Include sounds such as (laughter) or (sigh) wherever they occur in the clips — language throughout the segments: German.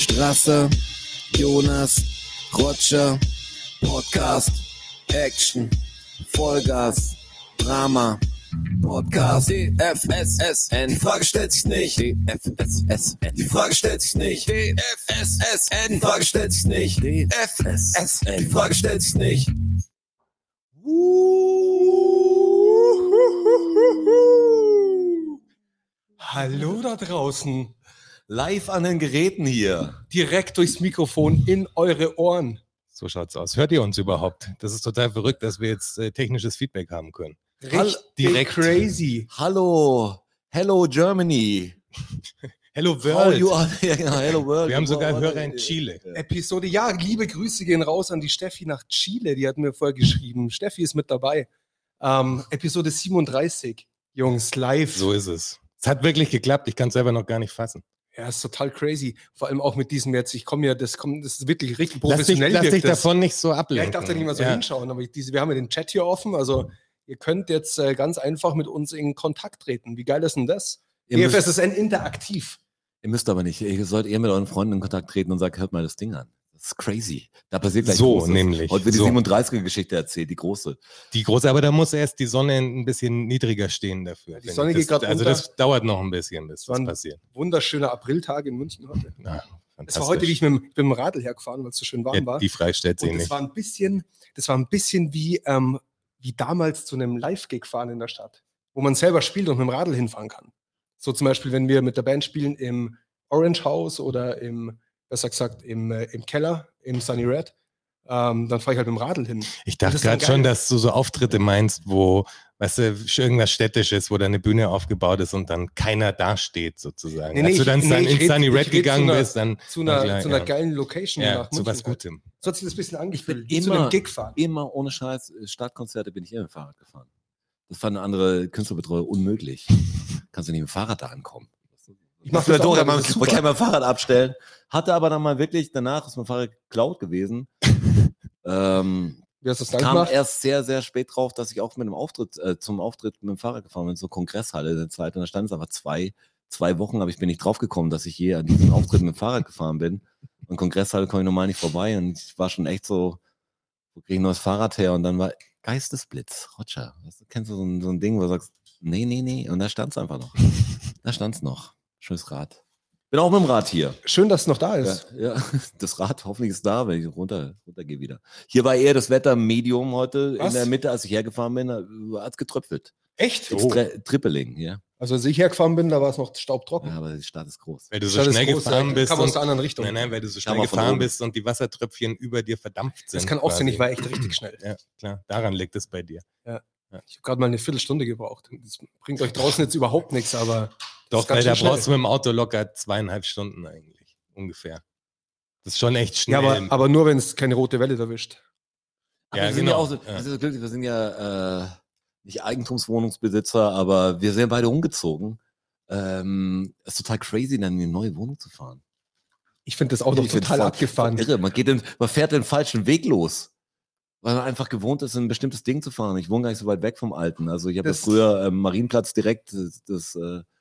Straße, Jonas, Roger, Podcast, Action, Vollgas, Drama, Podcast, DFSSN, die Frage stellt sich nicht, DFSSN, die Frage stellt sich nicht, DFSSN, die Frage stellt sich nicht, DFSSN, die Frage stellt sich nicht. Hallo da draußen. Live an den Geräten hier. Direkt durchs Mikrofon in eure Ohren. So schaut's aus. Hört ihr uns überhaupt? Das ist total verrückt, dass wir jetzt äh, technisches Feedback haben können. Richtig direkt. crazy. Hallo, hello Germany. (laughs) Hello World. you are? (laughs) Ja, genau, hello world. Wir haben sogar Hörer in Chile. Episode. Ja, liebe Grüße gehen raus an die Steffi nach Chile. Die hat mir vorher geschrieben. Steffi ist mit dabei. Ähm, Episode 37. Jungs, live. So ist es. Es hat wirklich geklappt. Ich kann es selber noch gar nicht fassen. Ja, ist total crazy. Vor allem auch mit diesem jetzt. Ich komme ja, das kommt, das ist wirklich richtig Lass dich, professionell. lass dich wirkt das. davon nicht so Ja, ablenken. ich darf da nicht mal so Ja. hinschauen, aber ich, diese, wir haben ja den Chat hier offen. Also, ihr könnt jetzt äh, ganz einfach mit uns in Kontakt treten. Wie geil ist denn das? Ihr müsst, EFSSN interaktiv. ihr müsst aber nicht. Ihr sollt eher mit euren Freunden in Kontakt treten und sagen, hört mal das Ding an. Das ist crazy. Da passiert gleich So, Großes. nämlich. Heute wird die So. 37er-Geschichte erzählt, die große. Die große, aber da muss erst die Sonne ein bisschen niedriger stehen dafür. Die Sonne geht das, grad Also das dauert noch ein bisschen, bis das ein- passiert. Wunderschöner Apriltag in München heute. Ja, Es war heute, wie ich mit, dem- mit dem Radl hergefahren, weil es so schön warm ja, war. Die Frage stellt sich Und das nicht. war ein bisschen, das war ein bisschen wie, ähm, wie damals zu einem Live-Gig fahren in der Stadt, wo man selber spielt und mit dem Radl hinfahren kann. So zum Beispiel, wenn wir mit der Band spielen im Orange House oder im, besser gesagt, im, äh, im Keller, im Sunny Red, ähm, dann fahre ich halt mit dem Radl hin. Ich dachte gerade schon, dass du so Auftritte meinst, wo, weißt du, irgendwas Städtisches, wo da eine Bühne aufgebaut ist und dann keiner dasteht, sozusagen. Nee, nee, Als du ich- dann, nee, ich in red- Sunny ich Red gegangen zu einer- bist, dann Zu einer, klar, zu einer ja. geilen Location ja, nach zu was München. Gutem. So hat sich das ein bisschen angefühlt. bin Wie zu immer- einem Gig fahren. Immer ohne Scheiß, äh, Stadtkonzerte bin ich immer mit dem Fahrrad gefahren. Das fanden andere Künstlerbetreuer unmöglich. (laughs) Kannst du nicht mit dem Fahrrad da ankommen. Ich mach das auch, aber das ist Man kann mein Fahrrad abstellen. Hatte aber dann mal wirklich, danach ist mein Fahrrad geklaut gewesen. (laughs) ähm, Wie hast du das dann kam gemacht? erst sehr, sehr spät drauf, dass ich auch mit dem Auftritt, äh, zum Auftritt mit dem Fahrrad gefahren bin, zur Kongresshalle der Zeit. Und da stand es aber zwei, zwei Wochen, aber ich bin nicht drauf gekommen, dass ich je an diesen Auftritt mit dem Fahrrad gefahren bin. Und Kongresshalle komme ich normal nicht vorbei. Und ich war schon echt so, wo kriege ich ein neues Fahrrad her? Und dann war Geistesblitz, Roger. Weißt du, kennst du so ein, so ein Ding, wo du sagst, nee, nee, nee. Und da stand es einfach noch. Da stand es noch. Schönes Rad. Bin auch mit dem Rad hier. Schön, dass es noch da Ja, ist. ja, (laughs) das Rad hoffentlich ist da, wenn ich runter, runtergehe wieder. Hier war eher das Wetter Medium heute Was? in der Mitte, als ich hergefahren bin, hat es getröpfelt. Echt? Extre Trippeling, ja. Also als ich hergefahren bin, da war es noch staubtrocken. ja. Aber die Stadt ist groß. Weil du so Stadt schnell gefahren ja, bist. Kam aus Und, der anderen Richtung. nein, nein, weil du so schnell gefahren bist und die Wassertröpfchen über dir verdampft sind. das kann auch sein, ich war echt richtig schnell. Ja, klar. Daran liegt es bei dir. Ich habe gerade mal eine Viertelstunde gebraucht. Das bringt euch draußen jetzt überhaupt nichts, aber Doch, weil da brauchst du mit dem Auto locker zweieinhalb Stunden eigentlich. Ungefähr. Das ist schon echt Ja, schnell. aber, aber nur, wenn es keine rote Welle erwischt. Aber Ja, wir sind genau, ja auch so, ja. wir sind so glücklich, wir sind ja äh, nicht Eigentumswohnungsbesitzer, aber wir sind beide umgezogen. Ähm, es ist total crazy, dann in eine neue Wohnung zu fahren. Ich finde das auch noch total voll- abgefahren. Irre, man, geht den, man fährt den falschen Weg los. Weil man einfach gewohnt ist, ein bestimmtes Ding zu fahren. Ich wohne gar nicht so weit weg vom Alten. Also ich habe ja Das- früher ähm, Marienplatz direkt, das, das, äh, das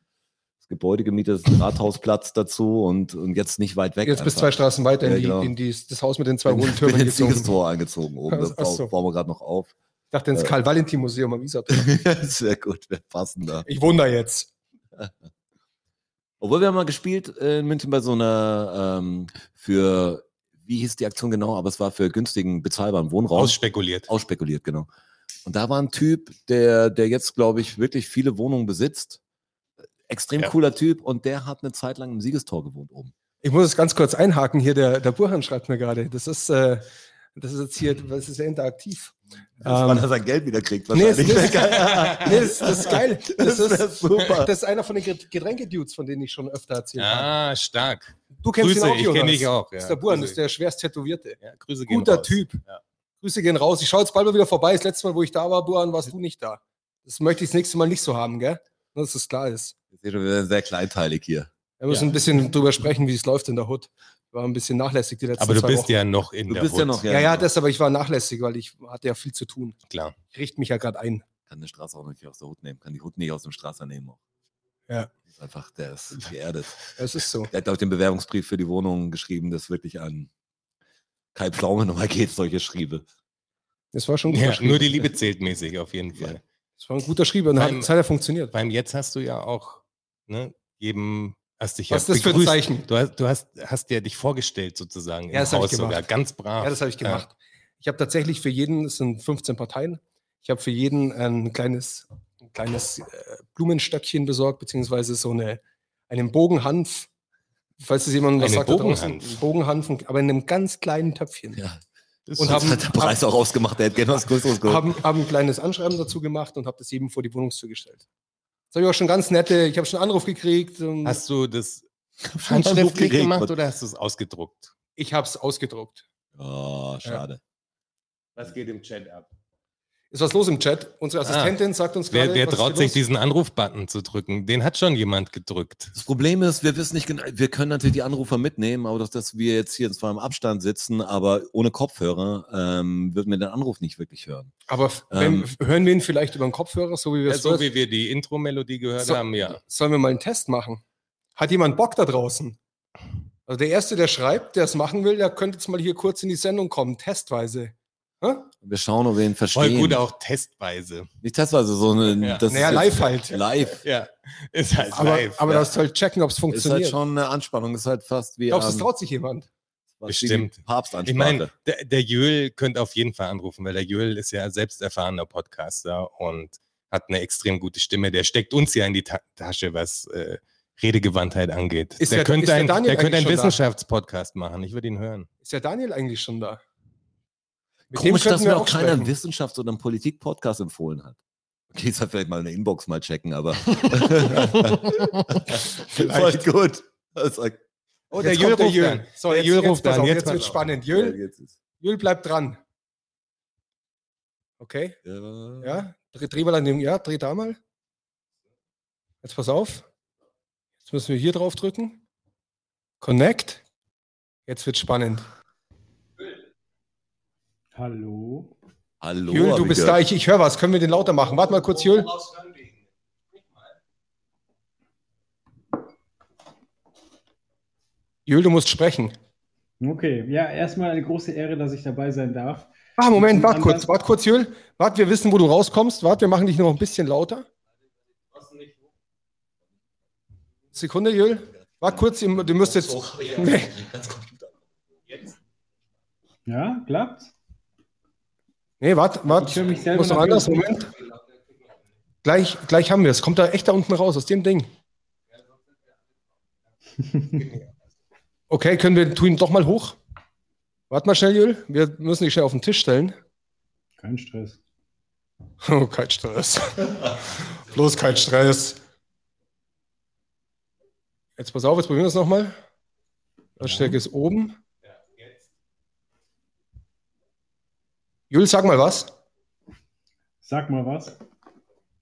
Gebäude gemietet, das Rausplatz dazu und, und jetzt nicht weit weg. Jetzt bis einfach. zwei Straßen weiter in, Ja, die, genau. in die, das Haus mit den zwei Ich hohen (laughs) bin Türmen ins gezogen. Siegestor angezogen oben. Das Ach so. bauen wir gerade noch auf. Ich dachte ins Äh. Karl-Valentin-Museum am Isar. (laughs) Sehr gut, wir passen da. Ich wohne da jetzt. (laughs) Obwohl wir haben mal gespielt in München bei so einer ähm, für, wie hieß die Aktion genau, aber es war für günstigen, bezahlbaren Wohnraum. ausspekuliert. Ausspekuliert, genau. Und da war ein Typ, der, der jetzt, glaube ich, wirklich viele Wohnungen besitzt. Extrem Ja. cooler Typ und der hat eine Zeit lang im Siegestor gewohnt oben. Ich muss es ganz kurz einhaken hier. Der, der Burhan schreibt mir gerade. Das ist, äh, das ist jetzt hier, das ist sehr interaktiv. Das, Ähm, wann er sein Geld wieder kriegt. Nee, das, das, (laughs) nee, das, das ist geil. Das, Das ist super. Das ist einer von den Getränkedudes, von denen ich schon öfter erzählt habe. Ah, stark. Du kennst Grüße, ihn auch, ich kenne dich auch. Das Ja, ist der Burhan, das ist der schwerst Tätowierte. ja, Grüße gehen Guter raus. Typ. Ja. Grüße gehen raus. Ich schaue jetzt bald mal wieder vorbei. Das letzte Mal, wo ich da war, Burhan, warst du nicht da. Das möchte ich das nächste Mal nicht so haben, gell? Dass das klar ist. Ich sehe schon wieder sehr kleinteilig hier. Wir müssen Ja. ein bisschen drüber sprechen, wie es läuft in der Hood. War ein bisschen nachlässig die letzten Aber du zwei bist Wochen. ja noch in Du der bist ja Hut. noch, Ja, ja, genau. das, aber ich war nachlässig, weil ich hatte ja viel zu tun. Klar. Ich richte mich ja gerade ein. Kann eine Straße auch nicht aus der Hut nehmen. Kann die Hut nicht aus dem Straße nehmen. Auch. Ja. Das ist einfach, der ist geerdet. Es ist so. Der hat, glaube ich, den Bewerbungsbrief für die Wohnung geschrieben, das wirklich an Kai Pflaume nochmal geht, solche Schriebe. Das war schon guter Ja, nur die Liebe zählt mäßig, auf jeden Fall. Das war ein guter Schrieb und hat, Beim- es hat ja funktioniert. Beim Jetzt hast du ja auch, ne, jedem hast dich Was ja ist das für ein begrüßt. Zeichen? Du hast, du hast, hast ja dich vorgestellt sozusagen Ja, im das hab ich Haus sogar, ganz brav. Ja, das habe ich gemacht. Ich habe tatsächlich für jeden, es sind 15 Parteien, ich habe für jeden ein kleines, ein kleines äh, Blumenstöckchen besorgt, beziehungsweise so eine, einen Bogenhanf. Falls es jemand was sagt, da draußen, Bogenhanf? Bogenhanf, aber in einem ganz kleinen Töpfchen. Ja. Und Und haben- hat der Preis auch ausgemacht, der hätte gerne was Größeres geholt. Haben, haben ein kleines Anschreiben dazu gemacht und habe das jedem vor die Wohnungstür gestellt. Das habe ich auch schon ganz nette, ich habe schon einen Anruf gekriegt. Und Hast du das (laughs) handschriftlich gekriegt. gemacht oder hast du es ausgedruckt? ich habe es ausgedruckt. Oh, schade. Was geht im Chat ab? Ist was los im Chat? Unsere Assistentin sagt uns gerade, Wer, wer traut sich, los? diesen Anrufbutton zu drücken? Den hat schon jemand gedrückt. Das Problem ist, wir wissen nicht genau, wir können natürlich die Anrufer mitnehmen, aber dass, dass wir jetzt hier zwar im Abstand sitzen, aber ohne Kopfhörer, ähm, würden wir den Anruf nicht wirklich hören. Aber f- wenn, Ähm, hören wir ihn vielleicht über den Kopfhörer, so wie wir Ja, es so wie wir die Intro-Melodie gehört So- haben, ja. Sollen wir mal einen Test machen? Hat jemand Bock da draußen? Also der Erste, der schreibt, der es machen will, der könnte jetzt mal hier kurz in die Sendung kommen, testweise. Hä? Wir schauen, ob wir ihn Voll verstehen. gut auch testweise. Nicht testweise, so eine. Ja. Das Naja, ist live halt. Live. Ja, ist halt Aber, live. aber ja. das soll checken, ob es Ist funktioniert. halt schon eine Anspannung, ist halt fast wie. Glaubst du, es ähm, traut sich jemand? Bestimmt. Papstansprache. Ich meine, der, der Jöl könnte auf jeden Fall anrufen, weil der Jöl ist ja selbst erfahrener Podcaster und hat eine extrem gute Stimme. Der steckt uns ja in die Ta Tasche, was äh, Redegewandtheit angeht. Ist der, der- könnte ist der der könnte einen? Wissenschaftspodcast machen. Ich würde ihn hören. Ist der Daniel eigentlich schon da? Mit Komisch, dass mir auch keiner einen. Wissenschafts- oder einen Politik-Podcast empfohlen hat. Okay, jetzt halt vielleicht mal eine Inbox mal checken, aber. (laughs) (laughs) Voll gut. Oh, der ruft Jöl. an. So, der jetzt, ruft an. Jetzt, wird auf. spannend. Ist- Jöl bleibt dran. Okay, Ja. ja. Dreh, dreh mal an dem, ja, dreh da mal. Jetzt pass auf. Jetzt müssen wir hier drauf drücken. Connect. Jetzt wird spannend. Hallo. Hallo. Hab du bist da. Ich, ich höre was. Können wir den lauter machen? Warte mal kurz, Jöl. Jöl, du musst sprechen. Okay, ja, erstmal eine große Ehre, dass ich dabei sein darf. Ah, Moment, warte kurz, warte kurz, Jöl. Warte, wir wissen, wo du rauskommst. Warte, wir machen dich noch ein bisschen lauter. Sekunde, Jöl. Warte kurz, ihr- du müsst jetzt. Nee. (laughs) Ja, klappt? Nee, warte, Ich warte. höre mich selber Muss noch anders. Moment. Gleich, gleich haben wir es. Kommt da echt da unten raus, aus dem Ding. (laughs) Okay, können wir ihn doch mal hoch? Warte mal schnell, Jöl. Wir müssen dich schnell auf den Tisch stellen. Kein Stress. (laughs) Oh, kein Stress. (laughs) Bloß kein Stress. Jetzt pass auf, jetzt probieren wir es nochmal. Lautstärke ist oben. Jül, sag mal was. Sag mal was.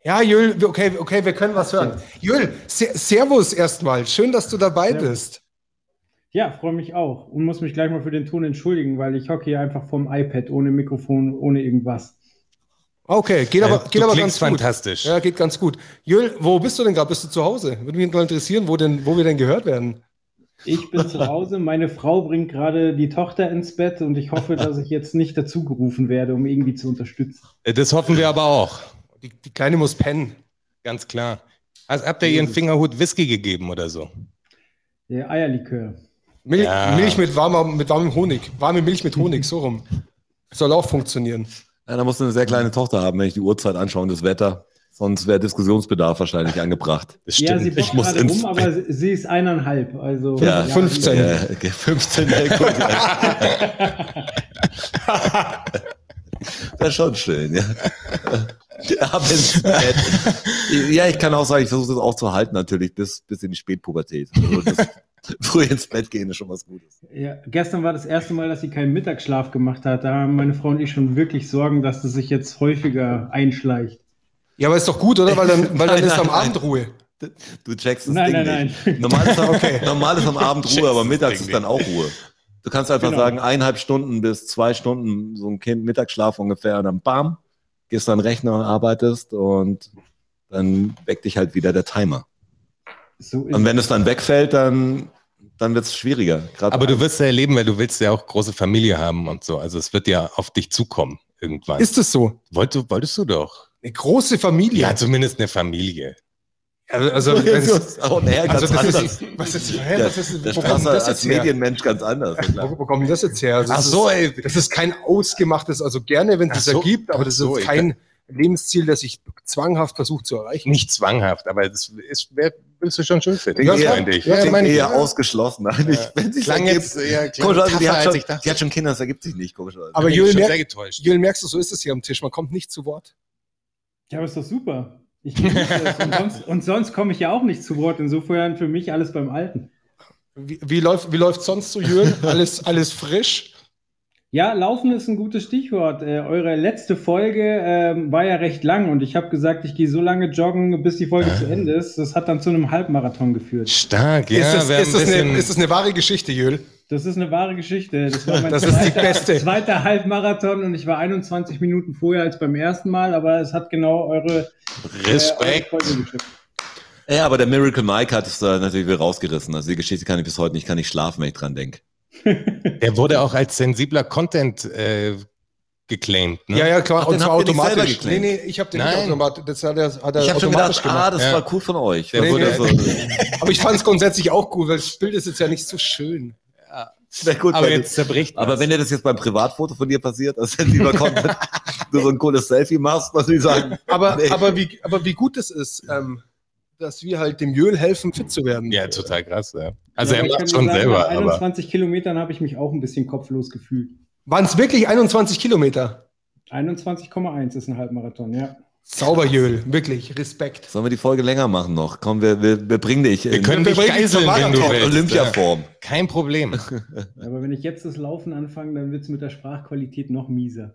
Ja, Jül, okay, okay, wir können was hören. Jül, se Servus erstmal. Schön, dass du dabei Servus. bist. Ja, freue mich auch und muss mich gleich mal für den Ton entschuldigen, weil ich hocke hier einfach vorm iPad ohne Mikrofon, ohne irgendwas. Okay, geht aber, Äh, geht aber ganz gut. fantastisch. Ja, geht ganz gut. Jül, wo bist du denn gerade? Bist du zu Hause? Würde mich mal interessieren, wo, denn, wo wir denn gehört werden. Ich bin zu Hause, meine Frau bringt gerade die Tochter ins Bett und ich hoffe, dass ich jetzt nicht dazu gerufen werde, um irgendwie zu unterstützen. Äh, Das hoffen wir aber auch. Die, die Kleine muss pennen. Ganz klar. Also, habt ihr ihren Fingerhut Whisky gegeben oder so? Der Eierlikör. Mil Ja. Milch mit, warmer, mit warmem Honig. Warme Milch mit Honig, so rum. Soll auch funktionieren. Ja, da musst du eine sehr kleine Tochter haben, wenn ich die Uhrzeit anschaue und das Wetter. Sonst wäre Diskussionsbedarf wahrscheinlich angebracht. Das Ja, sie stimmt. Ich muss gerade ins rum, aber sie- sie ist eineinhalb. Also, Ja, 15. Ja, okay, 15. ja, gut. Das (laughs) ist schon schön, ja. Ja, ich kann auch sagen, ich versuche das auch zu halten, natürlich, bis, bis in die Spätpubertät. Also das, (laughs) früh ins Bett gehen ist schon was Gutes. Ja, gestern war das erste Mal, dass sie keinen Mittagsschlaf gemacht hat. Da haben meine Frau und ich schon wirklich Sorgen, dass das sich jetzt häufiger einschleicht. Ja, aber ist doch gut, oder? Weil dann, (laughs) weil dann Nein, ist am nein, Abend Ruhe. Du checkst das Nein, Ding nein, nicht. nein. Normal ist, (laughs) am, normal ist am Abend Ruhe, aber mittags ist dann auch Ruhe. Du kannst einfach Genau. sagen, eineinhalb Stunden bis zwei Stunden, so ein Kind Mittagsschlaf ungefähr, und dann bam, gehst an den Rechner und arbeitest und dann weckt dich halt wieder der Timer. So ist Und wenn es dann wegfällt, dann, dann wird es schwieriger. Aber du wirst ja erleben, weil du willst ja auch große Familie haben und so. Also es wird ja auf dich zukommen irgendwann. Ist es so? Wollt, wolltest du doch. Eine große Familie. Ja, zumindest eine Familie. also, also, (laughs) es- oh, also das anders. ist, was ist, hä, was ist, der wo kommt das als her? Medienmensch ganz anders. ja. Wo, wo kommt das jetzt her? Also Ach so, ist, ey. Das ist kein ausgemachtes, also gerne, wenn es so, ergibt, aber das ist so, kein Lebensziel, das ich zwanghaft versuche zu erreichen. Nicht zwanghaft, aber das ist, wär, willst du schon schön finden. Ja, meinte ich. Ja, Ich meine eher ausgeschlossen. Nein, (laughs) ich, wenn sich Klang ergibt, jetzt, ja, klang komischerweise, die hat, schon, die hat schon Kinder, das ergibt sich nicht, komischerweise. Aber. Jürgen, merkst du, so ist es hier am Tisch. Man kommt nicht zu Wort. Ja, aber ist doch super. Ich es. und sonst, und sonst komme ich ja auch nicht zu Wort. Insofern für mich alles beim Alten. Wie, wie läuft wie läuft sonst so, Jürgen? Alles, alles frisch? Ja, Laufen ist ein gutes Stichwort. Äh, eure letzte Folge ähm, war ja recht lang und ich habe gesagt, ich gehe so lange joggen, bis die Folge zu Ende ist. Das hat dann zu einem Halbmarathon geführt. Stark, ja. ist, das, ist, das eine, ist das eine wahre Geschichte, Jürgen? Das ist eine wahre Geschichte. Das war mein Das ist die beste. zweiter Halbmarathon und ich war 21 Minuten vorher als beim ersten Mal, aber es hat genau eure, äh, Respekt. eure Folge geschafft. Ja, aber der Miracle Mike hat es da natürlich wieder rausgerissen. Also die Geschichte kann ich bis heute nicht, kann nicht schlafen, wenn ich dran denke. (laughs) Der wurde auch als sensibler Content äh, geclaimed. Ne? Ja, ja, klar. Ach, und zwar nicht automatisch. Nee, nee, ich habe den nicht Nein. automatisch. Das hat er, hat er Ich habe schon automatisch gedacht, ah, das Ja. war cool von euch. Nee, Wurde nee. so, (laughs) Aber ich fand es grundsätzlich auch gut, weil das Bild ist jetzt ja nicht so schön. Gut, Aber wenn- jetzt zerbricht aber was. wenn dir das jetzt beim Privatfoto von dir passiert, dass wenn lieber Content, (laughs) du so ein cooles Selfie machst, was die sagen. Aber, Nee. aber, wie, aber wie gut es ist, ähm, dass wir halt dem Jöl helfen, fit zu werden. Ja, total krass, ja. Also Ja, er aber ich macht schon sagen, selber, Nach aber 21 Kilometern habe ich mich auch ein bisschen kopflos gefühlt. Waren es wirklich 21 Kilometer? 21,1 ist ein Halbmarathon, ja. Sauber, Jöl. Wirklich. Respekt. Sollen wir die Folge länger machen noch? Komm, wir, wir, wir bringen dich wir in können wir dich bringen geiseln, wenn du willst. Olympiaform. Ja. Kein Problem. (laughs) Aber wenn ich jetzt das Laufen anfange, dann wird es mit der Sprachqualität noch mieser.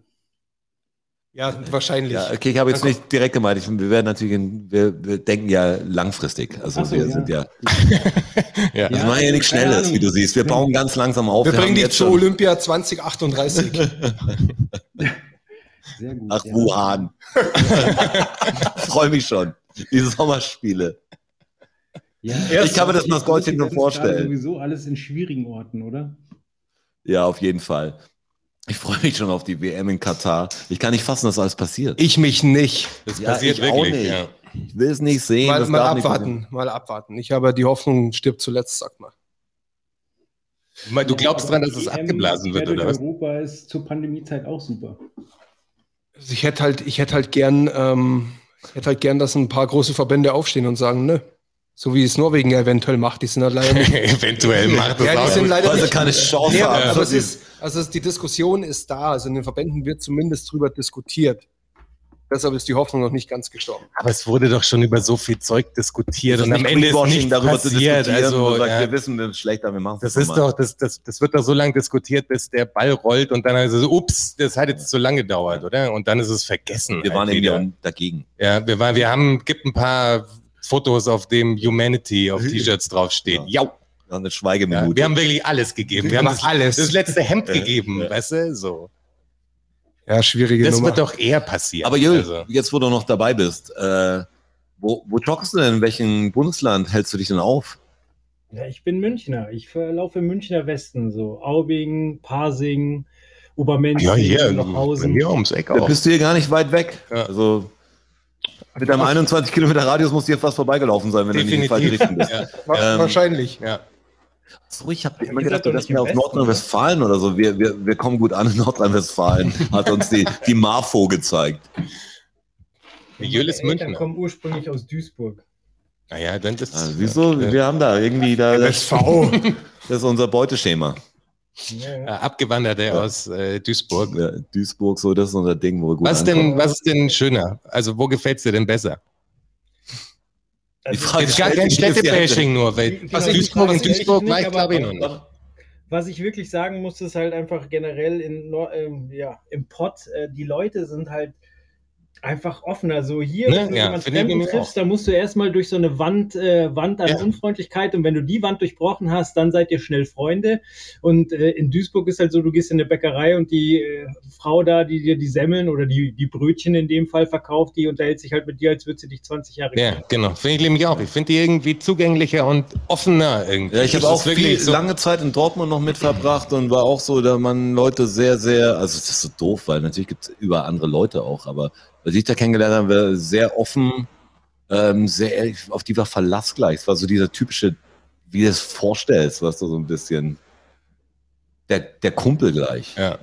Ja, wahrscheinlich. Ja, okay, ich habe jetzt nicht direkt gemeint. Ich, wir werden natürlich, in, wir, wir denken ja langfristig. Also so, wir ja. sind ja, (laughs) Ja. wir machen ja nichts Schnelles, wie du siehst. Wir bauen ganz langsam auf. Wir bringen haben dich jetzt zu Olympia 2038. (laughs) Sehr gut. Ach, ja. Wuhan. (laughs) Freue mich schon. Diese Sommerspiele. Ja, Ich kann mir das Maskottchen nur vorstellen. sowieso alles in schwierigen Orten, oder? Ja, auf jeden Fall. Ich freue mich schon auf die WM in Katar. Ich kann nicht fassen, dass alles passiert. ich mich nicht. Das Ja, passiert ich auch wirklich, nicht. ja. Ich will es nicht sehen. Mal, das mal abwarten, mal abwarten. Ich habe die Hoffnung, stirbt zuletzt, man. Mal, Du glaubst dran, dass Die es abgeblasen wird, oder was? Europa ist zur Pandemiezeit auch super. Also ich hätte halt, ich hätte halt gern, ähm, ich hätte halt gern, dass ein paar große Verbände aufstehen und sagen, ne. So wie es Norwegen ja eventuell macht, die sind halt leider nicht. (laughs) Eventuell macht das Ja, die auch. sind leider sie nicht. keine Chance Nee, haben. aber, aber es Sie- ist, also es- die Diskussion ist da. Also in den Verbänden wird zumindest drüber diskutiert. Deshalb ist die Hoffnung noch nicht ganz gestorben. Aber es wurde doch schon über so viel Zeug diskutiert Das und am nicht Ende ist nichts darüber zu passiert. diskutieren. Also, sagt, ja, wir wissen, wir sind schlechter, wir machen das ist doch, das, das, das wird doch so lange diskutiert, bis der Ball rollt und dann heißt es, ups, das hat jetzt zu lange gedauert, oder? Und dann ist es vergessen. Wir waren halt wieder. un- dagegen. Ja, wir, waren, wir haben, gibt ein paar Fotos, auf dem Humanity auf T-Shirts draufsteht. Ja. Ja. Wir haben eine Ja, Schweigeminute. wir haben wirklich alles gegeben. Wir haben Aber das, alles. das letzte Hemd Ja. gegeben, Ja. weißt du? So. Ja, schwierige Das Nummer. wird doch eher passieren. Aber Jürgen, Also, jetzt wo du noch dabei bist, äh, wo, wo joggst du denn? In welchem Bundesland hältst du dich denn auf? Ja, ich bin Münchner. Ich verlaufe im Münchner Westen, so Aubing, Pasing, Obermenzing, ja, hier, Lochhausen. mir ums Eck Da auch. bist du hier gar nicht weit weg. Ja. Also mit deinem 21 Kilometer Radius musst du hier fast vorbeigelaufen sein, wenn du nicht in die falsche Richtung bist. Ja, ähm, Wahrscheinlich. ja. So, ich habe immer gedacht, du wärst mir aus. Nordrhein-Westfalen oder so. Wir, wir, wir kommen gut an in Nordrhein-Westfalen. (laughs) Hat uns die, die Marfo gezeigt. Jöl ist Meine Eltern Münchner. kommen ursprünglich aus Duisburg. Naja, dann das. Also, wieso? Ja. Wir haben da irgendwie da. Das, SV. (laughs) das ist unser Beuteschema. Ja, ja. Abgewanderte Ja. aus äh, Duisburg. Ja, Duisburg, so, das ist unser Ding, wo wir gut Was ankommen. denn, was ist denn schöner? Also, wo gefällt es dir denn besser? Also, Frage Jetzt gar kein Städtebashing nur, weil Genau, Duisburg Frage und Duisburg war ich glaube ich noch nicht. Was ich wirklich sagen muss, ist halt einfach generell in, ähm, ja, im Pott, äh, die Leute sind halt einfach offener. So hier, Ne? wenn du Ja, jemanden finde ich Fremden triffst, dann musst du erstmal durch so eine Wand, äh, Wand an Ja. Unfreundlichkeit und wenn du die Wand durchbrochen hast, dann seid ihr schnell Freunde. Und äh, in Duisburg ist halt so, du gehst in eine Bäckerei und die äh, Frau da, die dir die Semmeln oder die, die Brötchen in dem Fall verkauft, die unterhält sich halt mit dir, als würde sie dich 20 Jahre Ja, kennen. genau. Finde ich nämlich auch. Ich finde die irgendwie zugänglicher und offener irgendwie. Ja, ich habe auch wirklich viel, so- lange Zeit in Dortmund noch mit verbracht und war auch so, da man Leute sehr, sehr, also das ist so doof, weil natürlich gibt es über andere Leute auch, aber als ich da kennengelernt habe, war sehr offen, ähm, sehr ehrlich, auf die war Verlass gleich. Es war so dieser typische, wie du es vorstellst, was du so ein bisschen, der, der Kumpel gleich. Ja.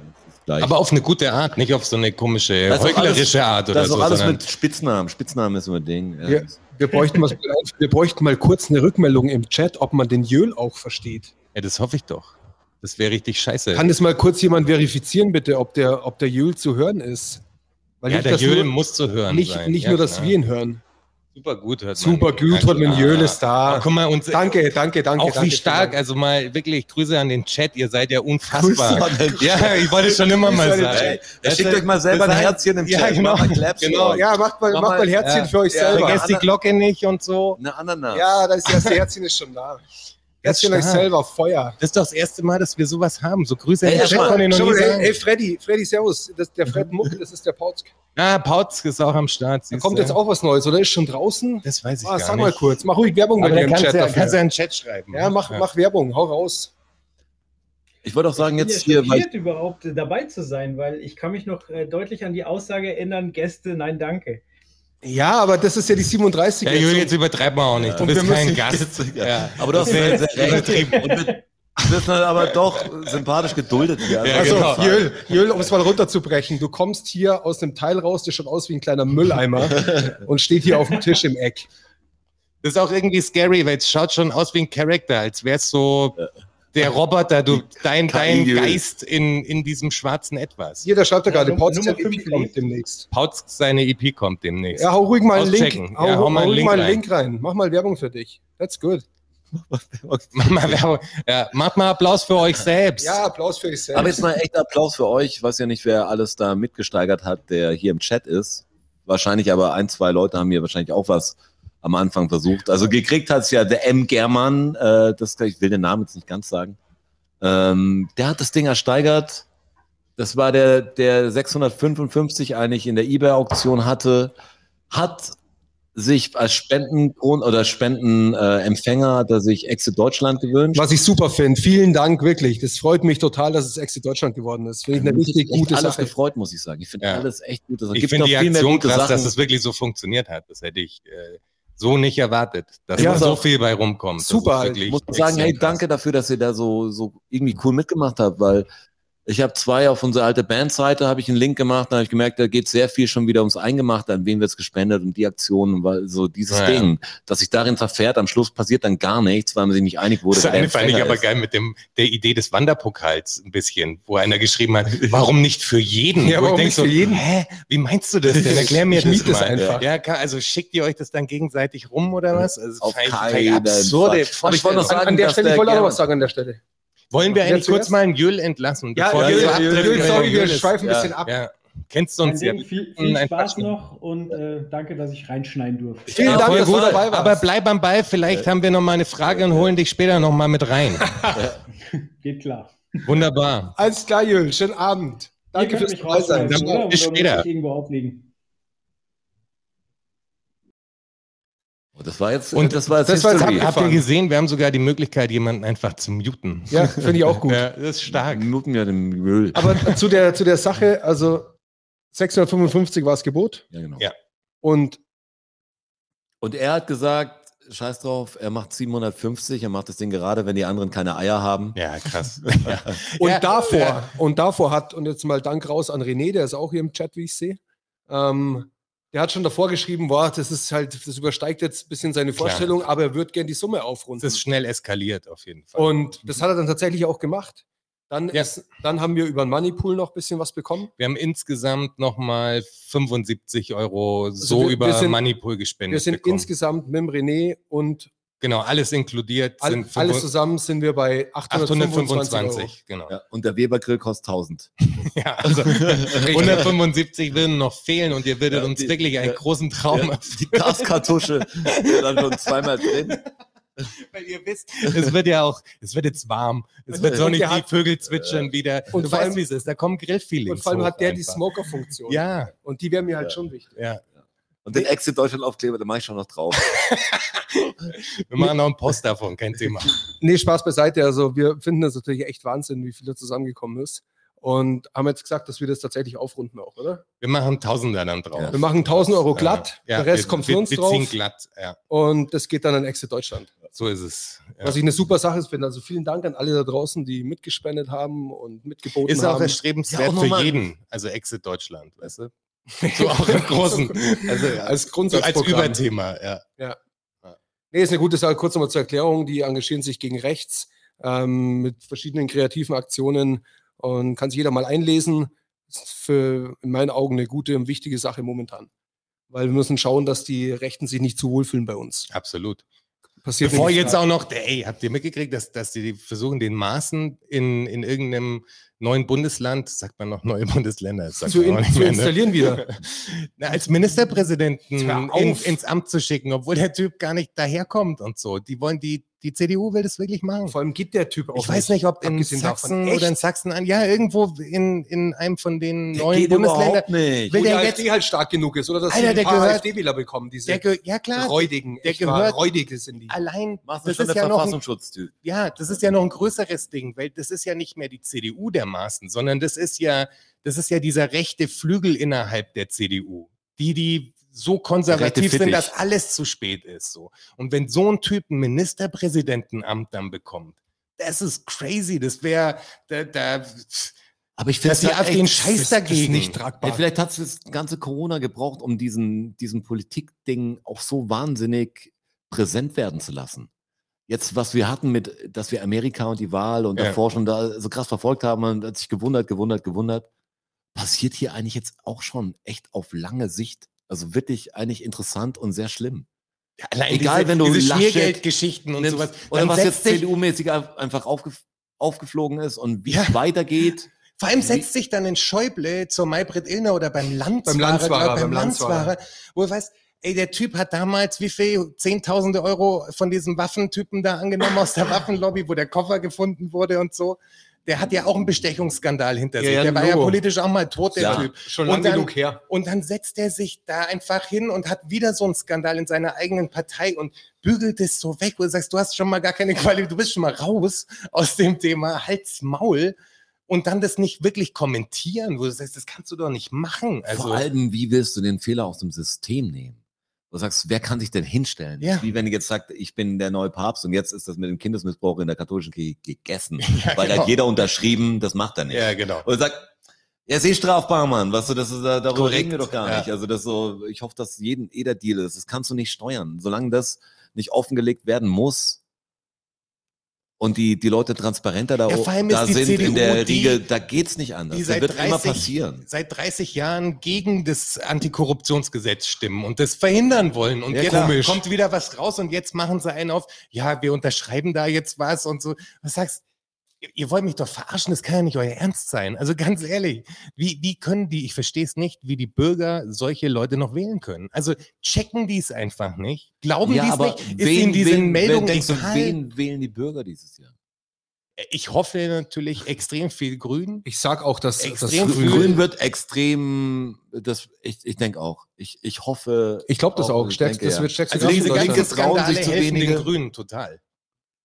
Gleich. Aber auf eine gute Art, nicht auf so eine komische, heuchlerische Art oder das ist so. auch alles mit Spitznamen. Spitznamen ist so ein Ding. Ja. Ja. Wir bräuchten, mal, wir bräuchten mal kurz eine Rückmeldung im Chat, ob man den Jöl auch versteht. ja, das hoffe ich doch. Das wäre richtig scheiße. Kann das mal kurz jemand verifizieren, bitte, ob der, ob der Jöl zu hören ist? Weil ja, nicht, der nur, muss zu hören nicht, sein. nicht ja, nur, dass klar. wir ihn hören. Super gut hört Super man. gut, hört man. Jöl ist da. Aber guck mal, uns, Danke, danke, danke. auch danke, wie stark, also mal wirklich Grüße an den Chat, ihr seid ja unfassbar. (laughs) Ja, ich wollte es schon immer mal sagen. Das schickt euch mal selber ein heißt- Herzchen im Ja, Chat. genau. Claps Genau. euch. Ja, macht mal, Mach macht mal- mal Herzchen Ja, für euch ja, selber. Vergesst die Glocke nicht und so. Eine Ananas. Ja, das erste Herzchen ist schon da. Euch stark. selber, Feuer. Das ist doch das erste Mal, dass wir sowas haben. So Grüße Ey, an hey, hey, Freddy, Freddy, servus. Das, der Fred Muck, das ist der Pautsk. Ah, Pautz ist auch am Start. Da kommt jetzt auch was Neues, oder? Ist schon draußen? Das weiß ich Ah, gar sag nicht. mal kurz, mach ruhig Werbung Aber bei dir im Chat du ja, dafür. kannst du ja einen Chat schreiben. Ja, mach, mach Werbung, hau raus. Ich wollte auch sagen, Ich bin jetzt ja hier, weil überhaupt äh, dabei zu sein, weil ich kann mich noch äh, deutlich an die Aussage erinnern, Gäste, nein, danke. Ja, aber das ist ja die 37. Ja, jetzt. Juli, jetzt übertreiben wir auch nicht. Du bist kein Gast. Ja. aber du hast sehr, sehr recht. wir wir sind aber doch sympathisch geduldet hier. Ja, Also, genau. Jöl, Jöl, um es mal runterzubrechen, du kommst hier aus dem Teil raus, der schaut aus wie ein kleiner Mülleimer (laughs) und steht hier auf dem Tisch im Eck. Das ist auch irgendwie scary, weil es schaut schon aus wie ein Charakter, als wär's so der Roboter, du, (laughs) dein, dein. Geist in, in diesem schwarzen Etwas. Jeder schreibt da gerade, Nummer- Pautz Nummer EP fünf kommt demnächst. Pautz, seine EP kommt demnächst. Ja, hau ruhig mal einen Link, hau, Ja, hau hau mal einen ruhig Link mal einen rein. Link rein. Mach mal Werbung für dich. That's good. Mach mal Werbung. Ja, macht mal Applaus für euch selbst. Ja, Applaus für dich selbst. Aber jetzt mal echt Applaus für euch. Ich weiß ja nicht, wer alles da mitgesteigert hat, der hier im Chat ist. Wahrscheinlich aber ein, zwei Leute haben hier wahrscheinlich auch was am Anfang versucht. Also gekriegt hat es ja der M. German, äh, das, ich will den Namen jetzt nicht ganz sagen. Ähm, der hat das Ding ersteigert. Das war der, der 655 eigentlich in der eBay-Auktion hatte, hat sich als Spenden oder Spendenempfänger äh, Empfänger hat er sich Exit Deutschland gewünscht. Was ich super finde. Vielen Dank, wirklich. Das freut mich total, dass es Exit Deutschland geworden ist. Finde ich eine Mich richtig gute alles Sache. gefreut, muss ich sagen. Ich finde Ja. alles echt gut. Es ich finde die viel mehr Aktion krass, Sachen. dass es wirklich so funktioniert hat. Das hätte ich äh, so nicht erwartet, dass Ja, da so viel bei rumkommt. Super, ich muss sagen, hey, danke dafür, dass ihr da so, so irgendwie cool mitgemacht habt, weil ich habe zwei auf unsere alte Bandseite, habe ich einen Link gemacht, da habe ich gemerkt, da geht sehr viel schon wieder ums Eingemachte, an wen wird's gespendet und die Aktionen, weil so dieses Ja, ja. Ding, dass sich darin verfährt, am Schluss passiert dann gar nichts, weil man sich nicht einig wurde. Das eine fand ich aber ist. geil mit dem, der Idee des Wanderpokals ein bisschen, wo einer geschrieben hat, (laughs) warum nicht für jeden? Ja, warum nicht für jeden? Hä? Wie meinst du das denn? Erklär mir Ich das es mal. einfach. Ja, kann, also schickt ihr euch das dann gegenseitig rum oder was? Also Auf keinen absurde Fall. Aber ich wollte noch sagen, An, an der Stelle, ich wollte auch noch was sagen an der Stelle. Wollen wir eigentlich kurz mal einen Jöl entlassen? bevor Jöl, wir so Jöl, in sorry, wir schweifen ein Ja. bisschen ab. Ja. Kennst du uns ja. Viel, viel Ein Spaß noch und äh, danke, dass ich reinschneiden durfte. Vielen Ja, Dank, dass du dabei warst. Aber bleib am Ball, vielleicht haben wir noch mal eine Frage und holen dich später noch mal mit rein. (laughs) Geht klar. Wunderbar. Alles klar, Jöl. Schönen Abend. Danke fürs mich dabei sein. bis später. ich irgendwo auflegen? Oh, Das war jetzt, Und das war jetzt das war jetzt abgefahren. Habt ihr gesehen, wir haben sogar die Möglichkeit, jemanden einfach zu muten. Ja, finde ich auch gut. (laughs) Ja, das ist stark. Minuten ja den Müll. Aber zu der, zu der Sache, also 655 war das Gebot ja, genau. Ja. und Und er hat gesagt, scheiß drauf, er macht 750, er macht das Ding gerade, wenn die anderen keine Eier haben. Ja, krass. (laughs) ja. (laughs) Und Ja, davor, ja. und davor hat, und jetzt mal Dank raus an René, der ist auch hier im Chat, wie ich sehe. Ähm, der hat schon davor geschrieben, boah, das ist halt, das übersteigt jetzt ein bisschen seine Klar. Vorstellung, aber er wird gern die Summe Das aufrunden. ist schnell eskaliert auf jeden Fall. Und das hat er dann tatsächlich auch gemacht. Dann, Ja. ist, dann haben wir über den Moneypool noch ein bisschen was bekommen. wir haben insgesamt nochmal 75 Euro so Also wir- über wir sind- Moneypool gespendet Wir sind bekommen. insgesamt mit dem René und genau, alles inkludiert all, sind alles 500 zusammen sind wir bei 825, 825. Euro. Genau. Ja, und der Weber-Grill kostet 1000. (laughs) Ja, also (laughs) 175 würden noch fehlen und ihr würdet Ja, uns die- wirklich einen ja, großen Traum Ja, erfüllen. die Gaskartusche (laughs) ist dann schon zweimal drin. Weil ihr wisst, es wird ja auch, es wird jetzt warm. Es wird sonnig, der die Vögel zwitschern wieder. und du vor weißt, allem- wie es ist. Da kommen Grillfeelings. Und vor allem hat der die einfach. Smoker-Funktion. Ja, Und die wäre mir halt schon wichtig. ja. Und den Exit Deutschland Aufkleber, den mache ich schon noch drauf. (laughs) Wir machen noch einen Post davon, kein Thema. Nee, Spaß beiseite. Also wir finden das natürlich echt Wahnsinn, wie viel da zusammengekommen ist. Und haben jetzt gesagt, dass wir das tatsächlich aufrunden auch, oder? Wir machen Tausender dann drauf. Ja. Wir machen 1000 Euro glatt, Ja, der Rest wir, kommt für wir, uns wir drauf ziehen glatt, ja. und das geht dann an Exit Deutschland. So ist es. Ja. Was ich eine super Sache finde. Also vielen Dank an alle da draußen, die mitgespendet haben und mitgeboten Ist auch haben. erstrebenswert Ja, auch noch für jeden. Also Exit Deutschland, weißt du? (laughs) So auch im Großen. Also ja, als so als Grundsatzprogramm. Überthema, ja. Nee, ist eine gute Sache. Kurz nochmal zur Erklärung. Die engagieren sich gegen rechts ähm, mit verschiedenen kreativen Aktionen und kann sich jeder mal einlesen. Ist für in meinen Augen eine gute und wichtige Sache momentan. Weil wir müssen schauen, dass die Rechten sich nicht zu wohlfühlen bei uns. Absolut. Passiert Bevor jetzt auch noch, ey, habt ihr mitgekriegt, dass, dass die versuchen, den Maßen in, in irgendeinem neuen Bundesland, sagt man noch neue (laughs) Bundesländer, zu, in, zu mehr, ne? installieren wieder. (laughs) Na, als Ministerpräsidenten in, ins Amt zu schicken, obwohl der Typ gar nicht daherkommt und so. Die wollen die, die CDU will das wirklich machen. Vor allem geht der Typ auch Ich weiß nicht, ob in davon. Sachsen Echt? oder in Sachsen, an- ja, irgendwo in, in einem von den Der neuen geht Bundesländern. überhaupt nicht. Will Wo die der AfD halt stark genug ist, oder dass Alter, sie der ein paar gehört- AfD-Wähler bekommen, diese Der, ja klar, räudigen, der gehört- räudige sind die. allein, das schon ist der ja noch ein Verfassungsschutztyp. Ja, das ist ja noch ein größeres Ding, weil das ist ja nicht mehr die CDU der Maßen, sondern das ist ja, das ist ja dieser rechte Flügel innerhalb der CDU, die, die so konservativ sind, dass alles zu spät ist. So. Und wenn so ein Typ ein Ministerpräsidentenamt dann bekommt, das ist crazy. Das wäre, da, da, Aber ich finde dass die AfD einen Scheiß das ist dagegen. nicht tragbar. Ja, vielleicht hat es das ganze Corona gebraucht, um diesen, diesen Politikding auch so wahnsinnig präsent werden zu lassen. Jetzt, was wir hatten mit, dass wir Amerika und die Wahl und Ja. davor schon da so krass verfolgt haben und hat sich gewundert, gewundert, gewundert, passiert hier eigentlich jetzt auch schon echt auf lange Sicht. Also wirklich eigentlich interessant und sehr schlimm. Allein Egal, diese, wenn du diese Laschet Schmiergeldgeschichten und sowas. Oder was jetzt CDU-mäßig einfach aufgef aufgeflogen ist und wie Ja. es weitergeht. Vor allem setzt sich dann in Schäuble zur Maybrit Illner oder beim Landsfahrer, Beim glaub, beim Landsfahrer. wo du weißt, ey, der Typ hat damals wie viel, Zehntausende Euro von diesem Waffentypen da angenommen aus der Waffenlobby, wo der Koffer gefunden wurde und so. Der hat ja auch einen Bestechungsskandal hinter Ja, sich. ja, der war ja Logo. politisch auch mal tot, der Ja. Typ. Schon Und lang dann- genug her. Und dann setzt er sich da einfach hin und hat wieder so einen Skandal in seiner eigenen Partei und bügelt es so weg, wo du sagst, du hast schon mal gar keine Qualität, du bist schon mal raus aus dem Thema, halt's Maul und dann das nicht wirklich kommentieren, wo du sagst, das kannst du doch nicht machen. Also, Vor allem, wie willst du den Fehler aus dem System nehmen? Du sagst, wer kann sich denn hinstellen? Ja. Wie wenn ihr jetzt sagt, ich bin der neue Papst und jetzt ist das mit dem Kindesmissbrauch in der katholischen Kirche gegessen. (laughs) Ja, Weil da genau. hat jeder unterschrieben, das macht er nicht. ja, genau. Und sagt, er ist eh strafbar, Mann. Was du, das ist, da- darüber Korrekt, reden wir doch gar ja. nicht. Also das so, ich hoffe, dass jeden jeder Deal ist. Das kannst du nicht steuern. Solange das nicht offengelegt werden muss und die, die Leute transparenter da, Ja, da sind CDU in der die- Riege, da geht's nicht anders. die Das seit wird immer 30 passieren. Seit 30 Jahren gegen das Antikorruptionsgesetz stimmen und das verhindern wollen. Und Ja, jetzt klar. kommt wieder was raus und jetzt machen sie einen auf, ja, wir unterschreiben da jetzt was und so. Was sagst ihr- wollt mich doch verarschen, das kann ja nicht euer Ernst sein. Also ganz ehrlich, wie, wie können die, ich verstehe es nicht, wie die Bürger solche Leute noch wählen können? Also checken die es einfach nicht? Glauben die es nicht? Ist ihnen diese Meldung wen, du, wen wählen die Bürger dieses Jahr? Ich hoffe natürlich extrem viel Grün. Ich sag auch, dass, Extrem Grün- früh. Grün wird extrem, das, ich, ich denke auch. Ich, ich hoffe. Ich glaube das auch. ich Stärkst, denke, das ja. wird stärkste Also diese trauen Skandale sich zu helfen den wenige. Grünen total,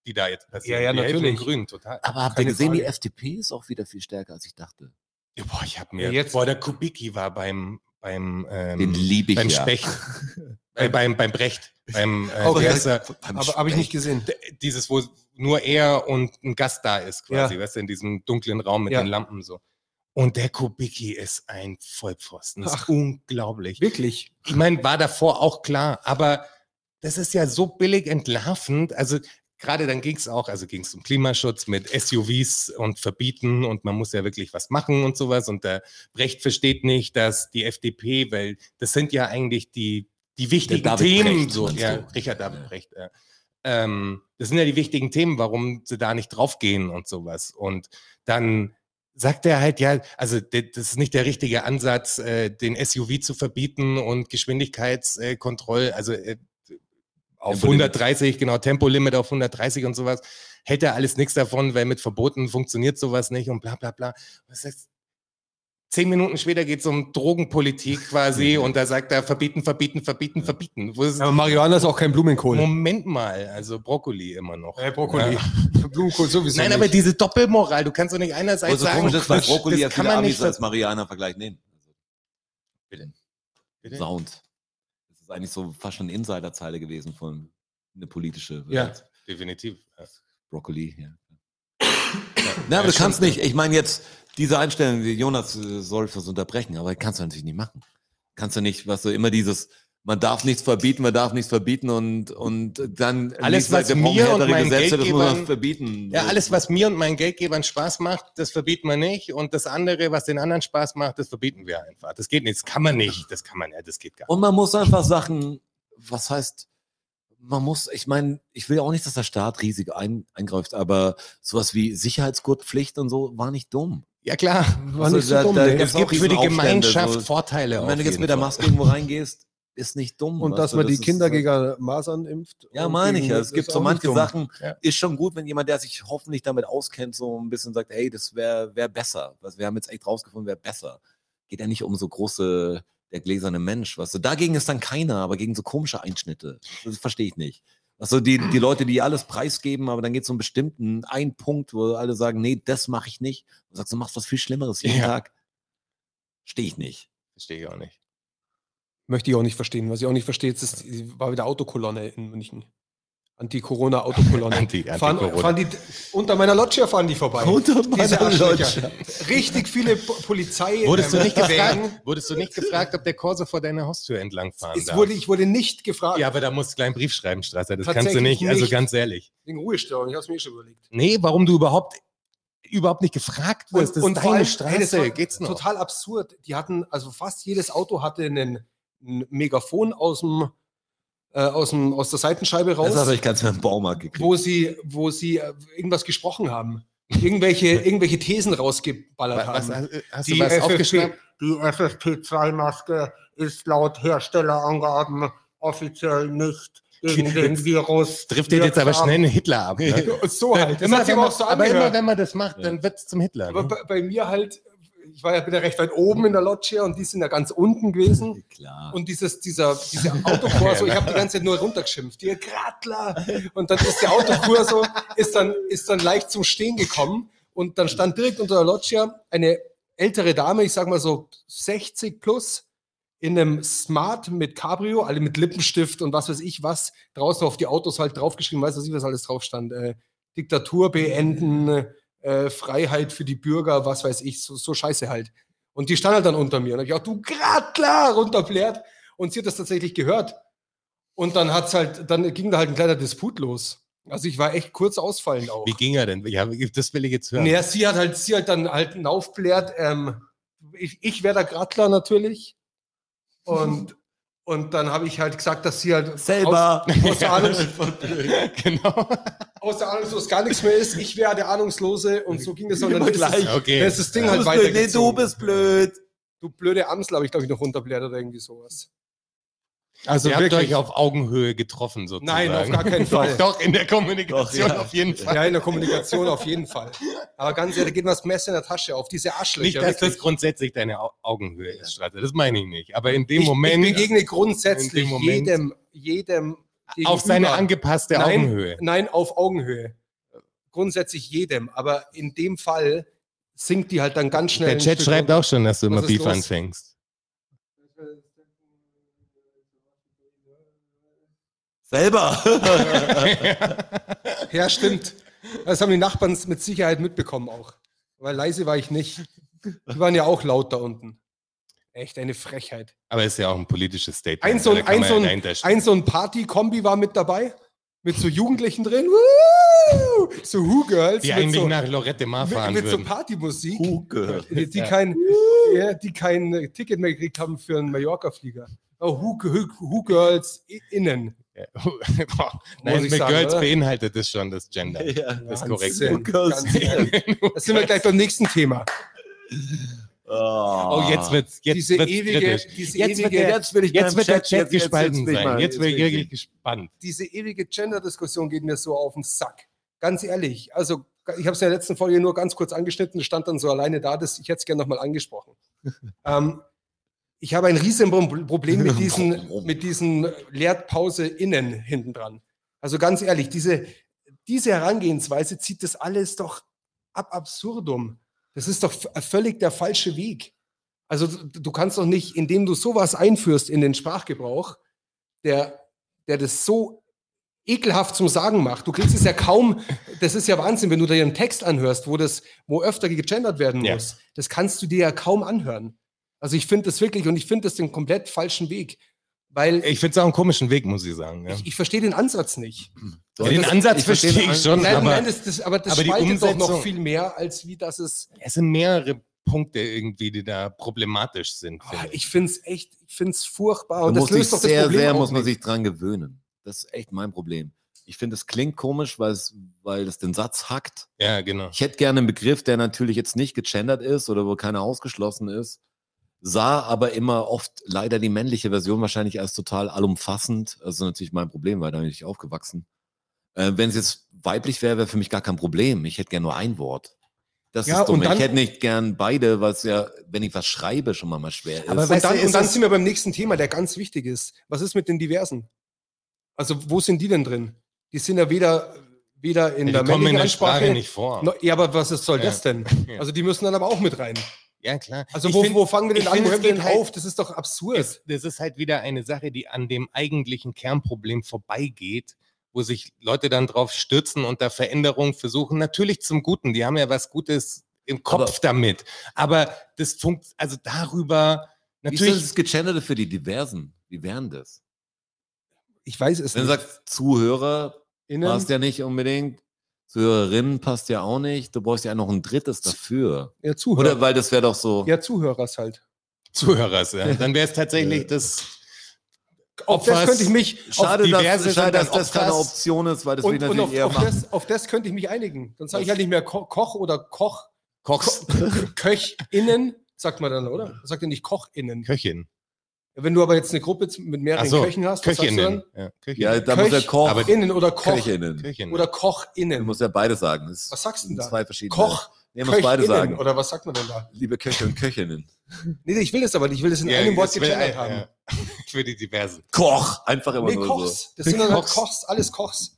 die da jetzt passieren. Ja, ja, die natürlich. Grünen total. Aber habt ihr gesehen, die Frage. FDP ist auch wieder viel stärker, als ich dachte. Ja, boah, ich habe mir Ja, jetzt- boah, der Kubicki war beim beim ähm, Den liebe ich beim ja. Specht, (laughs) äh, beim beim Brecht, beim äh, (laughs) Okay. wie heißt er? Beim Aber habe ich nicht gesehen. Dieses wo nur er und ein Gast da ist quasi, Ja. weißt du, in diesem dunklen Raum mit Ja. den Lampen so. Und der Kubicki ist ein Vollpfosten. Das ist Ach. unglaublich. Wirklich. ich meine, war davor auch klar, aber das ist ja so billig entlarvend. Also gerade dann ging es auch, also ging es um Klimaschutz mit SUVs und Verbieten und man muss ja wirklich was machen und sowas. Und der Brecht versteht nicht, dass die FDP, weil das sind ja eigentlich die, die wichtigen Themen, Brecht, so, ja? Richard David Ja. Brecht, ja. Ähm, das sind ja die wichtigen Themen, warum sie da nicht draufgehen und sowas. Und dann sagt er halt, ja, also das ist nicht der richtige Ansatz, äh, den SUV zu verbieten und Geschwindigkeitskontroll, also äh, auf Tempolimit. 130, genau, Tempolimit auf 130 und sowas. Hält er alles nichts davon, weil mit Verboten funktioniert sowas nicht und bla bla bla. Was heißt, zehn Minuten später geht es um Drogenpolitik (laughs) quasi und da sagt er verbieten, verbieten, verbieten, verbieten. Wo ist, Aber Marihuana ist auch kein Blumenkohl. Moment mal, also Brokkoli immer noch. Äh, Brokkoli. Ja. (laughs) Blumenkohl sowieso Nein, nicht. aber diese Doppelmoral, du kannst doch nicht einerseits Also sagen, das- Brokkoli ja das kann man nicht als ver- Marihuana-Vergleich nehmen. Bitte. Bitte? Sound. Das ist eigentlich so fast schon eine Insiderzeile gewesen von eine politische. Ja. Definitiv. Brokkoli, ja. Na, aber du kannst nicht, ich meine jetzt, diese Einstellung, Jonas äh, soll das unterbrechen, aber kannst du natürlich nicht machen. Kannst du nicht, was so immer dieses, man darf nichts verbieten, man darf nichts verbieten und, und dann Alles, du, was brauchen mir und meinen Gesetze, Geldgebern- verbieten. Ja, alles, was mir und meinen Geldgebern Spaß macht, das verbieten wir nicht. Und das andere, was den anderen Spaß macht, das verbieten wir einfach. Das geht nicht. Das kann man nicht. Das kann man ja, das geht gar nicht. Und man muss einfach Sachen, was heißt, man muss, ich meine, ich will ja auch nicht, dass der Staat riesig ein, eingreift, aber sowas wie Sicherheitsgurtpflicht und so war nicht dumm. Ja, klar. War nicht so da- dumm, da gibt's Es gibt für die Gemeinschaft so. Vorteile. Und wenn du jetzt mit der. Maske irgendwo reingehst, ist nicht dumm. Und weißt dass man die ist- Kinder gegen Masern impft. Ja, und meine ich ja. Es gibt ist so manche. Sachen, Ja. ist schon gut, wenn jemand, der sich hoffentlich damit auskennt, so ein bisschen sagt, hey, das wäre wär besser. Was, wir haben jetzt echt rausgefunden, wäre besser. Geht ja nicht um so große, der gläserne Mensch. Was, dagegen ist dann keiner, aber gegen so komische Einschnitte. Das verstehe ich nicht. Also die, die Leute, die alles preisgeben, aber dann geht es um einen bestimmten einen Punkt, wo alle sagen, nee, das mache ich nicht. Du sagst, du machst was viel Schlimmeres jeden Ja. Tag. Stehe ich nicht. Verstehe ich auch nicht. Möchte ich auch nicht verstehen. Was ich auch nicht verstehe, ist, war wieder Autokolonne in München. Anti-Corona-Autokolonne. (laughs) Anti- fahren, Anti-Corona. fahren die, unter meiner Loggia fahren die vorbei. Unter meiner. Loggia. Richtig viele Po- Polizei. Wurdest du nicht gefragt? Wurdest du nicht gefragt, ob der Corso vor deiner Haustür entlang fahren Es darf? wurde, ich wurde nicht gefragt. ja, aber da musst du gleich einen Brief schreiben, Strasser. Das kannst du Tatsächlich nicht. Also nicht. ganz ehrlich. Wegen Ruhestörung, ich habe es mir eh schon überlegt. Nee, warum du überhaupt überhaupt nicht gefragt wirst. Das ist vor deine allem, hey, Straße. das war Geht's noch? Total absurd. Die hatten, also fast jedes Auto hatte einen, ein Megafon aus dem, äh, aus dem, aus der Seitenscheibe raus. Das habe ich ganz dem Baumarkt gekriegt. wo sie, wo sie äh, irgendwas gesprochen haben. Irgendwelche, (laughs) irgendwelche Thesen rausgeballert Was, was, haben. hast Die du was FFP aufgeschrieben? Die FFP2-Maske ist laut Herstellerangaben offiziell nicht gegen den Virus. Trifft dir jetzt aber schnell einen Hitler ab. Ne? (laughs) So halt. Immer, aber so aber immer wenn man das macht, dann wird's zum Hitler. Aber Ne? bei, bei mir halt, ich war ja bin ja recht weit oben in der Loggia und die sind ja ganz unten gewesen. (laughs) Klar. Und dieses, dieser, diese (laughs) Autokurso, ich habe die ganze Zeit nur runtergeschimpft, ihr Gradler. Und dann ist der Autokurso, ist dann, ist dann leicht zum Stehen gekommen. Und dann stand direkt unter der Loggia eine ältere Dame, ich sag mal so 60 plus, in einem Smart mit Cabrio, alle mit Lippenstift und was weiß ich was, draußen auf die Autos halt draufgeschrieben, weiß was ich, was alles drauf stand. Äh, Diktatur beenden, äh, Freiheit für die Bürger, was weiß ich, so, so scheiße halt. Und die stand halt dann unter mir. Und hab ich auch, du Gradler, runterblärt. Und sie hat das tatsächlich gehört. Und dann hat's halt, dann ging da halt ein kleiner Disput los. Also ich war echt kurz ausfallend auch. Wie ging er denn? Ja, das will ich jetzt hören. Naja, sie hat halt, sie hat dann halt aufblärt, ähm, ich, ich wäre der Gradler natürlich. Und, und dann habe ich halt gesagt, dass sie halt Selber. Aus, aus, (laughs) der Ahnungs, (laughs) genau. Aus der Ahnungslos gar nichts mehr ist. Ich wäre der Ahnungslose und so ging das. Dann Immer ist das, gleich. Okay. das Ding Du halt bist blöd. Nee, du bist blöd. Du blöde Amsel habe ich, glaube ich, noch runterblärt oder irgendwie sowas. Also ihr habt wirklich- euch auf Augenhöhe getroffen sozusagen. Nein, auf gar keinen (laughs) Fall. Doch, in der Kommunikation Doch, ja. auf jeden Fall. Ja, in der Kommunikation auf jeden Fall. Aber ganz ehrlich, da geht das Messer in der Tasche auf. Diese Arschlöcher. Nicht, dass das wirklich. grundsätzlich deine Au- Augenhöhe ist, Stratte. Das meine ich nicht. Aber in dem ich, Moment ich begegne grundsätzlich Moment- jedem, jedem auf seine gegenüber. angepasste nein, Augenhöhe. Nein, auf Augenhöhe. Grundsätzlich jedem. Aber in dem Fall sinkt die halt dann ganz schnell. Der Chat schreibt runter. auch schon, dass du immer Beef los? anfängst. Selber. (laughs) Ja, stimmt. Das haben die Nachbarn mit Sicherheit mitbekommen auch. Weil leise war ich nicht. Die waren ja auch laut da unten. Echt eine Frechheit. Aber ist ja auch ein politisches Statement. Ein so ein, ein, so ein, ein, so ein Party-Kombi war mit dabei. Mit so Jugendlichen drin. Woo! So Who-Girls. die mit eigentlich so, nach Lorette Mar mit, fahren mit so würden. Partymusik. Huge. Die, die, Ja. kein, ja, die kein Ticket mehr gekriegt haben für einen Mallorca-Flieger. Oh, Who, Who, Who innen. Ja. (laughs) Boah, Nein, mit sagen, Girls oder? beinhaltet das schon das Gender. Ja. Das ist korrekt. Wahnsinn, Girls. ganz ehrlich. Da sind wir gleich beim nächsten Thema. Oh, jetzt wird's, jetzt diese wird's ewige, kritisch. diese Jetzt wird ewige, der- jetzt will ich Jetzt wird der Chat- Chat jetzt- jetzt gespalten will ich sein. mal- Jetzt bin ich wirklich gespannt. diese ewige Gender-Diskussion geht mir so auf den Sack. Ganz ehrlich. Also, ich habe es in der letzten Folge nur ganz kurz angeschnitten, es stand dann so alleine da, das, ich hätte es gerne nochmal angesprochen. (laughs) ähm, ich habe ein riesen Pro- Problem mit (laughs) diesen, mit diesen Lehrpause innen hinten dran. Also ganz ehrlich, diese, diese Herangehensweise zieht das alles doch ab absurdum. Das ist doch v- völlig der falsche Weg. Also du, kannst doch nicht, indem du sowas einführst in den Sprachgebrauch, der, der das so ekelhaft zum Sagen macht. Du kriegst es ja kaum, das ist ja Wahnsinn, wenn du dir einen Text anhörst, wo das, wo öfter gegendert werden Ja. muss. Das kannst du dir ja kaum anhören. Also ich finde das wirklich und ich finde das den komplett falschen Weg, weil Ich finde es auch einen komischen Weg, muss ich sagen. Ja. ich, ich verstehe den Ansatz nicht. Ja, den das- Ansatz ich verstehe ich schon, Nein, aber nein, das, das, aber das aber die spaltet doch noch viel mehr, als wie das es. es sind mehrere Punkte irgendwie, die da problematisch sind. Oh, finde ich finde es echt, ich finde es furchtbar. Und das löst doch das sehr, Problem sehr, auch muss man nicht. sich dran gewöhnen. Das ist echt mein Problem. Ich finde, es klingt komisch, weil es, weil es den Satz hackt. Ja, genau. Ich hätte gerne einen Begriff, der natürlich jetzt nicht gegendert ist oder wo keiner ausgeschlossen ist, sah aber immer oft leider die männliche Version wahrscheinlich als total allumfassend. Das ist natürlich mein Problem, weil da bin ich aufgewachsen. Äh, Wenn es jetzt weiblich wäre, wäre für mich gar kein Problem. Ich hätte gerne nur ein Wort. Das Ja, ist dumm. und dann- ich hätte nicht gern beide, was ja, wenn ich was schreibe, schon mal, mal schwer ist. Aber Und weißt dann, ist und dann sind wir beim nächsten Thema, der ganz wichtig ist. Was ist mit den Diversen? Also, wo sind die denn drin? Die sind ja weder, weder in die der kommen in männlichen der Sprache Ansprache. nicht vor. No, ja, aber was ist- soll Ja. das denn? (laughs) Ja. Also, die müssen dann aber auch mit rein. Ja, klar. Also, wo, find- wo fangen wir denn an? Wo es hören wir geht denn halt- auf? Das ist doch absurd. es, das ist halt wieder eine Sache, die an dem eigentlichen Kernproblem vorbeigeht, wo sich Leute dann drauf stürzen und da Veränderungen versuchen. Natürlich zum Guten, die haben ja was Gutes im Kopf Aber- damit. Aber das funkt, also darüber, Wie ist natürlich, das Gegenderte für die Diversen? Wie wären das? ich weiß es Wenn du nicht. sagst, Zuhörer Innen, passt ja nicht unbedingt. Zuhörerin passt ja auch nicht. Du brauchst ja noch ein drittes dafür. ja, Zuhörer. Oder weil das wäre doch so. ja, Zuhörers halt. Zuhörers, ja. (laughs) dann wäre es tatsächlich das Auf das könnte ich mich. Schade, diverse dass, schade dass das keine. Option ist, weil das will ich Und, und natürlich auf, eher auf, machen. das, auf das könnte ich mich einigen. Dann sage ich halt nicht mehr Ko Koch oder Koch. Kochs, KöchInnen, sagt man dann, oder? Sagt ihr nicht KochInnen? Köchin. Wenn du aber jetzt eine Gruppe mit mehreren so, Köchen hast, du Köchinnen. dann? Ja, Köchinnen. Ja, da muss der Köch- Koch. aber- Innen oder Koch. Köchinnen. Köchinnen. Oder Du KochInnen. musst ja beide sagen. Das Was sagst du denn sind da? Zwei verschiedene. Koch, Nee, muss beide sagen. Oder was sagt man denn da? Liebe Köche und Köchinnen. Nee, ich will das aber nicht. Ich will das in Ja, einem Wort will gegendert haben. ja. (laughs) Für die Diversen. Koch! Einfach immer Nee, nur Kochs. so. Das sind dann halt Kochs. Kochs, alles Kochs.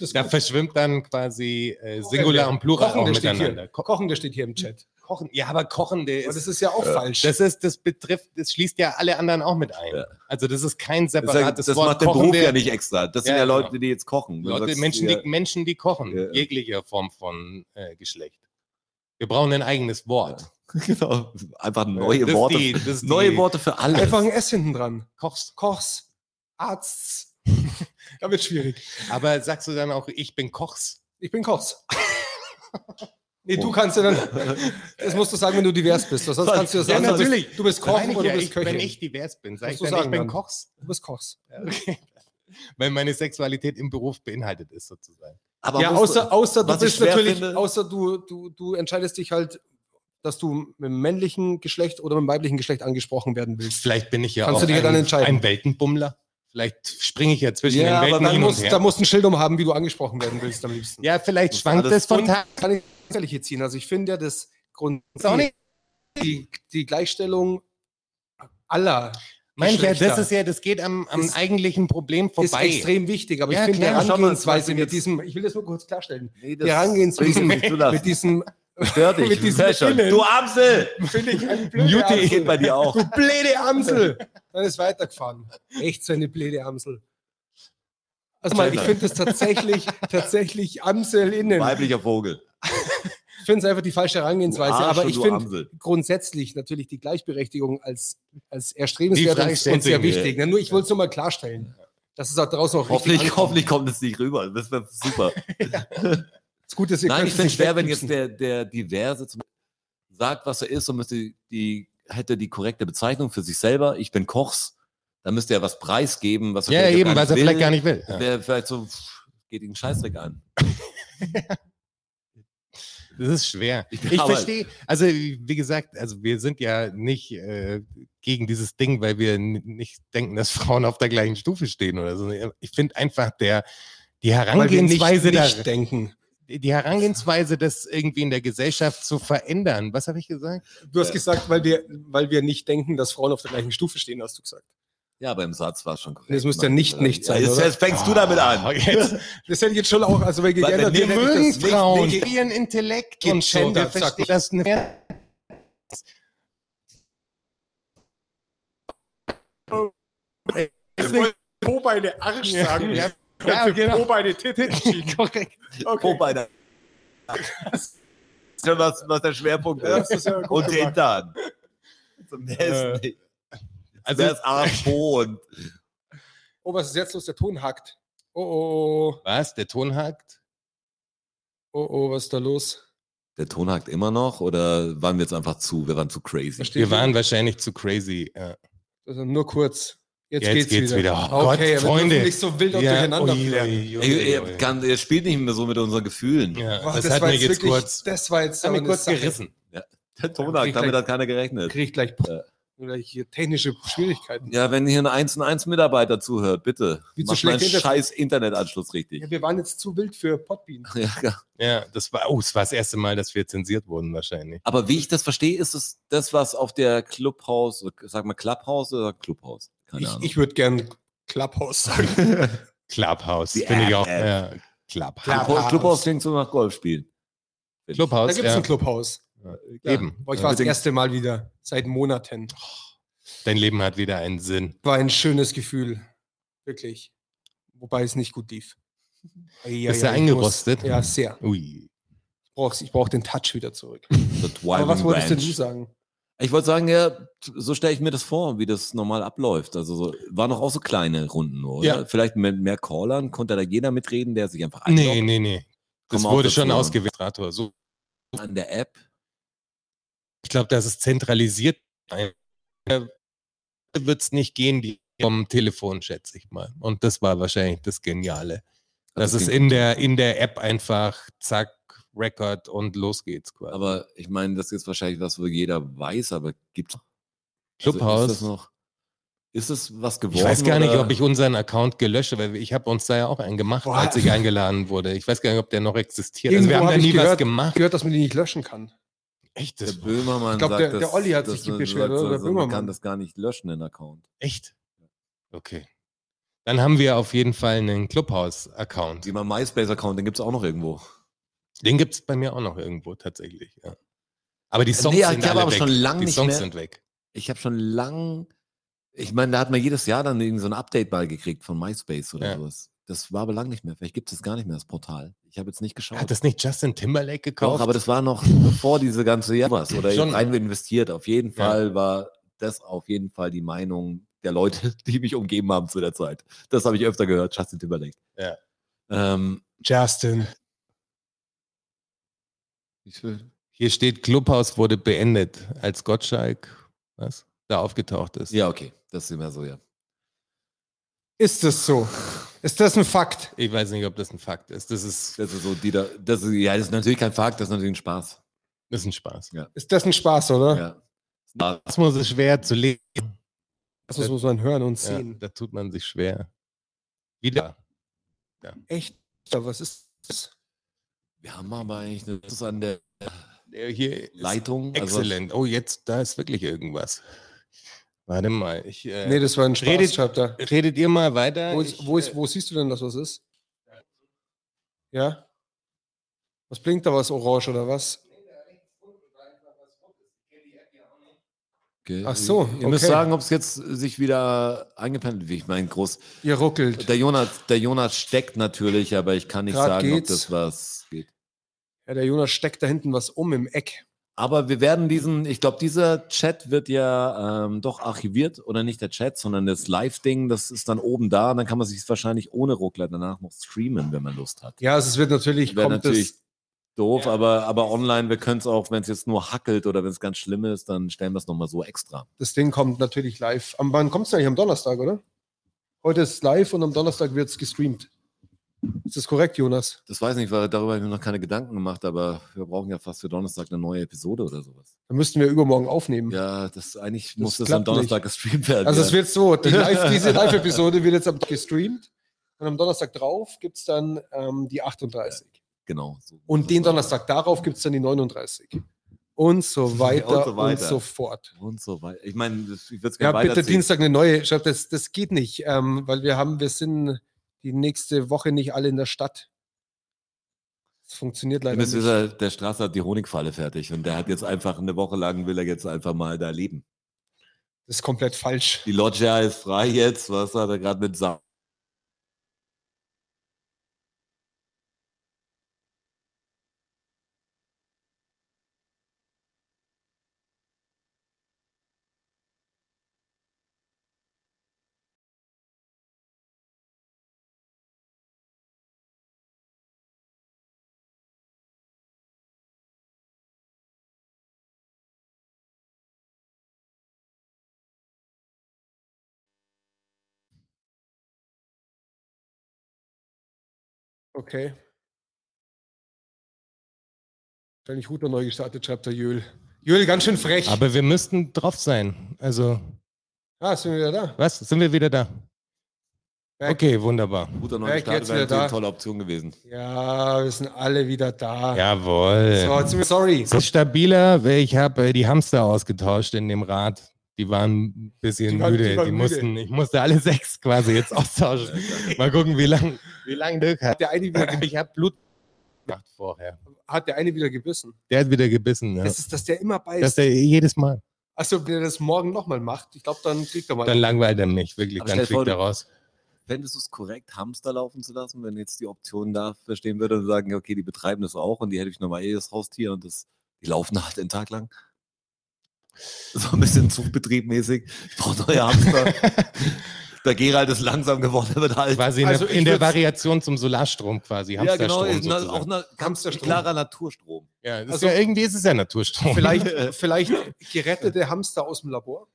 Ich Da gut. verschwimmt dann quasi äh, Singular und Plural auch Kochende steht miteinander. hier. Ko Kochende steht hier im Chat. Kochen. Ja, aber Kochende Aber ist, das ist ja auch falsch. das ist, das betrifft, das schließt ja alle anderen auch mit ein. Ja. Also das ist kein Das, ist ja- separates das Wort. macht den Beruf Kochende- ja nicht extra. Das sind Ja, ja genau. Leute, die jetzt kochen. Leute, sagst, Menschen, ja, die, Menschen, die kochen. Ja. Jeglicher Form von äh, Geschlecht. Wir brauchen ein eigenes Wort. (laughs) Genau. Einfach neue Das ist Worte. die- das neue die- Worte für alles. Einfach ein S hinten dran. Kochst. Kochs, Arzts. (laughs) da wird schwierig. Aber sagst du dann auch, ich bin Kochs? Ich bin Kochs. (laughs) Nee, du kannst ja dann, (laughs) das musst du sagen, wenn du divers bist. Sonst kannst du ja Ja, sagen, du bist- natürlich. du bist Koch oder ja, du bist ich, Köchin. wenn ich divers bin, sag ich dann, ich sagen bin dann. Kochs. du bist Kochs. Ja, okay. (laughs) Weil meine Sexualität im Beruf beinhaltet ist, sozusagen. Aber ja, außer, außer du ich bist natürlich, finde- außer du, du, du entscheidest dich halt, dass du mit dem männlichen Geschlecht oder mit dem weiblichen Geschlecht angesprochen werden willst. Vielleicht bin ich ja Kannst auch du dich ja ein, dann entscheiden. ein Weltenbummler. Vielleicht springe ich ja zwischen Ja, den aber Welten Dann hin musst, und da her. musst du ein Schild umhaben, wie du angesprochen werden willst am liebsten. Ja, vielleicht Das schwankt es von Tag. Kann ich ehrlich hier ziehen. Also ich finde ja, das Grund, Ist nicht- die, die Gleichstellung aller Mein ich ja, das ist ja, das geht am, am ist- eigentlichen Problem ist vorbei. extrem wichtig. Aber Ja, ich finde die Herangehensweise was mit diesem, ich will das nur kurz klarstellen, Nee, die Herangehensweise mit, diesem, Stört dich. (laughs) mit schon. Innen. Du Amsel! finde ich ein (laughs) blöde Mute geht Amsel. bei dir auch. Du blöde Amsel! Dann ist weitergefahren. Echt so eine blöde Amsel. Also mal, ich finde es tatsächlich, tatsächlich Amsel innen. Weiblicher Vogel. Ich finde es einfach die falsche Herangehensweise. Arsch aber ich finde grundsätzlich natürlich die Gleichberechtigung als, als erstrebenswert und, sehr wichtig. Na, nur ich wollte es nur mal klarstellen. Das ist auch draußen auch richtig Hoffentlich, hoffentlich kommt es nicht rüber. Das wäre super. (laughs) Das Gute ist, ihr Nein, ich finde es schwer, wenn jetzt der, der Diverse zum sagt, was er ist und müsste die, hätte die korrekte Bezeichnung für sich selber. Ich bin Kochs. Da müsste er was preisgeben, was er Ja, eben, was er will. vielleicht gar nicht will. Ja. Wäre vielleicht so, pff, geht ihn Scheißdreck an. (laughs) (laughs) Das ist schwer. Ich- Ich aber- verstehe, also wie gesagt, also wir sind ja nicht äh, gegen dieses Ding, weil wir nicht denken, dass (laughs) Frauen auf der gleichen Stufe stehen oder so. Ich finde einfach der, die Weil wir Herangehensweise, nicht, da, nicht denken. die Herangehensweise, das irgendwie in der Gesellschaft zu verändern. Was habe ich gesagt? Du hast gesagt, weil wir, weil wir nicht denken, dass Frauen auf der gleichen Stufe stehen, hast du gesagt. Ja, beim Satz war es schon korrekt. Das müsste ja nicht nicht sein, jetzt, oder? jetzt fängst du damit an. Jetzt, (laughs) Das hätte ich jetzt schon auch, also weil geändert bei wir mögen Frauen, für ihren Intellekt und so. Wir verstehen das nicht. Ich wollte Pobeine Arsch Ja. sagen. (laughs) Ja. Ja, Ja, genau. Pobeine Titten (laughs) entschieden. Korrekt. Okay. Wobei, da- Das ist ja was, was der Schwerpunkt Ja, ist. das ist ja Und gemacht. Hintern. Zum Äh, nicht. Also, das Arsch und Oh, was ist jetzt los? Der Ton hackt. Oh, oh, was? Der Ton hakt? oh, oh, was ist da los? Der Ton hakt immer noch oder waren wir jetzt einfach zu? Wir waren zu crazy. Verstehe. Wir waren wahrscheinlich zu crazy. Ja. Also nur kurz. Jetzt, Jetzt geht's, geht's wieder. wieder. Oh Gott, okay, wir Freunde. nicht so wild auf Ja, durcheinander ui, flären. ui, ui, Ey, ui. er, kann, er spielt nicht mehr so mit unseren Gefühlen. Ja, Boah, das, hat war mir jetzt wirklich, kurz, das war jetzt das hat mir kurz Sache. gerissen. Der Ton hakt, damit hat keiner gerechnet. Krieg ich gleich, Ja. Hier technische Schwierigkeiten. Ja, wenn hier ein 1 und 1 Mitarbeiter zuhört, bitte. Wie zu Mach meinen scheiß Internetanschluss richtig. Ja, wir waren jetzt zu wild für Podbean. (laughs) Ja, ja. Ja, das war, oh, es war das erste Mal, dass wir zensiert wurden, wahrscheinlich. Aber wie ich das verstehe, ist es das, was auf der Clubhouse, sag mal Clubhouse oder Clubhouse? Keine Ich, Ahnung. ich würde gern Clubhouse sagen. (laughs) Clubhouse, finde ich auch. App. Ja, Clubhouse. Clubhouse, Clubhouse klingt so nach Golfspielen. Da Clubhouse, gibt es ja. ein Clubhouse. Ja. Eben. Boah, ich Ja. war das erste Mal wieder, seit Monaten. Dein Leben hat wieder einen Sinn. War ein schönes Gefühl. Wirklich. Wobei es nicht gut lief. (laughs) Bist ei, du ei, eingerostet? Muss, ja, sehr. Ui. Ich brauche ich brauch den Touch wieder zurück. (laughs) Aber was wolltest denn du sagen? Ich wollte sagen, ja, so stelle ich mir das vor, wie das normal abläuft. Also so, waren doch auch so kleine Runden, nur, oder? Ja. Vielleicht mit mehr Callern, konnte da jeder mitreden, der sich einfach Nee, einloggt nee, nee. Das Komm auch wurde schon ausgewählt. So, an der App. Ich glaube, das ist zentralisiert. Wird es nicht gehen, die vom Telefon, schätze ich mal. Und das war wahrscheinlich das Geniale. Das ist in der, in der App einfach zack, Record und los geht's quasi. Aber ich meine, das ist wahrscheinlich was, wo jeder weiß, aber gibt Clubhouse. ist das noch? Ist es was geworden? ich weiß gar nicht, oder? ob ich unseren Account gelöscht habe, weil ich habe uns da ja auch einen gemacht, Boah. als ich eingeladen wurde. Ich weiß gar nicht, ob der noch existiert. Irgendwo also wir haben hab da ich nie was gehört- gemacht. Gehört, dass man die nicht löschen kann. Echt? Der Böhmermann Ich glaub, sagt, der- der Olli hat sich beschwert, sagt, oder? Der also Man kann Böhmermann. das gar nicht löschen, den Account. echt? Okay. Dann haben wir auf jeden Fall einen Clubhouse-Account. Wie mein MySpace-Account, den gibt es auch noch irgendwo. Den gibt es bei mir auch noch irgendwo tatsächlich. Ja. Aber die Songs Nee, sind alle weg. schon lang die nicht Songs mehr- sind weg. Ich habe schon lang, ich meine, da hat man jedes Jahr dann irgend so ein Update mal gekriegt von MySpace oder Ja. sowas. Das war aber lang nicht mehr. Vielleicht gibt es gar nicht mehr, das Portal. Ich habe jetzt nicht geschaut. Hat das nicht Justin Timberlake gekauft? Doch, aber das war noch bevor diese ganze was. Oder Schon, rein investiert. Auf jeden Ja. Fall war das auf jeden Fall die Meinung der Leute, (laughs) die mich umgeben haben zu der Zeit. Das habe ich öfter gehört, Justin Timberlake. Ja. Ähm, Justin. Hier steht, Clubhouse wurde beendet, als Gottschalk was, da aufgetaucht ist. ja, okay. Das ist immer so, ja. Ist das so? Ist das ein Fakt? Ich weiß nicht, ob das ein Fakt ist. Das ist, Das ist so, die da, das ist, ja, das ist natürlich kein Fakt, das ist natürlich ein Spaß. das ist ein Spaß. Ist das ein Spaß, oder? Ja. Das muss es schwer zu lesen. Das muss man hören und Ja, sehen. da tut man sich schwer. Wieder. Echt? Ja, was ist das? Wir haben aber eigentlich eine, das ist an der Der Leitung. also- Exzellent. Oh, jetzt, da ist wirklich irgendwas. Warte mal. Ich, äh, Nee, das war ein Spaß, Redet- schreibt er. redet ihr mal weiter? Wo, ist, Ich, wo, ist, äh, wo siehst du denn, dass was ist? Ja? Was blinkt da was orange oder was? Okay. Ach so, Ihr müsst okay. sagen, ob es jetzt sich wieder eingependelt, wie ich meine, groß. Ihr ruckelt. Der Jonas, der Jonas steckt natürlich, aber ich kann nicht Grad sagen, geht's. ob das was geht. Ja, der Jonas steckt da hinten was um im Eck. Aber wir werden diesen, ich glaube, dieser Chat wird ja ähm, doch archiviert oder nicht der Chat, sondern das Live-Ding, das ist dann oben da und dann kann man sich wahrscheinlich ohne Ruckler danach noch streamen, wenn man Lust hat. Ja, also es wird natürlich, Wäre kommt natürlich doof, Ja. aber, aber online, wir können es auch, wenn es jetzt nur hackelt oder wenn es ganz schlimm ist, dann stellen wir es nochmal so extra. Das Ding kommt natürlich live. Am wann kommt es eigentlich? Am Donnerstag, oder? Heute ist live und am Donnerstag wird es gestreamt. Ist das korrekt, Jonas? Das weiß ich nicht, weil darüber habe ich mir noch keine Gedanken gemacht, aber wir brauchen ja fast für Donnerstag eine neue Episode oder sowas. Dann müssten wir übermorgen aufnehmen. Ja, das eigentlich Das muss das am Donnerstag gestreamt werden. Also ja. es wird so, die Live, diese Live-Episode wird jetzt am gestreamt und am Donnerstag drauf gibt es dann ähm, die 38. genau. so Und den. Donnerstag darauf gibt es dann die 39. Und so (laughs) weiter und so so, weiter. fort. Und so weiter. Ich meine, ich würde es Ja, gerne bitte weiterziehen. Dienstag eine neue. Schau, das, das geht nicht, ähm, weil wir haben, wir sind die nächste Woche nicht alle in der Stadt. Das funktioniert leider nicht. wissen, der Straße hat die Honigfalle fertig und der hat jetzt einfach eine Woche lang, will er jetzt einfach mal da leben. Das ist komplett falsch. Die Loggia ist frei jetzt, was hat er gerade mit Sa Okay. Wahrscheinlich Router neu gestartet, schreibt der Jöl. Jöl, ganz schön frech. Aber wir müssten drauf sein. Also, ah, sind wir wieder da? was? Sind wir wieder da? Back. Okay, wunderbar. guter Ja, neuer Start, wäre eine tolle Option gewesen. Ja, wir sind alle wieder da. Jawohl. So, sorry. Es ist stabiler, weil ich habe äh, die Hamster ausgetauscht in dem Rad. Die waren ein bisschen Die waren- müde. die Die, waren müde. mussten, ich musste alle (laughs) sechs quasi jetzt austauschen. Mal gucken, wie lang, wie lang Dirk hat. Hat der eine wieder, Ich habe Blut gemacht vorher. hat der eine wieder gebissen? Der hat wieder gebissen. Ja. Das ist, dass der immer Das beißt. der jedes Mal. Achso, wenn er das morgen nochmal macht, ich glaube, dann kriegt er mal. Dann langweilt er mich, wirklich. Aber Dann fliegt er raus. Fändest du es korrekt, Hamster laufen zu lassen, wenn jetzt die Option da verstehen würde und sagen, okay, die betreiben das auch und die hätte ich nochmal eh das Haustier und das, die laufen halt den Tag lang? (laughs) So ein bisschen Zugbetrieb-mäßig. Ich brauche neue Hamster. (laughs) der Gerald ist langsam geworden, er wird halt. Quasi in, Also der, in der Variation zum Solarstrom quasi. ja, genau, sozusagen. auch na, ganz Hamsterstrom. klarer Naturstrom. ja, das Also- ist ja, irgendwie ist es ja Naturstrom. vielleicht, (laughs) vielleicht gerettete Hamster aus dem Labor.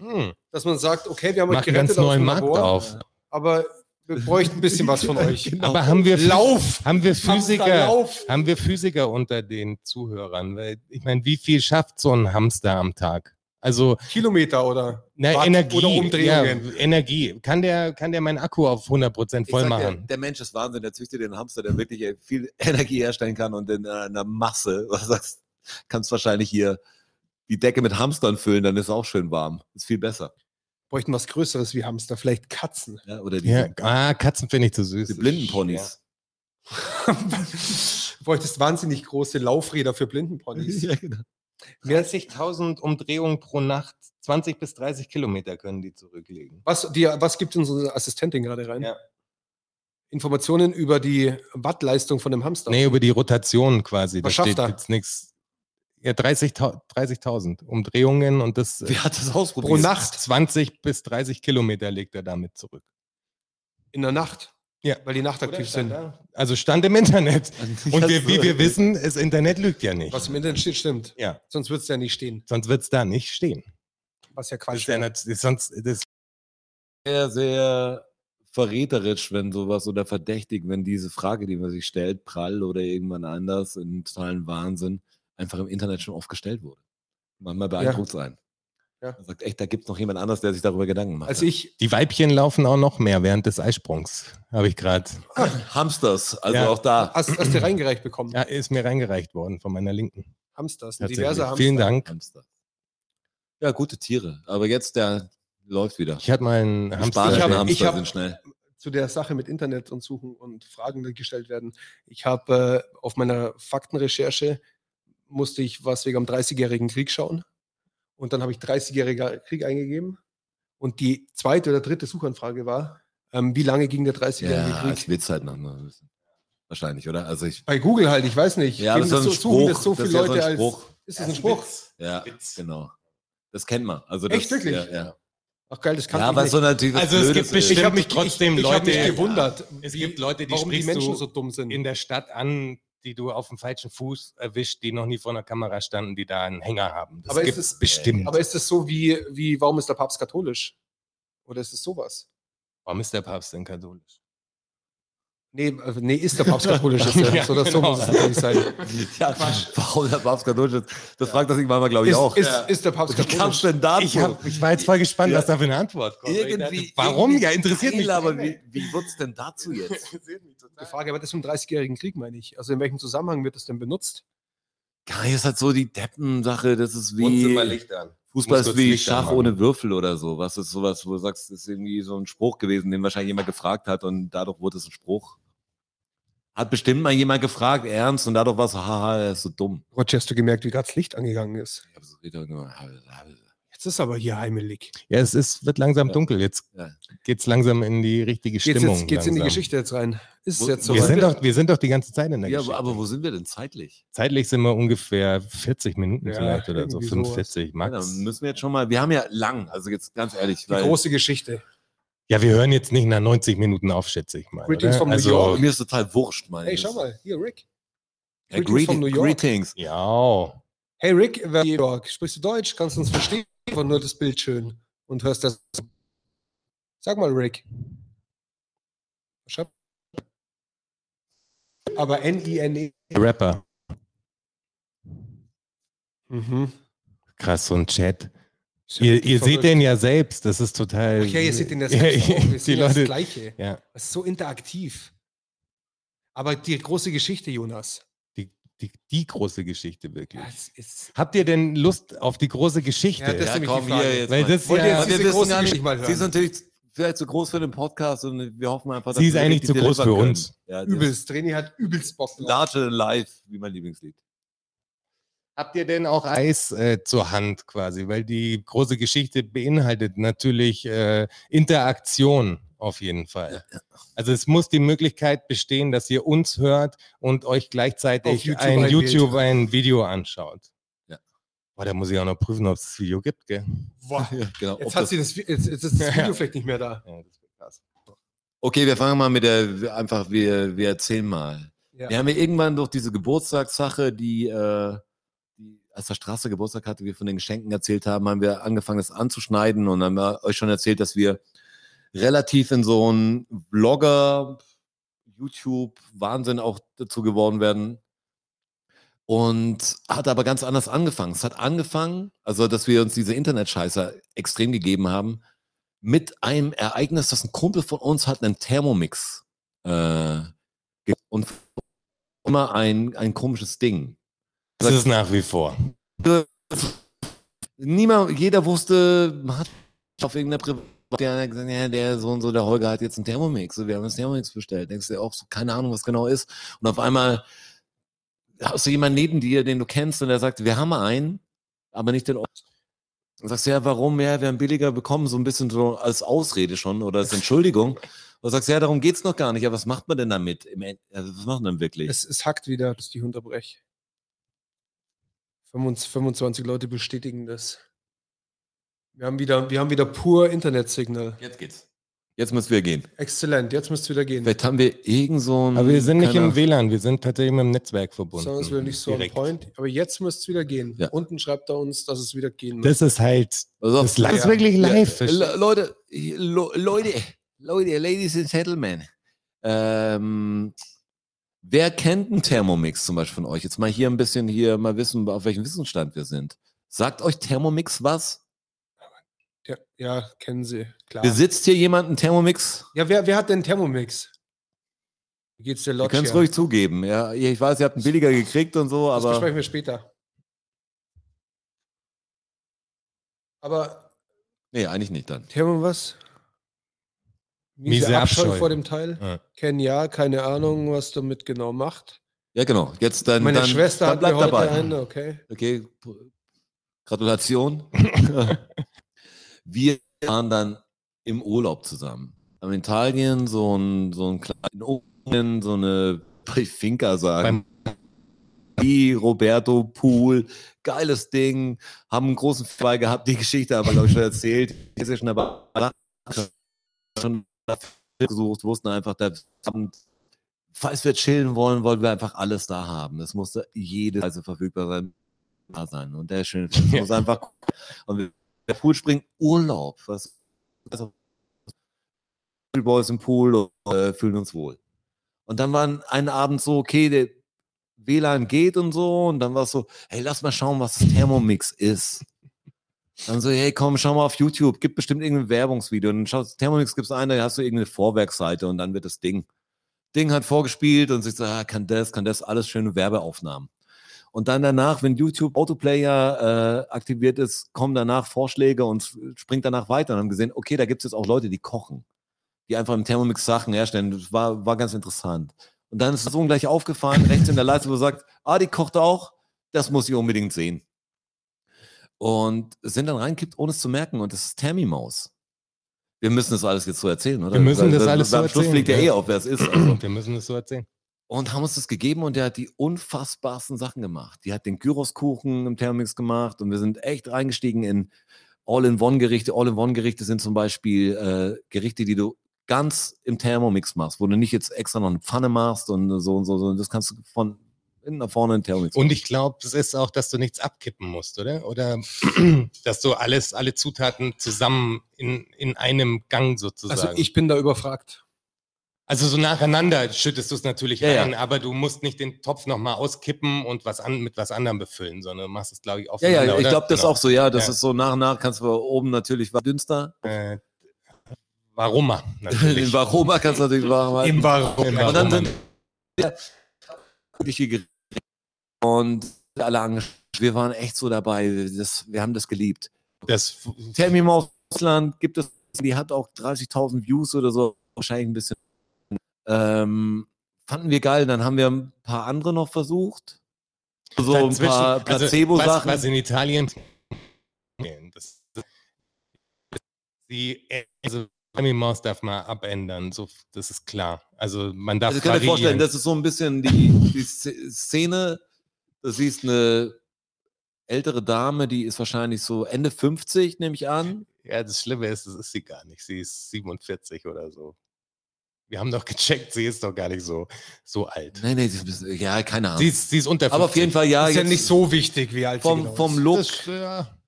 Hm. Dass man sagt, okay, wir haben euch ganz gerettet aus neuen dem Markt Labor, auf. aber wir bräuchten ein bisschen was von (laughs) euch. Aber haben wir, Lauf! haben wir Physiker, lauf! haben wir Physiker unter den Zuhörern? Weil, ich meine, wie viel schafft so ein Hamster am Tag? Also Kilometer oder na, Watt Energie, oder Umdrehungen. Ja, Energie. Kann der, kann der meinen Akku auf 100% Ich voll machen? der Mensch ist Wahnsinn, der züchtet den Hamster, der wirklich äh, viel (laughs) Energie herstellen kann und in äh, einer Masse, (laughs) was sagst, kannst wahrscheinlich hier die Decke mit Hamstern füllen, dann ist es auch schön warm. Ist viel besser. Bräuchten was Größeres wie Hamster, vielleicht Katzen. Ja, oder diese, Ja, ah, Katzen finde ich zu süß. die Blindenponys. du (laughs) bräuchtest wahnsinnig große Laufräder für Blindenponys. (laughs) Ja, genau. 40.000 Umdrehungen pro Nacht, 20 bis 30 Kilometer können die zurücklegen. Was, die, was gibt unsere Assistentin gerade rein? Ja. Informationen über die Wattleistung von dem Hamster. Nee, über die Rotation quasi. Was da schafft steht jetzt nichts. Ja, 30.000 30.000 Umdrehungen und das äh, Wer hat das ausprobiert? Pro Nacht 20 bis 30 Kilometer legt er damit zurück. in der Nacht. Ja. Weil die nachtaktiv sind. Also stand im Internet. (laughs) Und Ja, wir, wie wir wissen, das Internet lügt ja nicht. Was im Internet steht, stimmt. Ja, Sonst würde es ja nicht stehen. sonst wird es da nicht stehen. Was ja Das Quatsch ist ja nicht, das, sonst, das, sehr, sehr verräterisch, wenn sowas oder verdächtig, wenn diese Frage, die man sich stellt, prall oder irgendwann anders, in totalen Wahnsinn, einfach im Internet schon oft gestellt wurde. Manchmal beeindruckt es einen. Ja. Man sagt, echt, da gibt es noch jemand anders, der sich darüber Gedanken macht. Als ich, die Weibchen laufen auch noch mehr während des Eisprungs. Habe ich gerade. (clears throat) Hamsters, also Ja. auch da. hast, hast du reingereicht bekommen? Ja, ist mir reingereicht worden von meiner Linken. Hamsters, diverse Hamster. Vielen Dank. Hamster. Ja, gute Tiere. Aber jetzt, der läuft wieder. Ich hatte mal einen Hamster. Ich hab- Hamster ich hab- sind schnell. zu der Sache mit Internet und Suchen und Fragen, die gestellt werden. Ich habe äh, auf meiner Faktenrecherche musste ich was wegen am 30-jährigen Krieg schauen. Und dann habe ich 30-jähriger Krieg eingegeben. Und die zweite oder dritte Suchanfrage war, ähm, wie lange ging der 30-jährige Ja, Krieg? als Witz halt noch. ein bisschen. Wahrscheinlich, oder? Also ich. Bei Google halt, ich weiß nicht. Ja, das ist so suchen das Spruch. so Das ist ja so ein Leute als. Spruch. Ist das ein Spruch? Ja, Witz. genau. Das kennt man. Also das, Echt, wirklich? Ja, ja. Ach geil, das kann ja ich aber nicht. so natürlich Also es gibt ist. bestimmt ich habe mich trotzdem ich, ich Leute- mich gewundert, Es wie- gibt Leute, die warum die Menschen du so dumm sind. in der Stadt an, die du auf dem falschen Fuß erwischt, die noch nie vor einer Kamera standen, die da einen Hänger haben. Das Aber ist gibt es- bestimmt. Aber ist es so wie, wie, warum ist der Papst katholisch? Oder ist es sowas? Warum ist der Papst denn katholisch? Nee, äh, nee, ist der Papst katholisch. ist. Ja, (laughs) so, oder so genau. muss es natürlich sein. Ja, (laughs) warum der Papst katholisch ist, das fragt er sich manchmal, glaube ich, Ist, auch. ist, ist der Papst katholisch? denn dazu? Ich, hab, ich war jetzt voll gespannt, Ja. was da für eine Antwort kommt. irgendwie. Warum? irgendwie Ja, interessiert mich. Aber wie, wie wird es denn dazu jetzt? (laughs) Die Frage, aber das im 30-jährigen Krieg meine ich. Also in welchem Zusammenhang wird das denn benutzt? Geil, ist halt so die Deppen-Sache, das ist mal wie. Licht an. Fußball ist wie Schach anmachen. ohne Würfel oder so. Was ist sowas, wo du sagst, das ist irgendwie so ein Spruch gewesen, den wahrscheinlich jemand gefragt hat und dadurch wurde es ein Spruch. Hat bestimmt mal jemand gefragt, ernst, und dadurch war es, haha, er ist so dumm. Roger, hast du gemerkt, wie gerade das Licht angegangen ist? Ich hab so wieder nur, Jetzt ist aber hier heimelig. Ja, es ist, wird langsam Ja. dunkel. Jetzt Ja. geht's langsam in die richtige Geht's, Stimmung. jetzt, geht's in die. Geschichte jetzt rein? Ist es Wo- jetzt so? Wir sind, doch, wir sind doch die ganze Zeit in der Ja, Geschichte. aber, aber wo sind wir denn zeitlich? Zeitlich sind wir ungefähr 40 Minuten Ja, vielleicht oder so, irgendwie 45 Ja, max. dann müssen wir jetzt schon mal, wir haben ja lang, also jetzt ganz ehrlich, die weil große Geschichte. Ja, wir hören jetzt nicht nach 90 Minuten auf, schätze ich mal. Greetings oder? from New also, York. mir ist total wurscht, meine Hey, schau mal, hier, Rick. Ja, Greetings from greeting, New York. Greetings. Ja, Hey, Rick, wer New York? Sprichst du Deutsch? Kannst du uns verstehen? Einfach nur das Bild schön. Und hörst das. Sag mal, Rick. Aber N-I-N-E. Rapper. Mhm. Krass, so ein Chat. Ist ja Ihr, ihr seht den ja selbst, das ist total. Ach ja, ihr seht den ja (laughs) selbst auch. Wir die sehen ja das Leute, Gleiche. ja, Das ist so interaktiv. Aber die große Geschichte, Jonas. die, die, die große Geschichte wirklich. Ja, ist, Habt ihr denn Lust auf die große Geschichte? Ja, das ist Ja, nämlich komm, die Frage. hier jetzt Weil das Wollt ihr ja, jetzt wir diese wissen große gar nicht, Geschichte mal Sie ist hören? natürlich vielleicht zu groß für den Podcast und wir hoffen einfach, Sie ist wir eigentlich zu groß für können. uns. Ja, Übelst. Treni hat übelst Bock. Large life, wie mein Lieblingslied. Habt ihr denn auch Eis äh, zur Hand quasi? Weil die große Geschichte beinhaltet natürlich äh, Interaktion auf jeden Fall. Also es muss die Möglichkeit bestehen, dass ihr uns hört und euch gleichzeitig YouTube ein ein. YouTube ein Video anschaut. Ja. Boah, da muss ich auch noch prüfen, ob es das Video gibt, gell? Boah. (laughs) Ja, genau. Jetzt, hat das- sie das, jetzt, jetzt ist das Ja. Video vielleicht nicht mehr da. (laughs) Ja, das wird krass. okay, wir fangen mal mit der, einfach, wir, wir erzählen mal. Ja. Wir haben ja irgendwann durch diese Geburtstagssache, die, äh, die, als der Straße Geburtstag hatte, wir von den Geschenken erzählt haben, haben wir angefangen, das anzuschneiden und haben wir euch schon erzählt, dass wir relativ in so einen Blogger, YouTube-Wahnsinn auch dazu geworden werden. Und hat aber ganz anders angefangen. Es hat angefangen, also dass wir uns diese Internetscheiße extrem gegeben haben, mit einem Ereignis, dass ein Kumpel von uns hat einen Thermomix äh, und immer ein, ein komisches Ding. Das ist nach wie vor. Niemand, jeder wusste, man hat auf irgendeiner Privat, der gesagt, ja, der so und so, der Holger hat jetzt einen Thermomix, so, wir haben einen Thermomix bestellt. Denkst du auch so, keine Ahnung, was genau ist. Und auf einmal hast du jemanden neben dir, den du kennst, und der sagt, wir haben einen, aber nicht den Ort. Und sagst du, ja, warum? Ja, wir haben billiger bekommen, so ein bisschen so als Ausrede schon oder als Entschuldigung. (laughs) Und sagst, ja, darum geht's noch gar nicht. Ja, was macht man denn damit? Im End also, was macht man denn wirklich? Es, es hackt wieder, dass ich unterbreche. 25 25 Leute bestätigen das. Wir haben wieder, wir haben wieder pur Internetsignal. Jetzt geht's. Jetzt müssen wir gehen. Exzellent, jetzt müsst ihr wieder gehen. Vielleicht haben wir irgend so ein. Aber wir sind nicht im WLAN, wir sind tatsächlich mit dem Netzwerk verbunden. Sondern es wird nicht so on Direkt. point. Aber jetzt müsst ihr wieder gehen. Ja. Unten schreibt er uns, dass es wieder gehen muss. Das ist halt, Pass auf. das ist wirklich live. Ja, Le- Leute, Le- Leute, Leute, Ladies and Gentlemen. Ähm, wer kennt einen Thermomix zum Beispiel von euch? Jetzt mal hier ein bisschen hier mal wissen, auf welchem Wissensstand wir sind. Sagt euch Thermomix was? Ja, ja, kennen sie, klar. Besitzt hier jemand einen Thermomix? Ja, wer, wer hat denn Thermomix? Wie geht's der Ihr Lodge? könnt es ruhig zugeben. Ja, ich weiß, ihr habt einen billiger gekriegt und so, Das aber besprechen wir später. Aber nee, eigentlich nicht dann. Thermo was? Miese Miese Abscheu Abscheu. vor dem Teil. Ja. Ken ja, keine Ahnung, was damit genau macht. Ja, genau. Jetzt dann. Meine dann, Schwester dann hat mir bleibt heute dabei. einen, okay. Okay, Gratulation. (laughs) wir waren dann im Urlaub zusammen. Haben in Italien so einen so einen kleinen Ofen, so eine (laughs) Finca sagen. Wie Roberto Pool, geiles Ding, haben einen großen Fall gehabt, die Geschichte aber glaube ich schon erzählt. Ist ja schon aber schon gesucht, wussten einfach, da falls wir chillen wollen, wollen wir einfach alles da haben. Es musste jede Reise verfügbar sein. da sein. Und der schöne Film muss einfach und der Pool springen Urlaub. Was, also, Boys im Pool und äh, fühlen uns wohl. Und dann war ein Abend so, okay, der WLAN geht und so. Und dann war es so, hey, lass mal schauen, was das Thermomix ist. Dann so, hey, komm, schau mal auf YouTube, gibt bestimmt irgendein Werbungsvideo. Und dann schaust Thermomix gibt's ein, da hast du irgendeine Vorwerksseite und dann wird das Ding. Ding hat vorgespielt und sich so, ah, kann das, kann das, alles schöne Werbeaufnahmen. Und dann danach, wenn YouTube Autoplayer äh, aktiviert ist, kommen danach Vorschläge und springt danach weiter. Und haben gesehen, okay, da gibt es jetzt auch Leute, die kochen, die einfach im Thermomix Sachen herstellen. Das war, war ganz interessant. Und dann ist es so gleich aufgefallen, rechts in der Leiste, wo sagt, ah, die kocht auch, das muss ich unbedingt sehen. Und sind dann reingekippt, ohne es zu merken. Und das ist Thermimaus. Wir müssen das alles jetzt so erzählen, oder? Wir müssen Weil- das weil- alles so Am Schluss erzählen, fliegt ja eh auf, wer es ist. Also (clears throat) Wir müssen es so erzählen. und haben uns das gegeben und der hat die unfassbarsten Sachen gemacht. Die hat den Gyros-Kuchen im Thermomix gemacht und wir sind echt reingestiegen in All-in-One-Gerichte. All-in-One-Gerichte sind zum Beispiel äh, Gerichte, die du ganz im Thermomix machst, wo du nicht jetzt extra noch eine Pfanne machst und so und so. so. Das kannst du von hinten nach vorne in den Thermomix Und ich glaube, es ist auch, dass du nichts abkippen musst, oder? Oder (clears throat) dass du alles, alle Zutaten zusammen in, in einem Gang sozusagen. Also ich bin da überfragt. Also so nacheinander schüttest du es natürlich Ja, ja. rein, aber du musst nicht den Topf nochmal auskippen und was an, mit was anderem befüllen, sondern du machst es, glaube ich, Ja, aufeinander. ja, ich oder? glaube, das ist Genau. auch so, ja, das Ja. ist so nach und nach kannst du oben natürlich was dünster. Äh, Varoma, natürlich. (laughs) Varoma kannst du natürlich warm halten. Im Varoma. Und dann sind Gerichte und alle angeschaut. Wir waren echt so dabei. Das, wir haben das geliebt. das, Thermi Mausland gibt es, die hat auch 30.000 Views oder so. Wahrscheinlich ein bisschen. Ähm, fanden wir geil. Dann haben wir ein paar andere noch versucht. So ein paar also, was, Placebo-Sachen. was in Italien. Das, das, die, also, Mickey Maus darf man abändern, so, das ist klar. Also, man darf Also ich kann dir vorstellen, das ist so ein bisschen die, die Sz- Szene. Du siehst eine ältere Dame, die ist wahrscheinlich so Ende 50, nehme ich an. Ja, das Schlimme ist, das ist sie gar nicht. Sie ist 47 oder so. Wir haben doch gecheckt, sie ist doch gar nicht so, so alt. Nee, nee, sie ist ein bisschen, ja, keine Ahnung. Sie ist, sie ist unter 50. Aber auf jeden Fall, ja, ist ja nicht so wichtig, wie alt sie vom, genau vom ist. Look, Das, ja,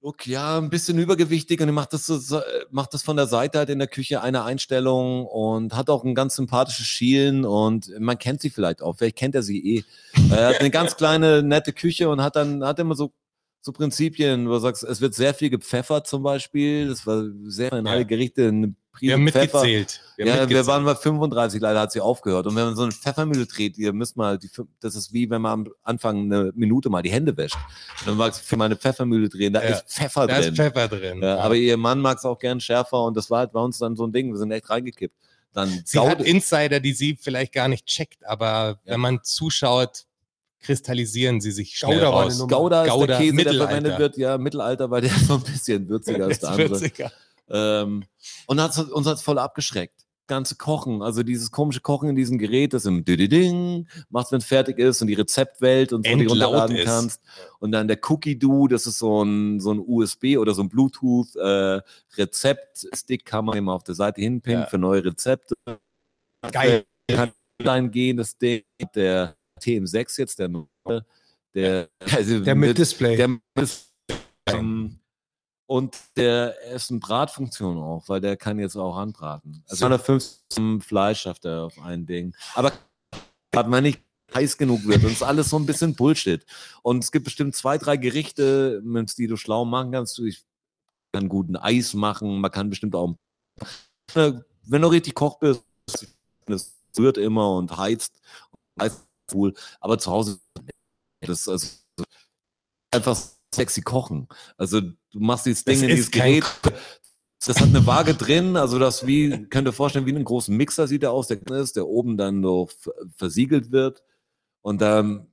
Look, ja, ein bisschen übergewichtig und er macht das, so, macht das von der Seite halt in der Küche eine Einstellung und hat auch ein ganz sympathisches Schielen und man kennt sie vielleicht auch, vielleicht kennt er sie eh. Er hat eine ganz kleine, nette Küche und hat dann, hat immer so, so Prinzipien, wo du sagst, es wird sehr viel gepfeffert zum Beispiel, das war sehr in alle Gerichte, eine Prise wir haben Pfeffer. mitgezählt. Wir haben ja, wir mitgezählt. waren bei 35, leider hat sie aufgehört. Und wenn man so eine Pfeffermühle dreht, ihr müsst mal, die, das ist wie wenn man am Anfang eine Minute mal die Hände wäscht. Dann magst du für meine Pfeffermühle drehen, da Ja, ist Pfeffer Da ist drin. Pfeffer drin. ja, aber ihr Mann mag es auch gern schärfer und das war halt bei uns dann so ein Ding. Wir sind echt reingekippt. Dann sie hat Insider, die sie vielleicht gar nicht checkt, aber Ja. wenn man zuschaut, kristallisieren sie sich schnell Gouda raus. Gouda ist Gouda, der Käse, der Mittelalter. verwendet wird. Ja, Mittelalter, weil der (laughs) so ein bisschen würziger ist. Der andere. wird sicher. Ähm, und hat's, uns hat es voll abgeschreckt. Ganze Kochen, also dieses komische Kochen in diesem Gerät, das im Ding machst, wenn es fertig ist und die Rezeptwelt und so, die runterladen ist. kannst. Und dann der Cookie-Do, das ist so ein, so ein USB oder so ein Bluetooth-Rezept-Stick, kann man immer auf der Seite hinpinnen Ja. für neue Rezepte. Geil. Kann online gehen, das Ding, der TM6 jetzt, der der, also Der mit Display. der ist, ähm, und der ist eine Bratfunktion auch, weil der kann jetzt auch anbraten. Also 250 zum Fleisch schafft er auf ein Ding. Aber hat man nicht heiß genug wird. Und es ist alles so ein bisschen Bullshit. Und es gibt bestimmt zwei, drei Gerichte, mit die du schlau machen kannst. Du ich kann guten Eis machen, man kann bestimmt auch Äh, wenn du richtig Koch bist, das rührt immer und heizt. heizt cool. Aber zu Hause das ist also einfach sexy kochen. Also du machst dieses Das Ding in ist dieses Gerät. Das hat eine Waage drin, also das wie, könnt ihr vorstellen, wie einen großen Mixer sieht er aus, der ist, der oben dann so f- versiegelt wird. Und dann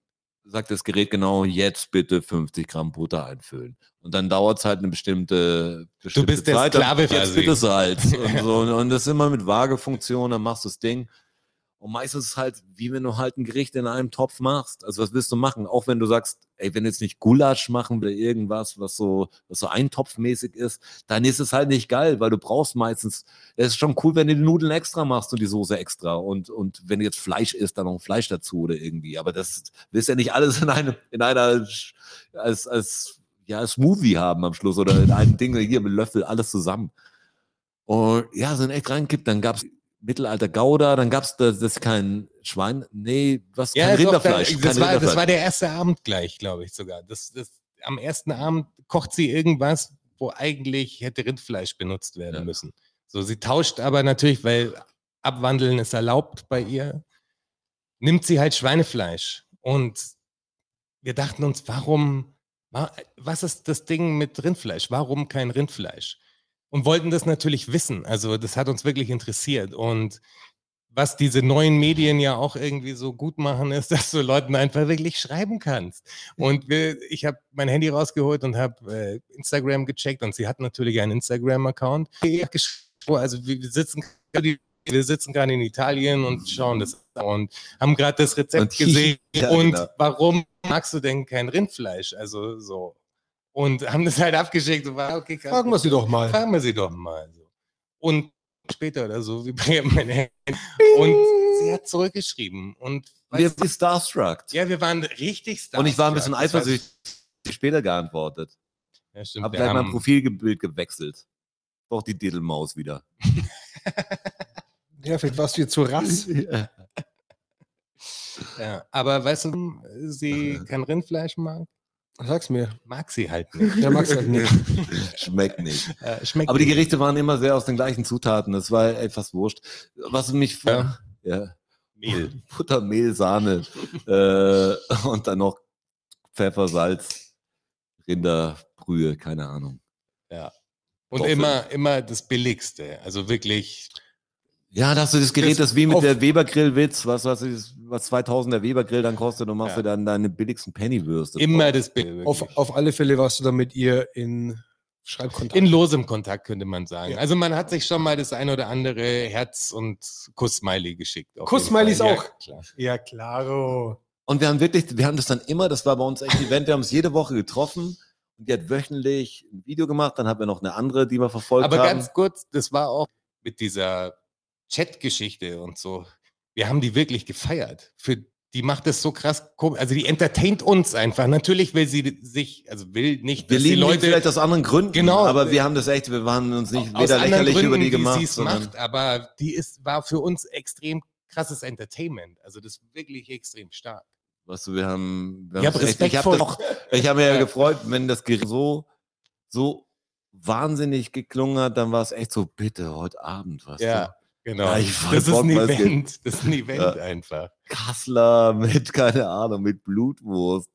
sagt das Gerät genau, jetzt bitte 50 Gramm Butter einfüllen. Und dann dauert es halt eine bestimmte, bestimmte bist der Zeit. dann Sklave Jetzt bitte Salz. und, (laughs) so. und das immer mit Waagefunktion, dann machst du das Ding. Und meistens ist es halt, wie wenn du halt ein Gericht in einem Topf machst. Also was willst du machen? Auch wenn du sagst, ey, wenn du jetzt nicht Gulasch machen will, irgendwas, was so, was so eintopfmäßig ist, dann ist es halt nicht geil, weil du brauchst meistens, es ist schon cool, wenn du die Nudeln extra machst und die Soße extra. Und, und wenn du jetzt Fleisch isst, dann noch Fleisch dazu oder irgendwie. Aber das willst ja nicht alles in einem, in einer, als, als, ja, Smoothie haben am Schluss oder in einem Ding, hier mit Löffel, alles zusammen. Und ja, so ein echt reingekippt, dann gab's Mittelalter Gouda, dann gab's das, das kein Schwein, nee, was, kein doch, Rinderfleisch. Das, kein war, das war der erste Abend gleich, glaube ich sogar. Das, das, am ersten Abend kocht sie irgendwas, wo eigentlich hätte Rindfleisch benutzt werden Ja. müssen. So, sie tauscht aber natürlich, weil Abwandeln ist erlaubt bei ihr, nimmt sie halt Schweinefleisch. Und wir dachten uns, warum, wa- was ist das Ding mit Rindfleisch? Warum kein Rindfleisch? Und wollten das natürlich wissen. Also, das hat uns wirklich interessiert. Und was diese neuen Medien ja auch irgendwie so gut machen, ist, (laughs) dass du Leuten einfach wirklich schreiben kannst. Und wir, ich habe mein Handy rausgeholt und habe äh, Instagram gecheckt und sie hat natürlich einen Instagram-Account. Also wir sitzen, wir sitzen gerade in Italien und schauen das an und haben gerade das Rezept Und- (laughs) gesehen. Ja, und genau. warum magst du denn kein Rindfleisch? Also so. Und haben das halt abgeschickt. Und war, okay, krass. Fragen wir sie doch mal. Fragen wir sie doch mal. Und später oder so, bringen mein Handy. Und sie hat zurückgeschrieben. Und Wir sind starstruck. ja, wir waren richtig Und ich war ein bisschen starstruck. Eifersüchtig später geantwortet. Ja, stimmt. Hab gleich mein Profilbild gewechselt. Doch die Diddlemaus wieder. (laughs) Ja, vielleicht warst du jetzt zu rass. (laughs) Ja, aber weißt du, sie kein Rindfleisch mag? Sag's mir. Mag sie halt nicht. Der mag's halt nicht. (laughs) Schmeckt nicht. Äh, schmeckt Aber die nicht. Gerichte waren immer sehr aus den gleichen Zutaten. Das war etwas wurscht. Was mich Ja. ja. Mehl. (laughs) Butter, Mehl, Sahne äh, und dann noch Pfeffer, Salz, Rinderbrühe, keine Ahnung. Und Kartoffeln. immer, immer das Billigste. Also wirklich. Ja, da hast du das Gerät, Das das, wie mit der Weber-Grill-Witz, was, was, ist, was 2000 der Weber-Grill dann kostet und machst Ja. du dann deine billigsten Pennywürste. Immer das Billigste. Auf, auf alle Fälle warst du dann mit ihr in Schreibkontakt. In losem Kontakt, könnte man sagen. Ja. Also man hat sich schon mal das ein oder andere Herz- und Kuss-Smiley geschickt. Kuss-Smileys auch? Ja, klar. ja, klaro. Und wir haben wirklich, wir haben das dann immer, das war bei uns echt ein Event, wir haben uns jede Woche getroffen und die hat wöchentlich ein Video gemacht, dann haben wir noch eine andere, die wir verfolgt Aber haben. ganz kurz, das war auch mit dieser Chat-Geschichte und so. Wir haben die wirklich gefeiert. Für die macht das so krass komisch. Also die entertaint uns einfach. Natürlich will sie sich, also will nicht, wir dass die lieben die Leute vielleicht aus anderen Gründen, Genau. aber wir haben das echt, wir waren uns nicht weder lächerlich Gründen, über die gemacht, es sondern macht, aber die ist, war für uns extrem krasses Entertainment. Also das ist wirklich extrem stark. weißt du, wir haben, wir Ich haben hab das echt- ich Respekt habe vor- ich hab mir ja gefreut, wenn das Gerät so, so wahnsinnig geklungen hat, dann war es echt so, bitte, heute Abend, weißt Ja, genau. Ja, das ist ein. Event. Das ist ein Event Ja. einfach. Kassler mit, keine Ahnung, mit Blutwurst,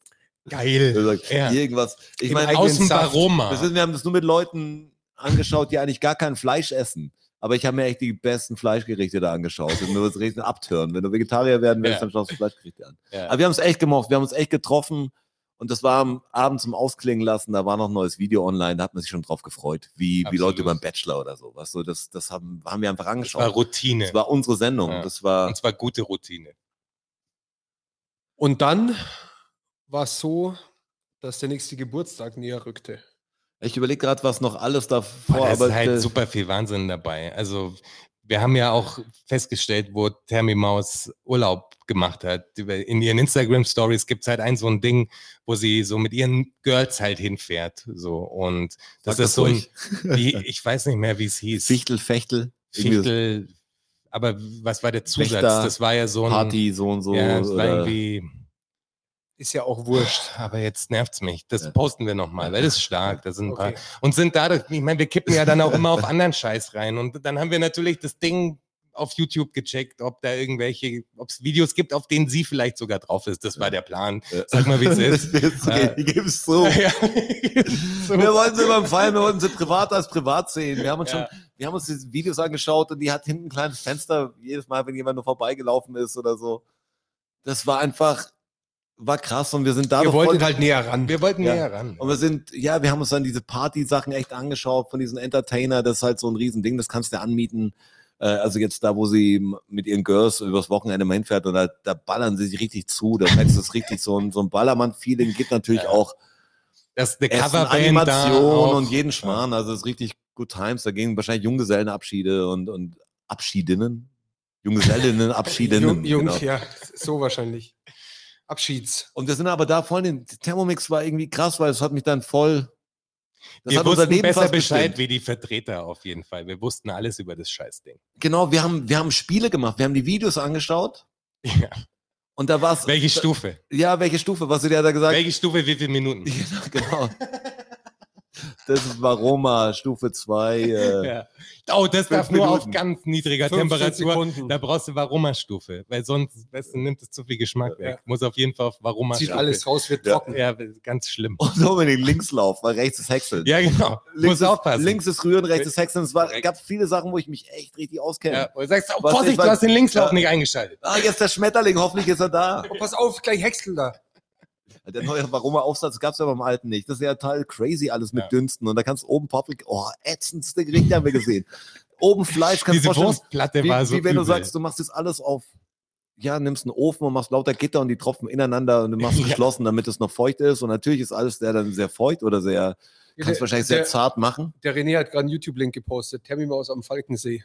Geil. Also, Ja. irgendwas. Ich Im meine, eigenen Aus dem Saft. Baroma. Das ist, wir haben das nur mit Leuten angeschaut, die eigentlich gar kein Fleisch essen. Aber ich habe mir echt die besten Fleischgerichte da angeschaut. Und nur das richtig abtören. Wenn du Vegetarier werden willst, Ja. dann schaust du Fleischgerichte an. Aber wir haben es echt gemocht. Wir haben uns echt getroffen. Und das war am Abend zum Ausklingen lassen. Da war noch ein neues Video online. Da hat man sich schon drauf gefreut. Wie, wie. Leute über den Bachelor oder so. Weißt du, das, das haben, haben wir einfach Das war angeschaut. Routine. Das war unsere Sendung. Ja. Das war, Und zwar gute Routine. Und dann war es so, dass der nächste Geburtstag näher rückte. ich überlege gerade, was noch alles Boah, davor. da aber ist halt super viel Wahnsinn dabei. Also wir haben ja auch festgestellt, wo Thermi Maus Urlaub gemacht hat. In ihren Instagram-Stories gibt es halt ein so ein Ding, wo sie so mit ihren Girls halt hinfährt. So. Und das Sag ist so ein, wie, (laughs) ich weiß nicht mehr, wie es hieß. Fichtel, Fechtel. Fichtel. Aber was war der Zusatz? Wächter, das war ja so ein. Party, so und so. Ja, das war irgendwie. Ist ja auch wurscht. Aber jetzt nervt's mich. Das posten wir nochmal, weil das ist stark. Das sind ein paar, Okay. und sind dadurch, ich meine, wir kippen ja dann auch immer auf (laughs) anderen Scheiß rein. Und dann haben wir natürlich das Ding auf YouTube gecheckt, ob da irgendwelche, ob es Videos gibt, auf denen sie vielleicht sogar drauf ist. Das war der Plan. Sag mal, wie es ist. Ist okay, ich geb's so. Ja. So. (laughs) (laughs) Wir wollten sie beim Feiern, wir wollten sie privat als privat sehen. Wir haben uns Ja. schon, wir haben uns diese Videos angeschaut und die hat hinten ein kleines Fenster, jedes Mal, wenn jemand nur vorbeigelaufen ist oder so. Das war einfach, war krass und wir sind da voll, wolltet halt näher ran. Wir wollten Ja. näher ran. und wir sind, ja, wir haben uns dann diese Party-Sachen echt angeschaut von diesen Entertainer, das ist halt so ein Riesending, das kannst du dir anmieten. Äh, also jetzt da, wo sie mit ihren Girls übers Wochenende mal hinfährt und da, da ballern sie sich richtig zu. Da merkst du es richtig, so ein, so ein Ballermann-Feeling gibt natürlich Ja. auch Das ist eine Essen, Coverband da Animation und jeden Schmarrn. Also es ist richtig good times. Da gehen wahrscheinlich Junggesellenabschiede und, und Abschiedinnen. Junggesellinnen, Abschiedinnen. Jung, Jung, genau. ja, so wahrscheinlich. Abschieds. Und wir sind aber da voll, den Thermomix war irgendwie krass, weil es hat mich dann voll. Das wir wussten besser Bescheid bestimmt. wie die Vertreter auf jeden Fall. Wir wussten alles über das Scheißding. Genau, wir haben, wir haben Spiele gemacht, wir haben die Videos angeschaut Ja. und da war es. Welche Stufe? Ja, welche Stufe? Was du dir da gesagt Welche Stufe, wie viele Minuten? (laughs) Genau. (laughs) Das war Roma, Stufe 2. Äh, (laughs) Ja. Oh, das darf nur auf Minuten. ganz niedriger 15 Temperatur. Sekunden. Da brauchst du Varoma-Stufe, weil sonst weißt du, nimmt es zu viel Geschmack weg. Muss auf jeden Fall auf Zieht Varoma-Stufe. alles raus, wird Ja. trocken. Ja, ganz schlimm. Und Dominik Linkslauf, weil rechts ist Häckseln. Ja, genau. links Muss ist, aufpassen. Links ist Rühren, rechts ist Häckseln. Es war, gab viele Sachen, wo ich mich echt richtig auskenne. Ja, und du sagst, oh, Vorsicht, ich- du hast den Linkslauf Ja. nicht eingeschaltet. Ah, jetzt der Schmetterling, hoffentlich ist er da. Oh, pass auf, gleich Häcksel da. Der neue Varoma-Aufsatz gab es ja beim alten nicht. Das ist ja total crazy alles mit Ja. Dünsten. Und da kannst du oben Paprika, oh, ätzendste Gerichte haben wir gesehen. Oben Fleisch, kannst du Diese vorstellen, Wurstplatte wie, war so wie wenn du übel. sagst, du machst jetzt alles auf, ja, nimmst einen Ofen und machst lauter Gitter und die tropfen ineinander und du machst (laughs) Ja. geschlossen, damit es noch feucht ist. Und natürlich ist alles der dann sehr feucht oder sehr, kannst der, wahrscheinlich sehr der, zart machen. der René hat gerade einen YouTube-Link gepostet. Thermimaus am Falkensee.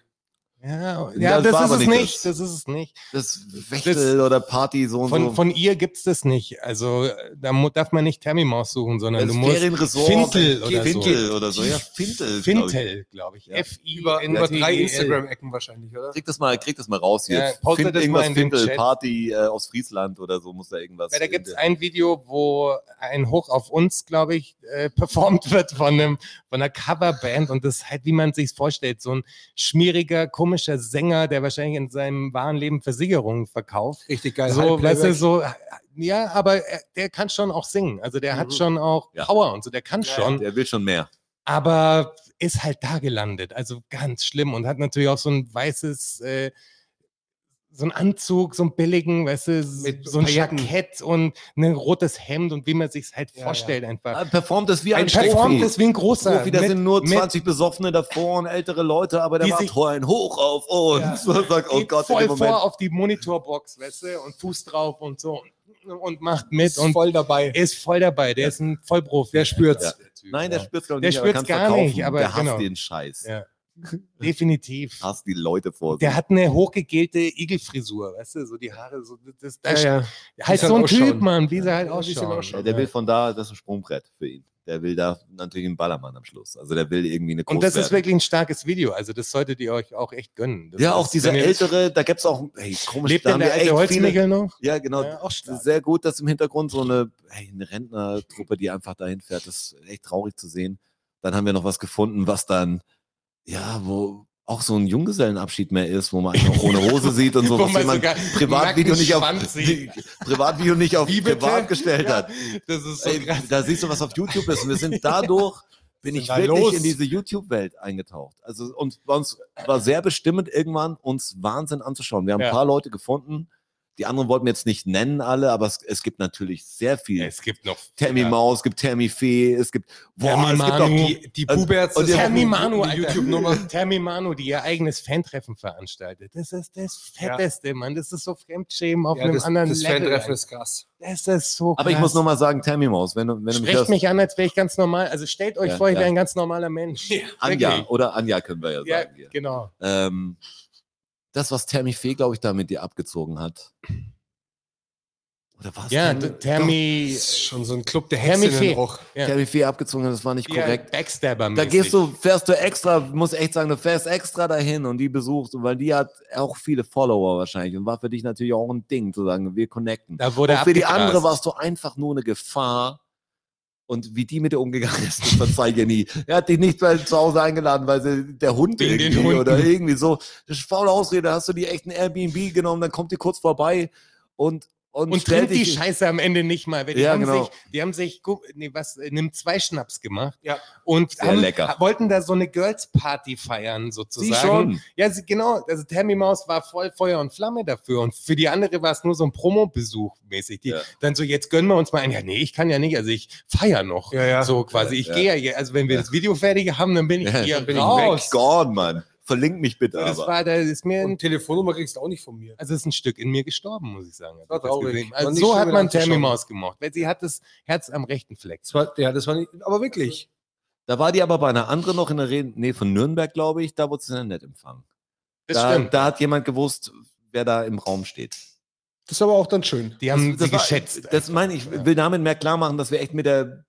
Ja, Ja, ja das das, ist es nicht nicht. das. Das ist es nicht. Das Wächtel oder Party so und Von, so. von ihr gibt's das nicht. Also da darf man nicht Thermimaus suchen, sondern das du musst Ferienresort, Fintel oder so. Fintel oder so. Ja, Fintel. glaub ich. Fintel, glaube ich. Ja. F-I Über, über drei. Instagram-Ecken wahrscheinlich, oder? Krieg das mal, krieg das mal raus hier. Ja, postet Find das irgendwas mal in Fintel, Chat. Party äh, aus Friesland oder so muss da irgendwas. Weil da gibt es ein Video, wo ein Hoch auf uns, glaube ich, äh, (laughs) performt wird von, einem, von einer Coverband und das ist halt, wie man sich vorstellt, so ein schmieriger, komischer Sänger, der wahrscheinlich in seinem wahren Leben Versicherungen verkauft. Richtig geil. So, weißt du, so, ja, aber er, der kann schon auch singen. Also der hat Mhm. schon auch Ja. Power und so, der kann Ja, schon, Der will schon mehr. aber ist halt da gelandet. Also ganz schlimm und hat natürlich auch so ein weißes, äh, so ein Anzug, so einen billigen, weißt du, Mit so ein Pailletten. Jackett und ein rotes Hemd und wie man sich halt Ja, vorstellt einfach. Er performt das wie Ein ein, performt Profi. ist wie ein großer. Profi, da mit- sind nur mit- 20 Besoffene davor und ältere Leute, aber der Die macht sich- ein Hoch auf uns. Ja. (laughs) Sagt, oh geht Gott, in voll dem Moment. vor auf die Monitorbox, weißt du, und Fuß drauf und so und, und macht mit Ist und voll dabei. ist voll dabei. Der ist ein Vollprofi. Der spürt's. Ja. Typ, Nein, der ja. spürt's Der ich nicht, aber spürt's kann's gar verkaufen. nicht, aber der hasst genau. den Scheiß. Ja. (laughs) Definitiv. Hasst die Leute vor sich. Der hat eine hochgegelte Igelfrisur, weißt du, so die Haare, so das, das Ja, ja. halt so ein halt Typ. Mann, wie sie halt ausschauen. Ja, der will von da, das ist ein Sprungbrett für ihn. Der will da natürlich einen Ballermann am Schluss. Also der will irgendwie eine Und das ist Großwerden. wirklich ein starkes Video, also das solltet ihr euch auch echt gönnen. Das Ja, auch ist, dieser ältere, da gibt's auch, hey, komisch, Lebt da denn haben der wir alte Holzmichel noch? Ja, genau. Ja, auch stark. Sehr gut, dass im Hintergrund so eine, hey, eine Rentnertruppe, die einfach dahin fährt. Das ist echt traurig zu sehen. Dann haben wir noch was gefunden, was dann, ja, wo auch so ein Junggesellenabschied mehr ist, wo man einfach ohne Hose sieht und (laughs) so, was man Privatvideo nicht auf, sieht. Privatvideo nicht auf privat gestellt Ja, hat. Das ist so Ey, krass. da siehst du, was auf YouTube ist. Und wir sind dadurch, bin ich wirklich los? in diese YouTube-Welt eingetaucht. Also uns, bei uns war sehr bestimmend irgendwann, uns Wahnsinn anzuschauen. Wir haben Ja. ein paar Leute gefunden. Die anderen wollten wir jetzt nicht nennen alle, aber es, es gibt natürlich sehr viel. Es gibt noch Tammy ja. Maus, es gibt Tammy Fee, es gibt, boah, Tammy es gibt auch Manu. Die, die Und- Buberts, und das Tammy die- Manu. YouTube-Nummer. (laughs) Tammy Manu, die ihr eigenes Fantreffen veranstaltet. Das ist das Fetteste, Mann. Das ist so Fremdschämen auf Ja, einem das, anderen das Level. Fantreffen ist krass. Das ist so krass. aber ich muss nochmal sagen, Tammy Maus, wenn du, wenn du mich Sprecht das, mich an, als wäre ich ganz normal. Also stellt euch Ja, vor, ich ja. wäre ein ganz normaler Mensch. Anja, oder Anja können wir ja Ja, sagen. hier. genau. Ähm, das, was Tammy Fee, glaube ich, da mit dir abgezogen hat. Oder was? Ja, Tammy, Tammy, Das ist schon so ein Club der Tammy Fee. Ja. Tammy Fee abgezogen hat, das war nicht Ja, korrekt. Backstabber Da gehst du, fährst du extra, muss echt sagen, du fährst extra dahin und die besuchst, weil die hat auch viele Follower wahrscheinlich und war für dich natürlich auch ein Ding, zu sagen, wir connecten. Da wurde und für die andere warst du einfach nur eine Gefahr. Und wie die mit dir umgegangen ist, das verzeih ich nie. Er hat dich nicht bei zu Hause eingeladen, weil sie, der Hund Wegen den irgendwie Hunden. oder irgendwie so. Das ist faule Ausrede, hast du die echt ein Airbnb genommen, dann kommt die kurz vorbei und, und, Und trinkt die. Scheiße am Ende nicht mal. Weil die, Ja, haben genau. sich, die haben sich, nee, was, äh, nimm zwei Schnaps gemacht. Ja. Und Sehr haben, lecker. wollten da so eine Girls Party feiern, Sie sozusagen. schon. Ja, sie, genau. Also Tammy Maus war voll Feuer und Flamme dafür. Und für die andere war es nur so ein Promo-Besuch mäßig. Die Ja. dann so, jetzt gönnen wir uns mal ein. Ja, nee, ich kann ja nicht. Also ich feier noch. Ja, ja. So quasi. Ich Ja. gehe ja, also wenn wir Ja. das Video fertig haben, dann bin ich Ja, hier bin ich raus. weg. Gone, Mann. Verlink mich bitte Das aber. war, da ist mir ein Und Telefonnummer kriegst du auch nicht von mir. Also es ist ein Stück in mir gestorben, muss ich sagen. war das traurig. War Also nicht so hat man Tammy. Maus gemocht, weil sie hat das Herz am rechten Fleck. Das war, ja, das war nicht, aber wirklich. Da war die aber bei einer anderen noch in der Re- Nähe von Nürnberg, glaube ich. Da wurde sie dann nett empfangen. Das Da, stimmt. da hat jemand gewusst, wer da im Raum steht. Das ist aber auch dann schön. Die haben das sie war- geschätzt. Das meine ich, ich will damit mehr klar machen, dass wir echt mit der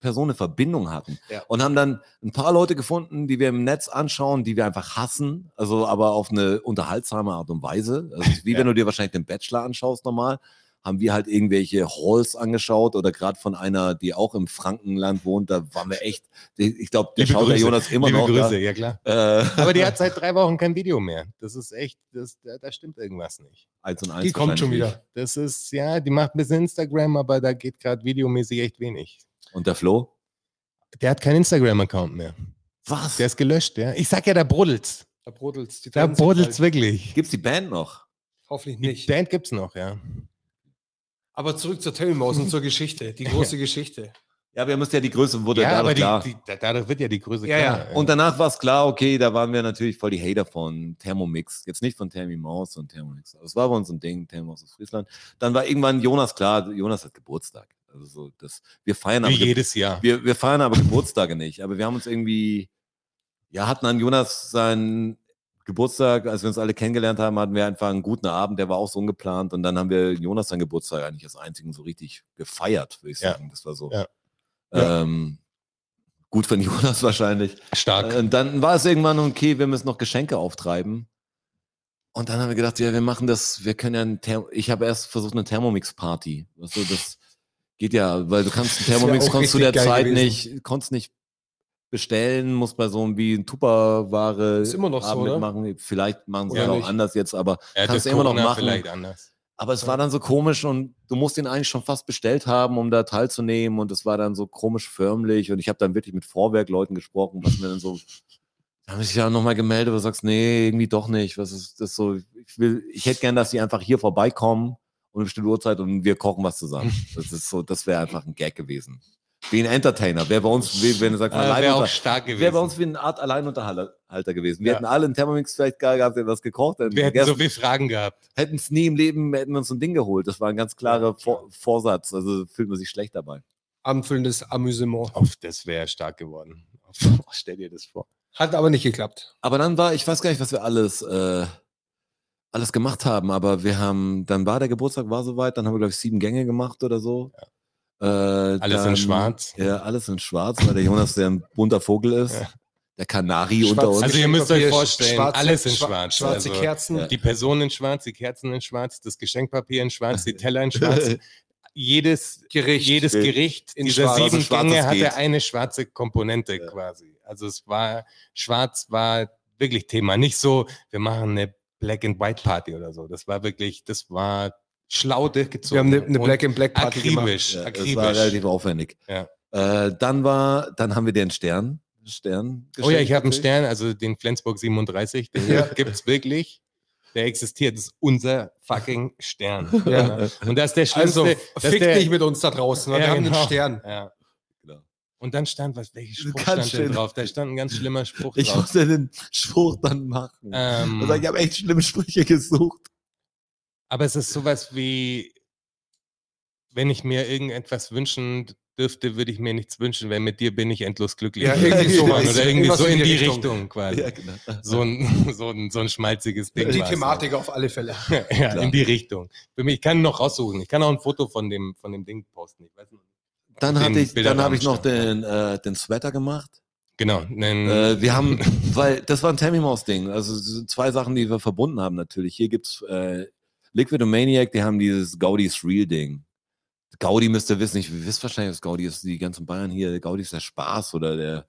Person eine Verbindung hatten. Ja. Und haben dann ein paar Leute gefunden, die wir im Netz anschauen, die wir einfach hassen, also aber auf eine unterhaltsame Art und Weise. Also (laughs) wie Ja. wenn du dir wahrscheinlich den Bachelor anschaust normal, haben wir halt irgendwelche Halls angeschaut oder gerade von einer, die auch im Frankenland wohnt, da waren wir echt, ich glaube, der schaut der. Jonas immer Liebe noch. Grüße, ja klar. Da. Äh, Aber die hat (laughs) seit drei Wochen kein Video mehr. Das ist echt, das, da, da stimmt irgendwas nicht. eins und eins Die kommt schon wieder. Das ist, ja, die macht ein bisschen Instagram, aber da geht gerade videomäßig echt wenig. Und der Flo? Der hat keinen Instagram-Account mehr. Was? Der ist gelöscht, ja. Ich sag ja, da brodelt's. Da brodelt's. Die Da brodelt's bald. wirklich. Gibt's die Band noch? Hoffentlich Die nicht. Band gibt's noch, ja. Aber zurück zur Tammy Maus und zur Geschichte. Die große Geschichte. Ja, wir müssen ja die Größe wurde ja, dadurch aber die, klar. die, da- dadurch wird ja die Größe Ja, ja. klar. Und danach war es klar, okay, da waren wir natürlich voll die Hater von Thermomix. Jetzt nicht von Thermi Maus und Thermomix. Das war bei uns ein Ding, Thermomix aus Friesland. Dann war irgendwann Jonas klar, Jonas hat Geburtstag. Also so, das, wir feiern Wie aber, jedes Jahr. wir, wir feiern aber Geburtstage nicht. Aber wir haben uns irgendwie, ja, hatten an Jonas seinen Geburtstag, als wir uns alle kennengelernt haben, hatten wir einfach einen guten Abend, der war auch so ungeplant. Und dann haben wir Jonas seinen Geburtstag eigentlich als einzigen so richtig gefeiert, würde ich Ja. sagen. Das war so. Ja. Ähm, gut von (laughs) Jonas wahrscheinlich. Stark. Und dann war es irgendwann okay, wir müssen noch Geschenke auftreiben. Und dann haben wir gedacht, ja, wir machen das, wir können ja ich habe erst versucht eine Thermomix-Party. Weißt du, das geht ja, weil du kannst (laughs) einen Thermomix auch konntest zu richtig der geil Zeit gewesen. nicht, konntest nicht bestellen, musst bei so einem wie ein Tupperware Ist immer noch so, Abend oder? mitmachen. Vielleicht machen sie Ja, es auch anders jetzt, aber ja, kannst du immer noch machen. vielleicht anders. aber es war dann so komisch und du musst ihn eigentlich schon fast bestellt haben, um da teilzunehmen. Und es war dann so komisch förmlich. Und ich habe dann wirklich mit Vorwerkleuten gesprochen, was mir dann so. Da haben sie sich ja nochmal gemeldet, wo du sagst, nee, irgendwie doch nicht. Was ist das so? Ich will, ich hätte gern, dass sie einfach hier vorbeikommen um eine bestimmte Uhrzeit und wir kochen was zusammen. (laughs) Das ist so, das wäre einfach ein Gag gewesen. Wie ein Entertainer. Wer bei uns, wie- wenn du sagst, Äh, Wäre Alleinunter- auch stark gewesen. wäre bei uns wie eine Art Alleinunterhalter gewesen. Wir Ja. hätten alle einen Thermomix vielleicht geil gehabt, der was gekocht hätten. Wir hätten gegessen so viele Fragen gehabt. hätten es nie im Leben, hätten wir uns so ein Ding geholt. Das war ein ganz klarer Vor Vorsatz. Also fühlt man sich schlecht dabei. Abendfüllendes Amüsement. Auf, das wäre stark geworden. Oh, (laughs) stell dir das vor. Hat aber nicht geklappt. Aber dann war, ich weiß gar nicht, was wir alles, äh, alles gemacht haben, aber wir haben, dann war der Geburtstag, war soweit, dann haben wir, glaube ich, sieben Gänge gemacht oder so. Äh, Alles in dann- schwarz. Ja, alles in schwarz, weil der Jonas der ein bunter Vogel ist. Ja. Der Kanari unter Schwarz- uns. Also ihr müsst euch vorstellen, schwarze- alles in schwa- schwarz. Schwarze Also Kerzen. Ja. Die Personen in schwarz, die Kerzen in schwarz, das Geschenkpapier in schwarz, die (laughs) Teller in schwarz. Jedes Gericht. jedes Gericht in dieser schwarz. sieben Also schwarz, Gänge hatte geht. eine schwarze Komponente Ja. quasi. Also es war, schwarz war wirklich Thema. Nicht so, wir machen eine Black and White Party oder so. Das war wirklich, das war schlau durchgezogen. Wir haben eine, eine Black and Black Party gemacht. akribisch, Ja, das akribisch. war relativ aufwendig. Ja. Äh, dann war, dann haben wir den Stern. Stern Oh ja, ich habe einen. Stern, also den Flensburg 37, den (laughs) Ja. gibt es wirklich. Der existiert, das ist unser fucking Stern. Ja. Und das ist der schlimmste. Also, das ist fickt der, nicht mit uns da draußen, weil Ja, wir haben genau. den Stern. Ja. Und dann stand was, welcher Spruch Ganz stand denn drauf? Da stand ein ganz (laughs) schlimmer Spruch Ich drauf. musste den Spruch dann machen. Ähm, Also ich habe echt schlimme Sprüche gesucht. aber es ist sowas wie, wenn ich mir irgendetwas wünschen dürfte, würde ich mir nichts wünschen, weil mit dir bin ich endlos glücklich. Ja, irgendwie sowas. Oder irgendwie (laughs) so in die Richtung. Richtung, quasi. Ja, genau. So, ein, (laughs) so, ein, so ein schmalziges Ding. Die. Thematik auf alle Fälle. ja, Klar. in die Richtung. Für mich, ich kann noch raussuchen. Ich kann auch ein Foto von dem, von dem Ding posten. Ich weiß nicht. Dann hatte ich, dann Bildern habe ich noch den, äh, den Sweater gemacht. Genau. Äh, wir haben, (laughs) weil das war ein Tammy Maus Ding. Also zwei Sachen, die wir verbunden haben natürlich. Hier gibt's äh, Liquid und Maniac, die haben dieses Gaudi's Real Ding. Gaudi müsst ihr wissen, ich wisst wahrscheinlich, was Gaudi ist. Die ganzen Bayern hier, Gaudi ist der Spaß oder der,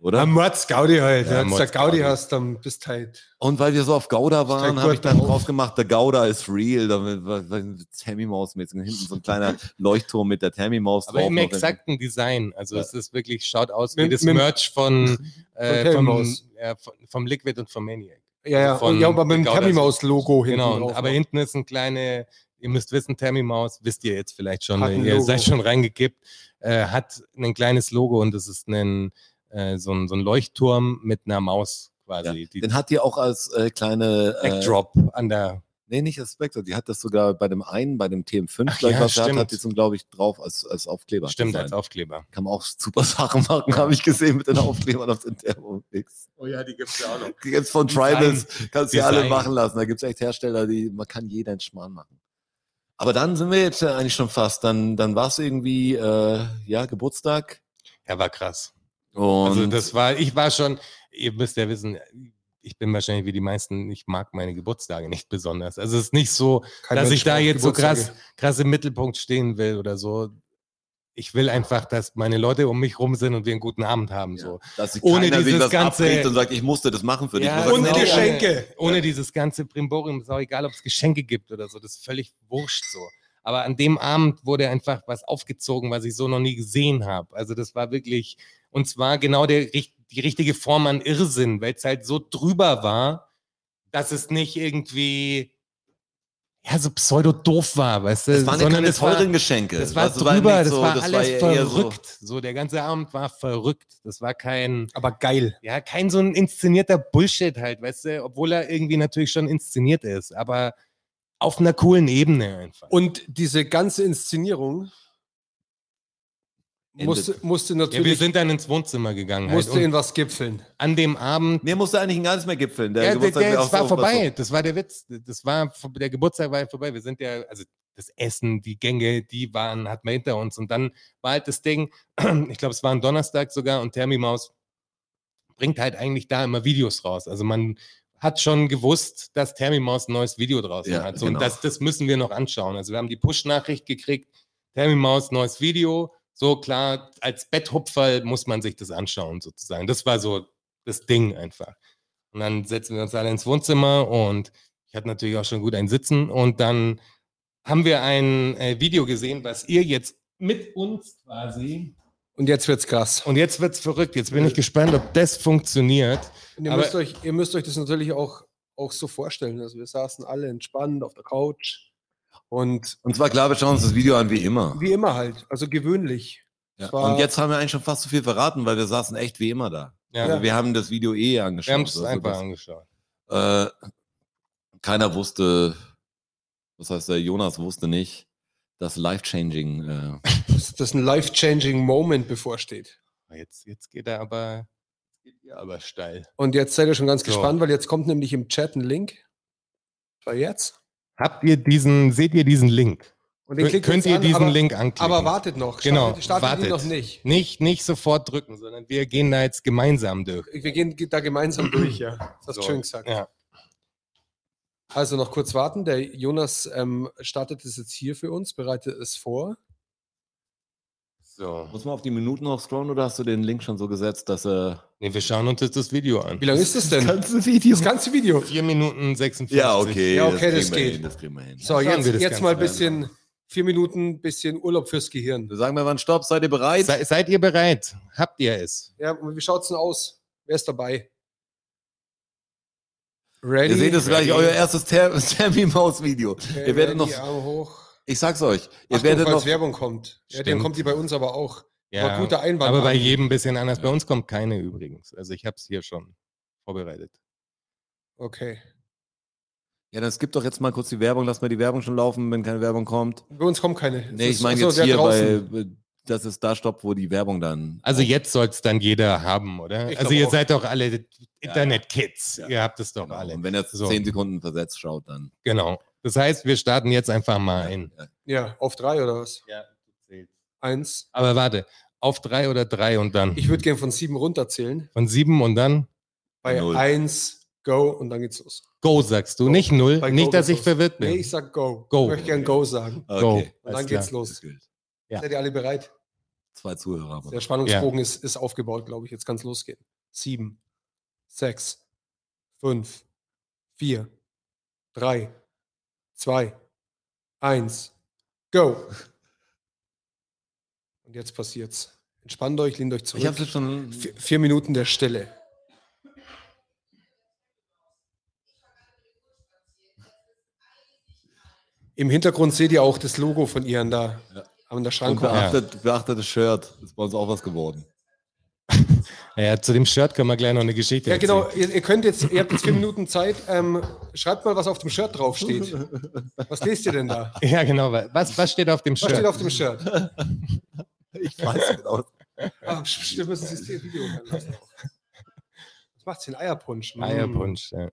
oder? Am Mords Gaudi halt. Ja, Ja, Wenn du Mords Gaudi Gaudi. hast, dann bist halt. Und weil wir so auf Gouda waren, habe ich dann drauf. drauf gemacht, der Gouda ist real, damit war- war Tammy Maus mit hinten so ein kleiner (laughs) Leuchtturm mit der Tammy Maus aber im exakten Design. Also Ja. es ist wirklich, schaut aus wie Mit- das mit- Merch von, (laughs) äh, Tammy vom, von, vom Liquid und vom Maniac. Ja, ja. Von und ja, aber mit dem. Tammy Maus Logo hinten Genau, drauf. aber hinten ist ein kleine, ihr müsst wissen, Tammy Maus, wisst ihr jetzt vielleicht schon, ihr Logo. seid schon reingekippt, äh, hat ein kleines Logo und das ist ein, äh, so, ein, so ein Leuchtturm mit einer Maus quasi. Die Den hat die auch als äh, kleine äh, Backdrop an der. Nee, nicht als Backdrop. Die hat das sogar bei dem einen, bei dem TM5, Ach glaub ich, ja, was hat, die zum, glaube ich, drauf als, als Aufkleber. Stimmt, Design. als Aufkleber. Kann man auch super Sachen machen, habe ich gesehen mit den Aufklebern auf den Thermomix. Oh ja, die gibt es ja auch noch. Die gibt's von Design. Tribals, kannst du ja alle machen lassen. Da gibt's echt Hersteller, die, man kann jeder einen Schmarrn machen. Aber dann sind wir jetzt ja eigentlich schon fast. Dann, dann war es irgendwie, äh, ja, Geburtstag. Ja, war krass. Und Also das war, ich war schon, ihr müsst ja wissen, ich bin wahrscheinlich wie die meisten, ich mag meine Geburtstage nicht besonders. Also es ist nicht so, Kein dass Mensch ich da jetzt so krass, krass im Mittelpunkt stehen will oder so. Ich will einfach, dass meine Leute um mich rum sind und wir einen guten Abend haben. ja, So. dass sich Ohne keiner sich dieses was ganze- und sagt, ich musste das machen für dich. Ja, und genau, Geschenke. Ohne, ohne dieses ganze Brimborium, ist auch egal, ob es Geschenke gibt oder so, das ist völlig wurscht so. Aber an dem Abend wurde einfach was aufgezogen, was ich so noch nie gesehen habe. Also das war wirklich, und zwar genau der, die richtige Form an Irrsinn, weil es halt so drüber war, dass es nicht irgendwie ja, so pseudo-doof war, weißt du? Es waren ja sondern keine es war- teuren Geschenke. Das war Also, drüber, das so- war das alles ja eher so- verrückt. So, der ganze Abend war verrückt. Das war kein, Aber geil. ja, kein so ein inszenierter Bullshit halt, weißt du, obwohl er irgendwie natürlich schon inszeniert ist, aber auf einer coolen Ebene einfach. Und diese ganze Inszenierung Musste, musste ja, wir natürlich sind dann ins Wohnzimmer gegangen halt, musste in und was gipfeln. an dem Abend Mir musste eigentlich gar nichts mehr gipfeln. Der ja, der, Geburtstag der, wäre das war so- vorbei. Das war der Witz. Das war der Geburtstag war ja vorbei. Wir sind ja, also das Essen, die Gänge, die waren, hatten wir hinter uns. Und dann war halt das Ding, (clears throat) ich glaube, es war ein Donnerstag sogar und Thermimaus bringt halt eigentlich da immer Videos raus. Also man hat schon gewusst, dass Thermimaus ein neues Video draußen Ja, hat. So, genau. Und das, das müssen wir noch anschauen. Also wir haben die Push-Nachricht gekriegt, Thermimaus neues Video. So klar, als Betthupferl muss man sich das anschauen sozusagen. Das war so das Ding einfach. Und dann setzen wir uns alle ins Wohnzimmer und ich hatte natürlich auch schon gut ein Sitzen. Und dann haben wir ein äh, Video gesehen, was ihr jetzt mit uns quasi. Und jetzt wird's krass. Und jetzt wird's verrückt. Jetzt bin ich gespannt, ob das funktioniert. Und ihr, Aber- müsst euch, ihr müsst euch das natürlich auch, auch so vorstellen. Also wir saßen alle entspannt auf der Couch und Und zwar klar, wir schauen uns das Video an wie immer. wie immer halt, also gewöhnlich. Ja. Und jetzt haben wir eigentlich schon fast so viel verraten, weil wir saßen echt wie immer da. Ja, Also wir haben das Video eh angeschaut. wir haben es Also einfach das- angeschaut. Äh, keiner wusste, was heißt der Jonas wusste nicht, dass life-changing. Äh, (laughs) dass, dass ein life-changing Moment bevorsteht. Jetzt, jetzt geht er aber, geht aber steil. Und jetzt seid ihr schon ganz So. gespannt, weil jetzt kommt nämlich im Chat ein Link. War jetzt. Habt ihr diesen, seht ihr diesen Link? Und den Könnt jetzt ihr an, diesen aber, Link anklicken? Aber wartet noch. Genau, Startet, startet wartet. ihn noch nicht. Nicht, nicht sofort drücken, sondern wir gehen da jetzt gemeinsam durch. Wir gehen da gemeinsam (clears throat) durch, ja. Das hast du So, schön gesagt. Ja. Also noch kurz warten. Der Jonas ähm, startet es jetzt hier für uns, bereitet es vor. So. muss man auf die Minuten noch scrollen oder hast du den Link schon so gesetzt, dass er. Nee, wir schauen uns jetzt das Video an. Wie lang ist das denn? ganze Video. Das ganze Video. 4 Minuten 56. Ja, okay. Ja, okay, das wir geht. Hin, das kriegen wir hin. So, jetzt, wir das jetzt mal ein bisschen, vier Minuten, bisschen Urlaub fürs Gehirn. Wir sagen wir wann Stopp, seid ihr bereit? Se, seid ihr bereit? Habt ihr es? Ja, und wie schaut's denn aus? Wer ist dabei? Ready? ihr seht es gleich, euer erstes Ter- (laughs) Termi-Maus-Video. okay, ihr werdet ready, noch, Arme hoch. Ich sag's euch, ihr Achtung, werdet falls noch, Werbung kommt. Ja, dann kommt die bei uns aber auch. Ja, Aber guter Einwand. aber bei jedem ein bisschen anders. Bei uns kommt keine übrigens. Also ich habe es hier schon vorbereitet. Okay. ja, dann skippt doch jetzt mal kurz die Werbung, lasst mal die Werbung schon laufen, wenn keine Werbung kommt. Bei uns kommt keine. Nee, Das ich meine jetzt hier draußen. bei, dass es da stoppt, wo die Werbung dann. Also jetzt soll es dann jeder haben, oder? Ich Also ihr auch. seid doch alle Internet-Kids. Ja. Ihr habt es doch Genau. alle. Und wenn er So. zehn Sekunden versetzt schaut, dann. Genau. Das heißt, wir starten jetzt einfach mal ein. Ja. Ja, auf drei oder was? Ja, Eins. Aber warte, auf drei oder drei und dann Ich würde gerne von sieben runterzählen. von sieben und dann Bei Null. eins, go und dann geht's los. Go sagst du, Go. nicht null. Bei Go nicht, dass ich los. verwirrt bin. Nee, ich sag go. Go. Ich möchte gern go sagen. Go. Okay. Und dann Alles geht's klar. los. Ja. Seid ihr alle bereit? Zwei Zuhörer haben wir. Der Spannungsbogen ist, ist aufgebaut, glaube ich. Jetzt kann es losgehen. Sieben, sechs, fünf, vier, drei, zwei, eins, go. Und jetzt passiert's. Entspannt euch, lehnt euch Ich habe zurück. schon. Vier, vier Minuten der Stille. Im Hintergrund seht ihr auch das Logo von Ian da Ja. an der Und Schrankwand. beachtet, beachtet das Shirt. Ist bei uns auch was geworden. Ja, zu dem Shirt können wir gleich noch eine Geschichte Ja, genau. erzählen. Ihr, ihr könnt jetzt, ihr habt jetzt vier Minuten Zeit. Ähm, schreibt mal, was auf dem Shirt draufsteht. Was lest ihr denn da? (laughs) Ja, genau. Was, was steht auf dem Was Shirt? steht auf dem Shirt? Ich weiß genau. Ah, bestimmt müssen Sie das Video lassen. Was macht's denn? Eierpunsch? Mm. Eierpunsch, ja.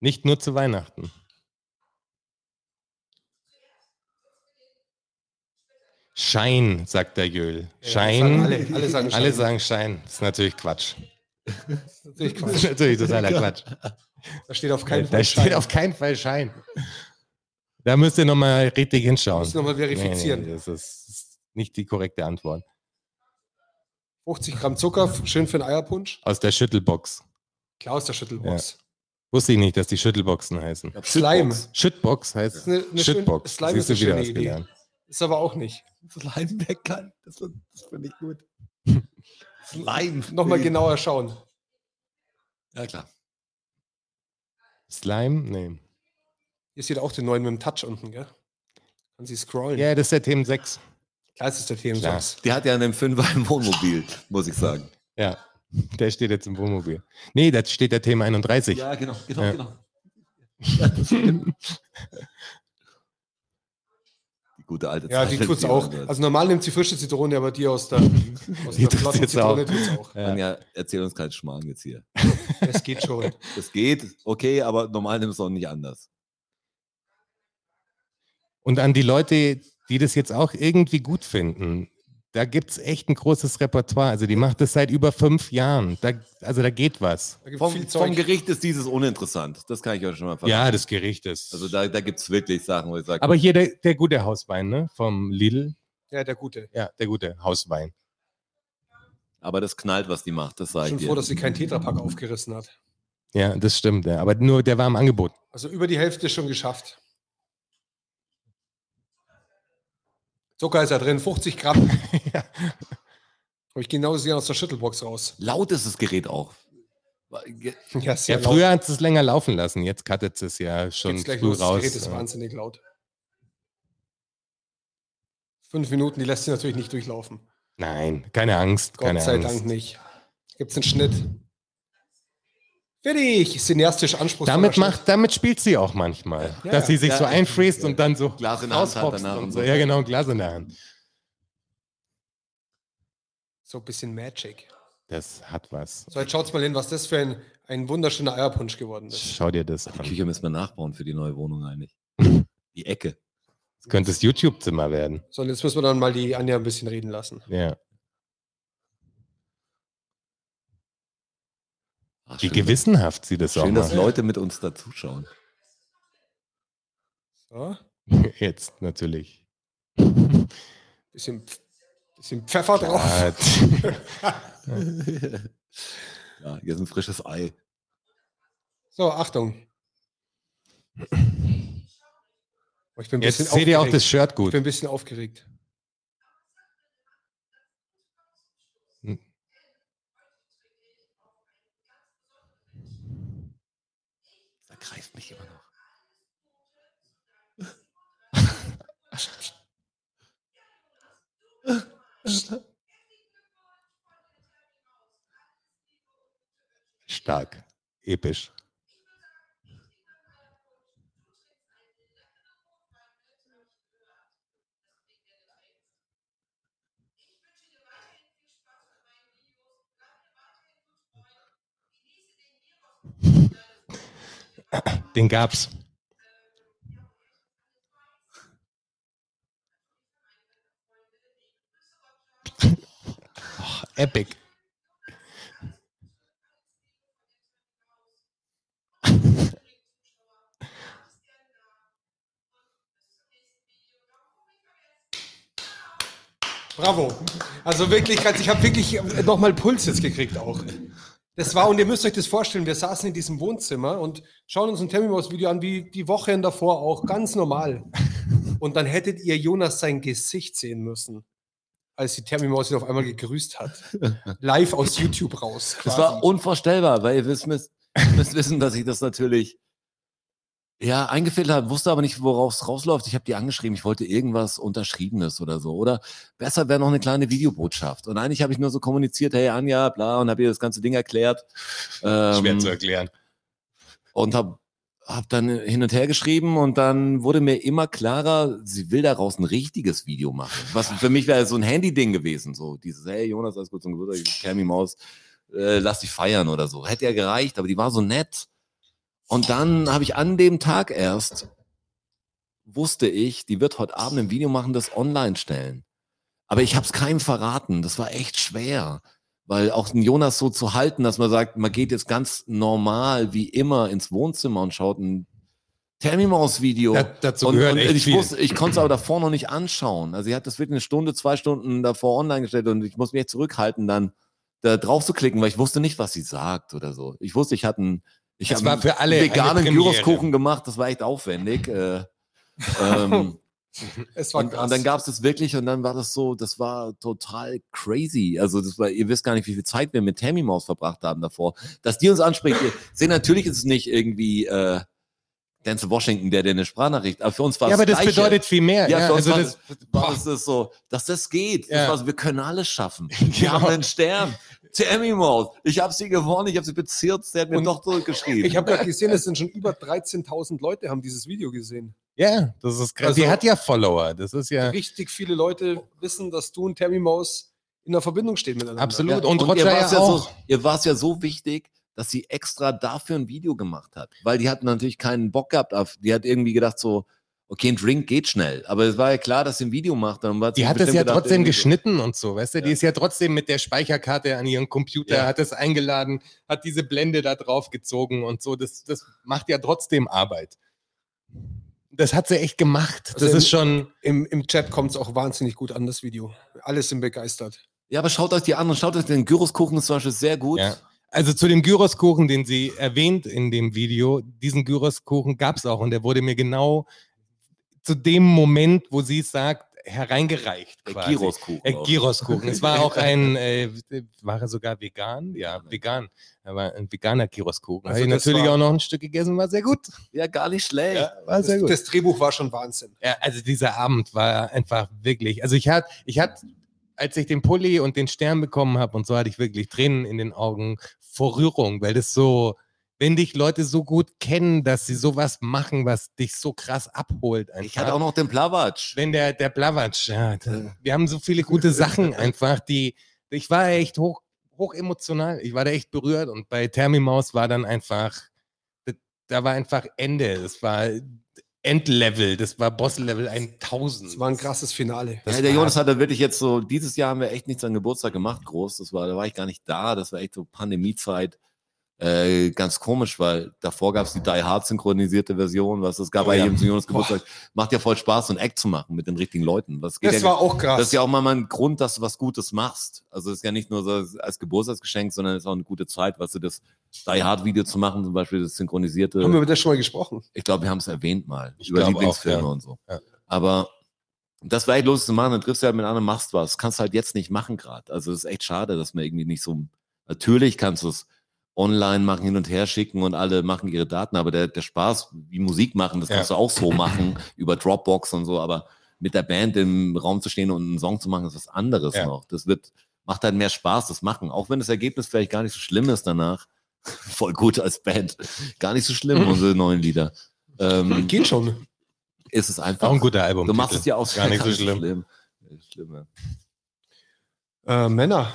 Nicht nur zu Weihnachten. Schein, sagt der Jöl. Ja, Schein. Alle, alle sagen Alle Schein. sagen Schein. Das ist natürlich Quatsch. Natürlich (laughs) Das ist Quatsch. natürlich totaler Quatsch. Da steht auf keinen da Fall steht Schein. auf keinen Fall Schein. Da müsst ihr nochmal richtig hinschauen. Muss nochmal verifizieren. Nee, nee, das ist nicht die korrekte Antwort. 50 Gramm Zucker, schön für einen Eierpunsch. Aus der Schüttelbox. Klar aus der Schüttelbox. Wusste ich nicht, dass die Schüttelboxen heißen. Slime. Schüttbox heißt Das ist eine, eine schön, Schüttbox. Slime Siehst ist du eine wieder schöne was gelernt. Ist aber auch nicht. Slime meckern. Das, das finde ich gut. Slime. Nochmal genauer schauen. Ja, klar. Slime? Nee. Hier sieht auch den neuen mit dem Touch unten, gell? Kann sie scrollen. Ja, das ist der Themen 6. Klar, es ist der TM6. Klar. Die hat ja einen Fünfer im Wohnmobil, muss ich sagen. Ja, der steht jetzt im Wohnmobil. Nee, da steht der Thema 31. Ja, genau, genau, Ja. genau. (laughs) Ja, das gute alte Ja, die Zeit, tut's die auch. man- Also normal nimmt sie frische Zitrone, aber die aus der, aus Die der tut's flotten jetzt Zitrone auch. tut's auch. Ja. Anja, erzähl uns keinen Schmarrn jetzt hier. (laughs) Das geht schon. Das geht, okay, aber normal nimmst du auch nicht anders. Und an die Leute, die das jetzt auch irgendwie gut finden, da gibt es echt ein großes Repertoire. Also die macht das seit über fünf Jahren. Da, also da geht was. Da Vom, viel vom. Gericht ist dieses uninteressant. Das kann ich euch schon mal verraten. Ja, das Gericht ist. Also da, da gibt es wirklich Sachen, wo ich sage, Aber hier der, der gute Hauswein, ne? Vom Lidl. Ja, der gute. Ja, der gute Hauswein. aber das knallt, was die macht, das sage Schon ich froh, dir. dass sie keinen Tetrapack aufgerissen hat. Ja, das stimmt. Ja. Aber nur der war im Angebot. Also über die Hälfte schon geschafft. Zucker ist (laughs) ja drin, 50 Gramm. Ja. Habe ich genau gesehen aus der Schüttelbox raus. Laut ist das Gerät auch. Ja, Ja, früher hat es länger laufen lassen. Jetzt cuttet es ja schon Geht's gleich früh los. Das raus. Gerät ist Ja. wahnsinnig laut. Fünf Minuten, die lässt sie natürlich nicht durchlaufen. Nein, keine Angst. Gott keine sei Angst. Dank nicht. Gibt es einen Schnitt. Fertig! Cineastisch anspruchsvoller Damit, macht, damit spielt sie auch manchmal. Ja, dass sie sich ja. so einfriest und dann so Glas in der Hand hat danach und so. Ja, genau, Glas in der Hand. so ein bisschen Magic. Das hat was. So, jetzt schaut's mal hin, was das für ein, ein wunderschöner Eierpunsch geworden ist. Schau dir das Die an. Küche müssen wir nachbauen für die neue Wohnung eigentlich. (laughs) Die Ecke. Das könnte das YouTube-Zimmer werden. So, und jetzt müssen wir dann mal die Anja ein bisschen reden lassen. Ja. Ach, Wie schön, gewissenhaft sie das auch Schön, dass. Leute mit uns da zuschauen. So, (laughs) Jetzt natürlich. bisschen, bisschen Pfeffer drauf. (laughs) Ja, hier ist ein frisches Ei. So, Achtung. Oh, Ich bin ein Jetzt seht ihr auch das Shirt Ich gut. bin ein bisschen aufgeregt. Da greift mich immer noch. Stark. Episch. Den gab's. Oh, epic. Bravo. Also wirklich, ganz- ich habe wirklich nochmal Puls jetzt gekriegt auch. Das war, und ihr müsst euch das vorstellen, wir saßen in diesem Wohnzimmer und schauen uns ein Terminmaus-Video an, wie die Wochen davor auch, ganz normal. Und dann hättet ihr Jonas sein Gesicht sehen müssen, als die Terminmaus ihn auf einmal gegrüßt hat. Live aus YouTube raus. Das quasi. war unvorstellbar, weil ihr wisst, müsst, müsst wissen, dass ich das natürlich Ja, eingefädelt hat, wusste aber nicht, worauf es rausläuft. Ich habe die angeschrieben, ich wollte irgendwas Unterschriebenes oder so. Oder besser wäre noch eine kleine Videobotschaft. Und eigentlich habe ich nur so kommuniziert, hey Anja, bla, und habe ihr das ganze Ding erklärt. Schwer Ähm, zu erklären. und habe hab dann hin und her geschrieben und dann wurde mir immer klarer, sie will daraus ein richtiges Video machen. Was für mich wäre so ein Handy-Ding gewesen. So dieses, hey Jonas, alles gut zum Geburtstag, Cammy Maus, äh, lass dich feiern oder so. Hätte ja gereicht, aber die war so nett. Und dann habe ich an dem Tag erst, wusste ich, die wird heute Abend ein Video machen, das online stellen. Aber ich habe es keinem verraten. Das war echt schwer. Weil auch den Jonas so zu halten, dass man sagt, man geht jetzt ganz normal wie immer ins Wohnzimmer und schaut ein Tammy Maus Video. Da, dazu und, gehört und echt ich viel. wusste, ich konnte es aber davor noch nicht anschauen. Also sie hat das wirklich eine Stunde, zwei Stunden davor online gestellt und ich muss mich echt zurückhalten, dann da drauf zu klicken, weil ich wusste nicht, was sie sagt oder so. Ich wusste, ich hatte einen, ich Das habe war einen für alle veganen. Gyroskuchen gemacht, das war echt aufwendig. Äh, (laughs) ähm, Es war und, krass. und dann gab es das wirklich und dann war das so, das war total crazy. Also das war, ihr wisst gar nicht, wie viel Zeit wir mit Tammy Maus verbracht haben davor. Dass die uns anspricht, ihr (laughs) seht, natürlich ist es nicht irgendwie äh, Denzel Washington, der dir eine Sprachnachricht, aber für uns war ja, es aber das Gleiche. bedeutet viel mehr. Ja, Ja, für uns also war, das, war das, das so, dass das geht. Das Ja. war so, wir können alles schaffen. (laughs) Wir Genau. haben einen Stern. Tammy Maus. Ich habe sie gewonnen, ich habe sie bezirzt, der hat mir Und doch zurückgeschrieben. Ich habe gerade gesehen, es sind schon über 13.000 Leute haben dieses Video gesehen. ja, das ist krass. Also- die hat ja Follower. Das ist ja Richtig viele Leute wissen, dass du und Tammy Maus in der Verbindung stehen miteinander. absolut. Ja, und, ihr Roger war's ja ja auch. So, ihr war es ja so wichtig, dass sie extra dafür ein Video gemacht hat. Weil die hat natürlich keinen Bock gehabt. Auf, die hat irgendwie gedacht so, okay, ein Drink geht schnell. Aber es war ja klar, dass sie ein Video macht. Dann sie Die hat es ja gedacht, trotzdem geschnitten und so, weißt du? Die Ja. ist ja trotzdem mit der Speicherkarte an ihren Computer, Ja. hat es eingeladen, hat diese Blende da drauf gezogen und so. Das, das macht ja trotzdem Arbeit. Das hat sie echt gemacht. Das Also ist schon. Im, Im Chat kommt es auch wahnsinnig gut an, das Video. Alle sind begeistert. Ja, aber schaut euch die an und schaut euch den Gyroskuchen ist zum Beispiel sehr gut. Ja. Also zu dem Gyroskuchen, den sie erwähnt in dem Video, diesen Gyroskuchen gab es auch und der wurde mir genau zu dem Moment, wo sie es sagt, hereingereicht. Quasi. Gyroskuchen. Äh, auch. Gyroskuchen. Es war auch (laughs) ein, äh, war er sogar vegan? Ja, vegan. Er war ein veganer Gyroskuchen. Also Habe ich natürlich war- auch noch ein Stück gegessen, war sehr gut. Ja, gar nicht schlecht. Ja, war sehr Das, gut. das Drehbuch war schon Wahnsinn. Ja, also dieser Abend war einfach wirklich. Also ich hatte, ich hatte, als ich den Pulli und den Stern bekommen habe und so hatte ich wirklich Tränen in den Augen vor Rührung, weil das so, wenn dich Leute so gut kennen, dass sie sowas machen, was dich so krass abholt. Einfach. Ich hatte auch noch den Plawatsch. wenn der, der Blavatsch, ja, da, wir haben so viele gute Sachen einfach, die, ich war echt hoch, hoch emotional, ich war da echt berührt und bei Thermimaus war dann einfach, da, war einfach Ende, das war Endlevel, das war Bosslevel 1000. Das war ein krasses Finale. Das ja, der Jonas hat da wirklich jetzt so, dieses Jahr haben wir echt nichts an Geburtstag gemacht, groß. Das war, da war ich gar nicht da. Das war echt so Pandemiezeit. Äh, ganz komisch, weil davor gab es die Die Hard synchronisierte Version, was es gab Oh bei ja. jedem Boah. Geburtstag. Macht ja voll Spaß, so ein Act zu machen mit den richtigen Leuten. Was geht Das ja, war auch krass. das ist ja auch mal ein Grund, dass du was Gutes machst. Also es ist ja nicht nur so als Geburtstagsgeschenk, sondern es ist auch eine gute Zeit, weißt du, das Die Hard Video zu machen, zum Beispiel das synchronisierte. haben wir über das schon mal gesprochen. Ich glaube, wir haben es erwähnt mal. Ich über Lieblingsfilme auch, ja. und so. Aber das war echt lustig zu machen. Dann triffst du halt mit anderen, machst was. Das kannst du halt jetzt nicht machen gerade. Also es ist echt schade, dass man irgendwie nicht so. Natürlich kannst du es online machen, hin und her schicken und alle machen ihre Daten, aber der, der Spaß, wie Musik machen, das Ja. kannst du auch so (laughs) machen, über Dropbox und so, aber mit der Band im Raum zu stehen und einen Song zu machen, ist was anderes Ja. noch. Das wird, macht halt mehr Spaß, das machen. Auch wenn das Ergebnis vielleicht gar nicht so schlimm ist danach. (laughs) Voll gut als Band. Gar nicht so schlimm, (laughs) unsere neuen Lieder. Ähm, Geht schon. ist es einfach. auch ein guter Album. Du machst es ja auch Gar nicht so schlimm. schlimm. schlimm ja. Äh, Männer,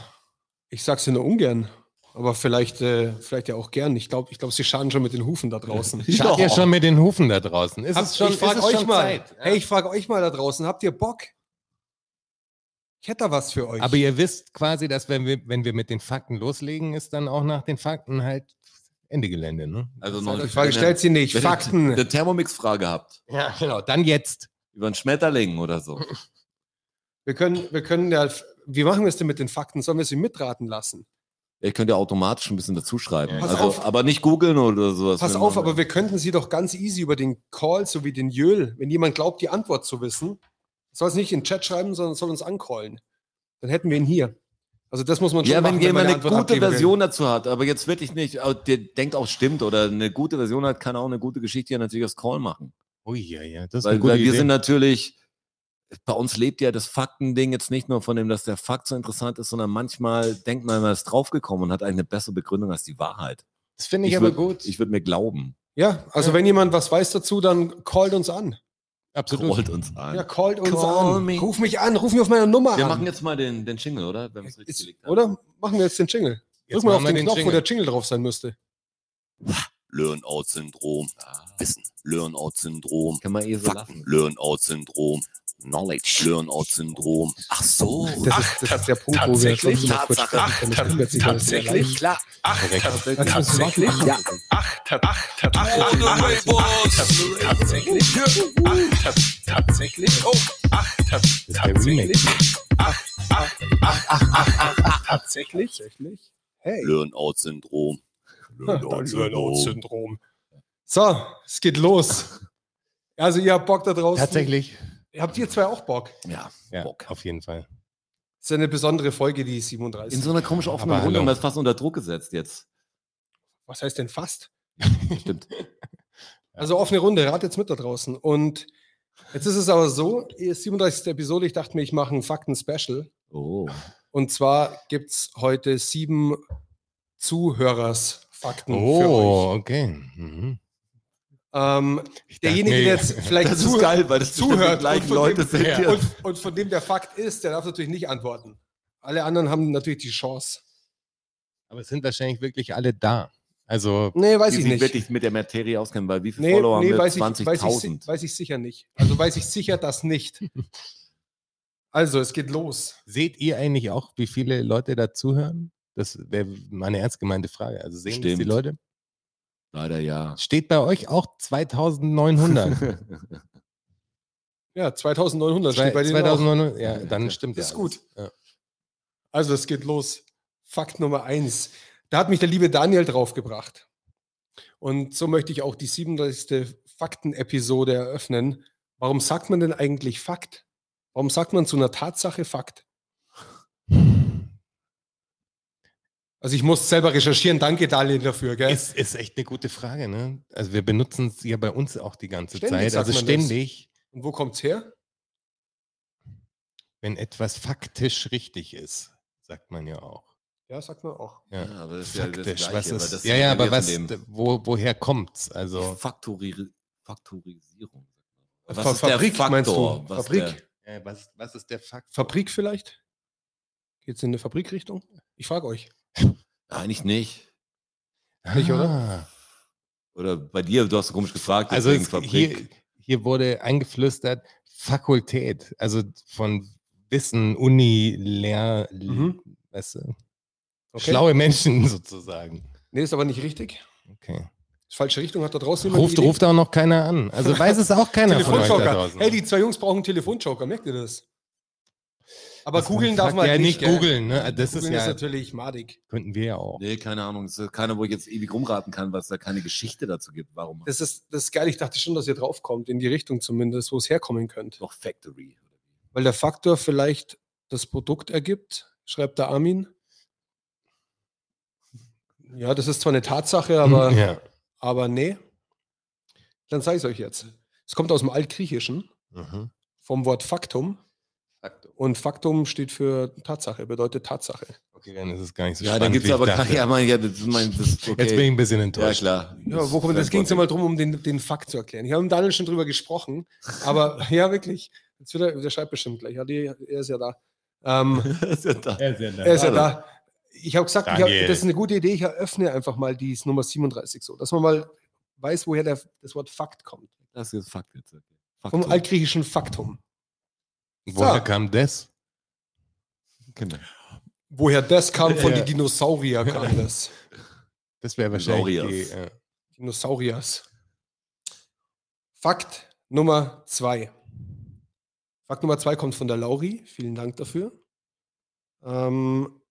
ich sag's dir nur ungern, aber vielleicht, äh, vielleicht ja auch gern. Ich glaube, ich glaub, sie schaden schon mit den Hufen da draußen. (laughs) Schaut ja schon mit den Hufen da draußen. Ist Hab- es schon, ich frage euch mal, Zeit? hey, ich frage euch mal da draußen, habt ihr Bock? Ich hätte da was für euch. Aber ihr wisst quasi, dass wenn wir, wenn wir mit den Fakten loslegen, ist dann auch nach den Fakten halt Ende Gelände. Ne? Also noch- die Frage stellt sie nicht. Wenn ihr Fakten. Eine Thermomix-Frage habt. Ja, genau. Dann jetzt. Über einen Schmetterling oder so. Wir können, wir können ja, wie machen wir es denn mit den Fakten? Sollen wir sie mitraten lassen? Ihr könnt ja automatisch ein bisschen dazu schreiben. Ja. Pass Also, auf. aber nicht googeln oder sowas. Pass Wenn auf, aber wir könnten sie doch ganz easy über den Call sowie den Jöl, wenn jemand glaubt, die Antwort zu wissen, soll es nicht in den Chat schreiben, sondern soll uns ancallen. Dann hätten wir ihn hier. Also das muss man schon Ja, wenn machen, jemand man eine Antwort gute will. Version dazu hat, aber jetzt wirklich nicht, aber der denkt auch stimmt oder eine gute Version hat, kann auch eine gute Geschichte ja natürlich aus Call machen. Ui, ja, ja, das ist Weil, eine gute weil wir Idee. sind natürlich, bei uns lebt ja das Faktending jetzt nicht nur von dem, dass der Fakt so interessant ist, sondern manchmal denkt man, man ist draufgekommen und hat eigentlich eine bessere Begründung als die Wahrheit. das finde ich, Ich aber würd- gut. Ich würde mir glauben. Ja, also Ja. wenn jemand was weiß dazu, dann callt uns an. Absolut. Rollt uns an. Ja, callt uns Call an. me. Ruf mich an, ruf mich auf meine Nummer wir an. machen jetzt mal den, den Jingle, oder? Wenn wir es richtig Ist, gelegt haben. oder? Machen wir jetzt den Jingle. Jetzt Drück mal auf wir den, Knopf, wo Jingle. der Jingle drauf sein müsste. Learn-out-Syndrom. Wissen. Learn-out-Syndrom. Kann man eh so lassen. Learn-out-Syndrom. Knowledge. Learn-out-Syndrom. Ach so. Das, ist, das ist der Punkt, wo wir tatsächlich? Tatsache. sehr tatsächlich? leicht. Klar. Ach, tatsächlich. Tatsächlich? Ja. Ach, ta- ach, ta- ach, ach, ach, tatsächlich. Ach, ta- tatsächlich. Oh, ach, tatsächlich. Ach, ach, ach, ach, ach, ach, ach, tatsächlich. Tatsächlich? Hey. Learn-out-Syndrom. Learn-out-Syndrom. So, es geht los. Also ihr habt Bock da draußen. Tatsächlich. Habt ihr zwei auch Bock? Ja, Ja, Bock. auf jeden Fall. Das ist eine besondere Folge, die 37. In so einer komisch offenen Runde, man ist fast unter Druck gesetzt jetzt. Was heißt denn fast? Stimmt. (laughs) Also offene Runde, rat jetzt mit da draußen. Und jetzt ist es aber so, die 37. Episode, ich dachte mir, ich mache ein Fakten-Special. Oh. Und zwar gibt es heute sieben Zuhörers-Fakten für Oh, euch. okay. Mhm. Ähm, derjenige, mir- der jetzt vielleicht Das ist zuhört geil, weil das zuhört von Leute dem- sind. Ja. und, und von dem der Fakt ist, der darf natürlich nicht antworten. Alle anderen haben natürlich die Chance. Aber es sind wahrscheinlich wirklich alle da. Also, Nee, weiß die ich nicht. wirklich mit der Materie auskennen, weil wie viele Nee, Follower nee haben wir? weiß, ich, weiß, ich, 20.000. weiß ich sicher nicht. Also weiß ich sicher das nicht. (laughs) Also, es geht los. seht ihr eigentlich auch, wie viele Leute da zuhören? Das wäre meine ernst gemeinte Frage. Also sehen das die Stimmt. Leute? Leider ja. Steht bei euch auch 2900? Ja, 2900 steht bei Zwei- denen auch. 2900? Ja, (laughs) dann stimmt Das ist ja gut. alles. Also, es geht los. Fakt Nummer eins. Da hat mich der liebe Daniel draufgebracht. Und so möchte ich auch die 37. Fakten-Episode eröffnen. Warum sagt man denn eigentlich Fakt? Warum sagt man zu einer Tatsache Fakt? (laughs) Also ich muss selber recherchieren. Danke, Daniel, dafür. Gell? Ist, ist echt eine gute Frage, ne? Also wir benutzen es ja bei uns auch die ganze Ständig Zeit. Also man das. ständig, Und wo kommt's her? wenn etwas faktisch richtig ist, sagt man ja auch. Ja, sagt man auch. Ja. Ja, aber das ist ja das Faktisch, Gleiche, was ist, das ja, ja, aber was, wo, woher kommt's? Also, Faktori Faktorisierung. Was Fa- ist der Fabrik meinst du? Faktor? Was Fabrik? Der, äh, was, was ist der Fakt? Fabrik vielleicht? Geht's in eine Fabrikrichtung? Ich frage euch. Eigentlich nicht. Nicht, oder? Ah. Oder bei dir, du hast so komisch gefragt, Also deswegen es, Fabrik. hier, hier wurde eingeflüstert Fakultät, also von Wissen, Uni, Lehr, Mhm. weißt du, Okay. schlaue Menschen (laughs) sozusagen. Nee, ist aber nicht richtig. Okay. Falsche Richtung. Hat da draußen jemand Ruft, ruft auch noch keiner an. Also weiß es auch keiner (laughs) von euch da Telefonjoker. draußen. Hey, die zwei Jungs brauchen einen Telefonjoker. Merkt ihr das? Aber Das googeln darf man ja nicht gell? googeln, ne? Das ist Googeln ja, ist natürlich madig. könnten wir ja auch. Nee, keine Ahnung. Das ist keiner, wo ich jetzt ewig rumraten kann, weil es da keine Geschichte dazu gibt. Warum? Das ist, das ist geil. Ich dachte schon, dass ihr draufkommt, in die Richtung zumindest, wo es herkommen könnt. Doch Factory. Weil der Faktor vielleicht das Produkt ergibt, schreibt der Armin. Ja, das ist zwar eine Tatsache, aber, ja. aber nee. Dann sage ich es euch jetzt. Es kommt aus dem Altgriechischen, Mhm. vom Wort Faktum. Und Faktum steht für Tatsache, bedeutet Tatsache. Okay, dann ist es gar nicht so Ja, da spannend, gibt es aber dachte. keine. (laughs) Ja, mein, ja, das ist mein, das ist okay. Jetzt bin ich ein bisschen Ja, enttäuscht. klar. Ja, wo kommt das ging es ja mal drum, um den, den Fakt zu erklären. Ich habe mit Daniel schon drüber gesprochen, aber (laughs) ja, wirklich. Jetzt wird er, der schreibt bestimmt gleich. Ja, die, er ist ja da. Ähm, ist ja da. Ja, sehr nett. er ist ja da. Ich habe gesagt, ich hab, das ist eine gute Idee. Ich eröffne einfach mal die Nummer 37 so, dass man mal weiß, woher der, das Wort Fakt kommt. Das ist Fakt jetzt. Okay. Vom Faktum. altgriechischen Faktum. Woher So. kam das? Genau. Woher das kam, von Ja. den Dinosaurier kam (laughs) das. Das wäre wahrscheinlich die, Sauriers. äh, Dinosauriers. Fakt Nummer zwei. Fakt Nummer zwei kommt von der Lauri. Vielen Dank dafür. Ähm,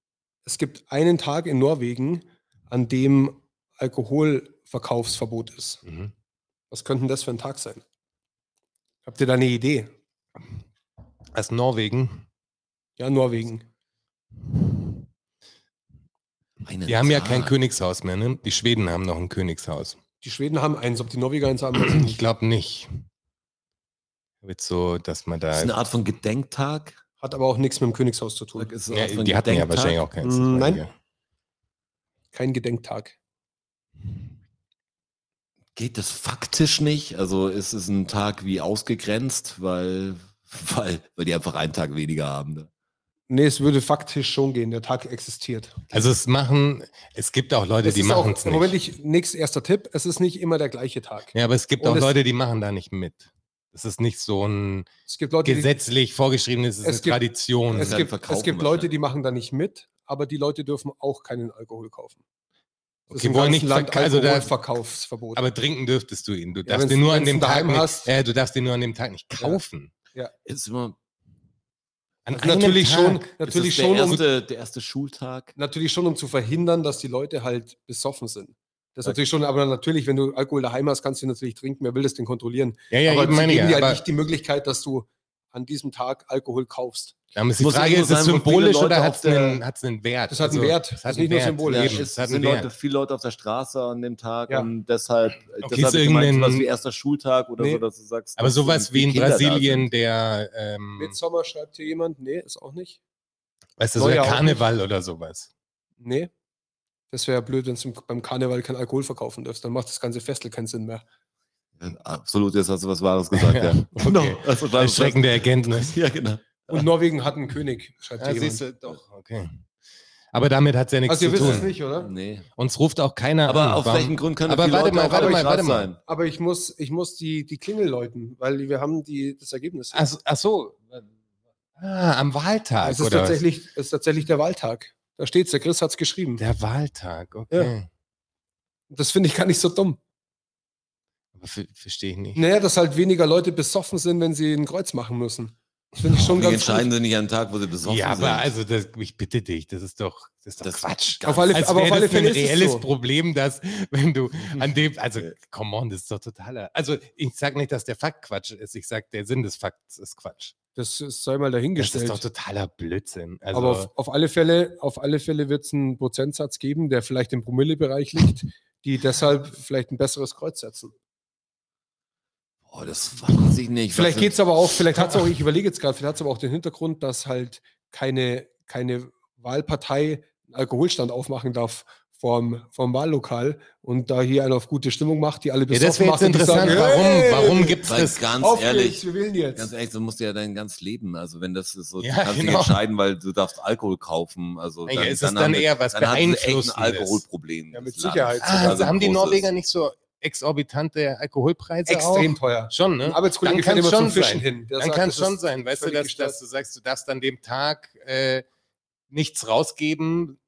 es gibt einen Tag in Norwegen, an dem Alkoholverkaufsverbot ist. mhm. Was könnte denn das für ein Tag sein? Habt ihr da eine Idee? Aus Norwegen. Ja, Norwegen. Einen Die haben ja Tag. kein Königshaus mehr, ne? Die Schweden haben noch ein Königshaus. Die Schweden haben eins, ob die Norweger eins haben. weiß ich glaube nicht. Wird so, dass man Das ist eine da. Art von Gedenktag. Hat aber auch nichts mit dem Königshaus zu tun. Ja, die hatten ja wahrscheinlich auch keins. Mm, nein. Ja. Kein Gedenktag. Geht das faktisch nicht? Also ist es ein Tag wie ausgegrenzt, weil, (laughs) weil, weil die einfach einen Tag weniger haben. Ne? Nee, es würde faktisch schon gehen. Der Tag existiert. Also es machen, es gibt auch Leute, Es die machen es Moment, nicht. ich, nächster erster Tipp. Es ist nicht immer der gleiche Tag. Ja, aber es gibt Und auch es- Leute, die machen da nicht mit. Das ist nicht so ein Es gibt Leute, die, gesetzlich vorgeschriebenes, es ist Es eine gibt- Tradition. es gibt, verkaufen es gibt. Leute, die machen da nicht mit, aber die Leute dürfen auch keinen Alkohol kaufen. Das Okay, ganzen nicht Land also da- Alkoholverkaufsverbot. aber trinken dürftest du ihn. Du Ja, darfst den nur an dem ihn Tag nicht, hast. äh, du darfst den nur an dem Tag nicht kaufen. Ist immer An Also natürlich einem schon, Tag. natürlich ist das schon, der, um, erste, der erste Schultag. natürlich schon, um zu verhindern, dass die Leute halt besoffen sind. Das ist Ja. natürlich schon, aber natürlich, wenn du Alkohol daheim hast, kannst du ihn natürlich trinken. Wer will das denn kontrollieren? Ja, ja, aber ich meine geben ja, dir halt nicht die Möglichkeit, dass du an diesem Tag Alkohol kaufst. ist die Muss ja Frage, nur ist es symbolisch oder hat es einen, hat's einen Wert? Das hat einen Also, Wert. Das Das hat nicht nur Wert. symbolisch. Ja, Eben, es es hat sind Leute, Wert. viele Leute auf der Straße an dem Tag Ja. und deshalb, Okay, deshalb ist ich gemeint, sowas wie erster Schultag oder Nee. so, dass du sagst. Aber sowas wie in Kinder Brasilien, der, ähm, Midsommer schreibt hier jemand. Nee, ist auch nicht. weißt du, so der Karneval oder sowas. Nee. Das wäre blöd, wenn du beim Karneval kein Alkohol verkaufen dürfst. Dann macht das ganze Festel keinen Sinn mehr. Ja, Absolut, jetzt hast du was Wahres gesagt, (laughs) ja. okay. Also, dann- Erschreckende Erkenntnis. (laughs) Ja, genau. Und Norwegen hat einen König, schreibt Ja, hier jemand. siehst du, doch, okay. Aber damit hat es ja nichts Also ihr zu wisst tun. es nicht, oder? Nee. Uns ruft auch keiner Aber an. auf Warum? welchen Grund können Aber viele warte Leute mal, warte mal, warte mal. sein? Aber ich muss, ich muss die, die Klingel läuten, weil wir haben die, das Ergebnis. Ach, so- ach so. Ah, am Wahltag. es ist oder was? tatsächlich, es ist tatsächlich der Wahltag. Da steht's, der Chris hat's geschrieben. Der Wahltag, okay. Das finde ich gar nicht so dumm. Verstehe ich nicht. Naja, dass halt weniger Leute besoffen sind, wenn sie ein Kreuz machen müssen. Das finde ich schon Die ganz entscheiden gut. sie nicht an einem Tag, wo sie besoffen ja, sind. aber also, das, ich bitte dich, das ist doch, das ist doch Das- Quatsch. Auf alle, Als aber auf alle das ein Fälle ist es reelles so. Problem, dass wenn du an (laughs) dem, also come on, das ist doch totaler. Also ich sage nicht, dass der Fakt Quatsch ist, ich sage, der Sinn des Fakts ist Quatsch. Das sei mal Das dahingestellt. ist doch totaler Blödsinn. Also, aber auf, auf alle Fälle, auf alle Fälle wird es einen Prozentsatz geben, der vielleicht im Promillebereich liegt, die deshalb vielleicht ein besseres Kreuz setzen. Boah, das weiß ich nicht. Vielleicht geht es aber auch, vielleicht hat es auch, ich überlege jetzt gerade, vielleicht hat es aber auch den Hintergrund, dass halt keine, keine Wahlpartei einen Alkoholstand aufmachen darf vorm, vorm Wahllokal und da hier einer auf gute Stimmung macht, die alle ja, das besoffen macht interessant. sagen, warum hey, warum gibt es das? ganz auf ehrlich, wir wählen jetzt. Ganz ehrlich, du musst ja dein ganzes Leben, also wenn das ist so, du Ja, kannst dich genau. entscheiden, weil du darfst Alkohol kaufen. Also Ja, ist es dann haben wir- eher was dann echt ein Beeinflussendes? Alkoholproblem. Ja, mit. Sicherheit. Ah, Also haben die. Norweger nicht so exorbitante Alkoholpreise Extrem auch? teuer. Schon, ne? Ein Arbeitskollege Dann fährt immer zum schon Fischen sein. hin. Der Dann kann es schon sein, weißt du, dass, dass du sagst, du darfst an dem Tag äh, nichts rausgeben,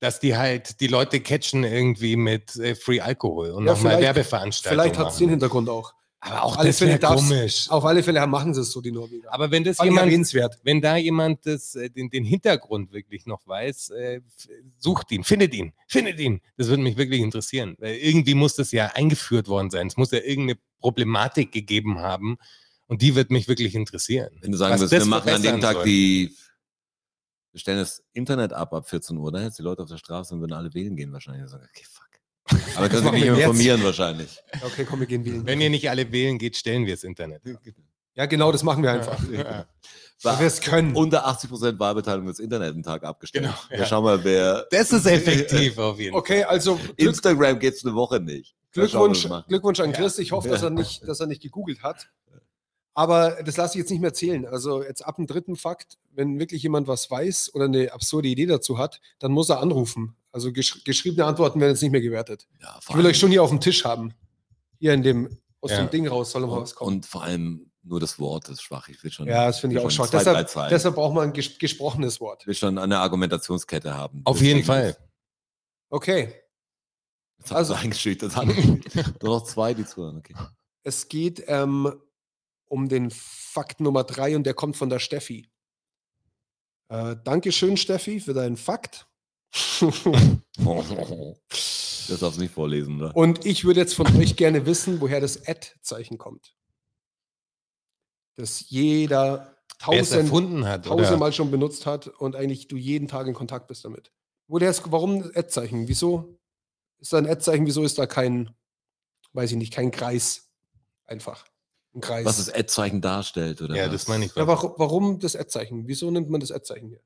dass die halt die Leute catchen irgendwie mit äh, Free Alkohol und Ja, nochmal Werbeveranstaltungen. Vielleicht hat es den. Hintergrund auch. Aber auch Auf alle das Fälle komisch. Auf alle Fälle machen sie es so, die Norweger. Aber wenn das Fand jemand, erwähnenswert. wenn da jemand das, äh, den, den Hintergrund wirklich noch weiß, äh, sucht ihn, findet ihn, findet ihn. Das würde mich wirklich interessieren. Weil irgendwie muss das ja eingeführt worden sein. Es muss ja irgendeine Problematik gegeben haben. Und die wird mich wirklich interessieren. Wenn du sagen das wir machen an dem Tag soll. die, wir stellen das Internet ab ab 14 Uhr, dann hättest die Leute auf der Straße und würden alle wählen gehen wahrscheinlich. Sagen, okay, fuck. Aber können sich machen nicht wir jetzt? informieren wahrscheinlich. Okay, komm, wir gehen wählen. Wenn ihr nicht alle wählen geht, stellen wir das Internet. Ja, genau, das machen wir einfach. Ja. Weil wir es können. Unter 80% Wahlbeteiligung wird das Internet einen Tag abgestellt. Genau, Ja, ja. schau mal, wer. Das ist effektiv auf jeden Fall. Okay, also Instagram geht's eine Woche nicht. Glückwunsch. Glückwunsch an. Chris. Ich hoffe, dass er nicht, dass er nicht gegoogelt hat. Aber das lasse ich jetzt nicht mehr zählen. Also jetzt ab dem dritten Fakt, wenn wirklich jemand was weiß oder eine absurde Idee dazu hat, dann muss er anrufen. Also gesch geschriebene Antworten werden jetzt nicht mehr gewertet. Ja, Ich will allem- euch schon hier auf dem Tisch haben. Hier in dem, aus Ja. dem Ding raus soll noch mal was und, kommen. und vor allem nur das Wort ist schwach. Ich will schon, ja, das finde ich auch schon schwach. Zwei, Deshalb, deshalb braucht man ein ges gesprochenes Wort. Ich will schon eine Argumentationskette haben. Auf jeden Fall. Okay, Jetzt Also- also eingeschüchtert. (laughs) (laughs) Nur noch zwei, die zuhören. Okay. es geht ähm, um den Fakt Nummer drei und der kommt von der Steffi. Äh, Dankeschön, Steffi, für deinen Fakt. (laughs) Das darfst du nicht vorlesen, oder? Und ich würde jetzt von euch gerne wissen, woher das Ad-Zeichen kommt. Das jeder tausend, hat. Tausendmal schon benutzt hat und eigentlich du jeden Tag in Kontakt bist damit. Wo der ist, warum Ad-Zeichen? Wieso ist da ein Ad-Zeichen? Wieso ist da kein, weiß ich nicht, kein Kreis? Einfach. Ein Kreis. Was das Ad-Zeichen darstellt, oder? Ja, was? das meine ich. ja, warum, warum das Ad-Zeichen? Wieso nimmt man das Ad-Zeichen hier?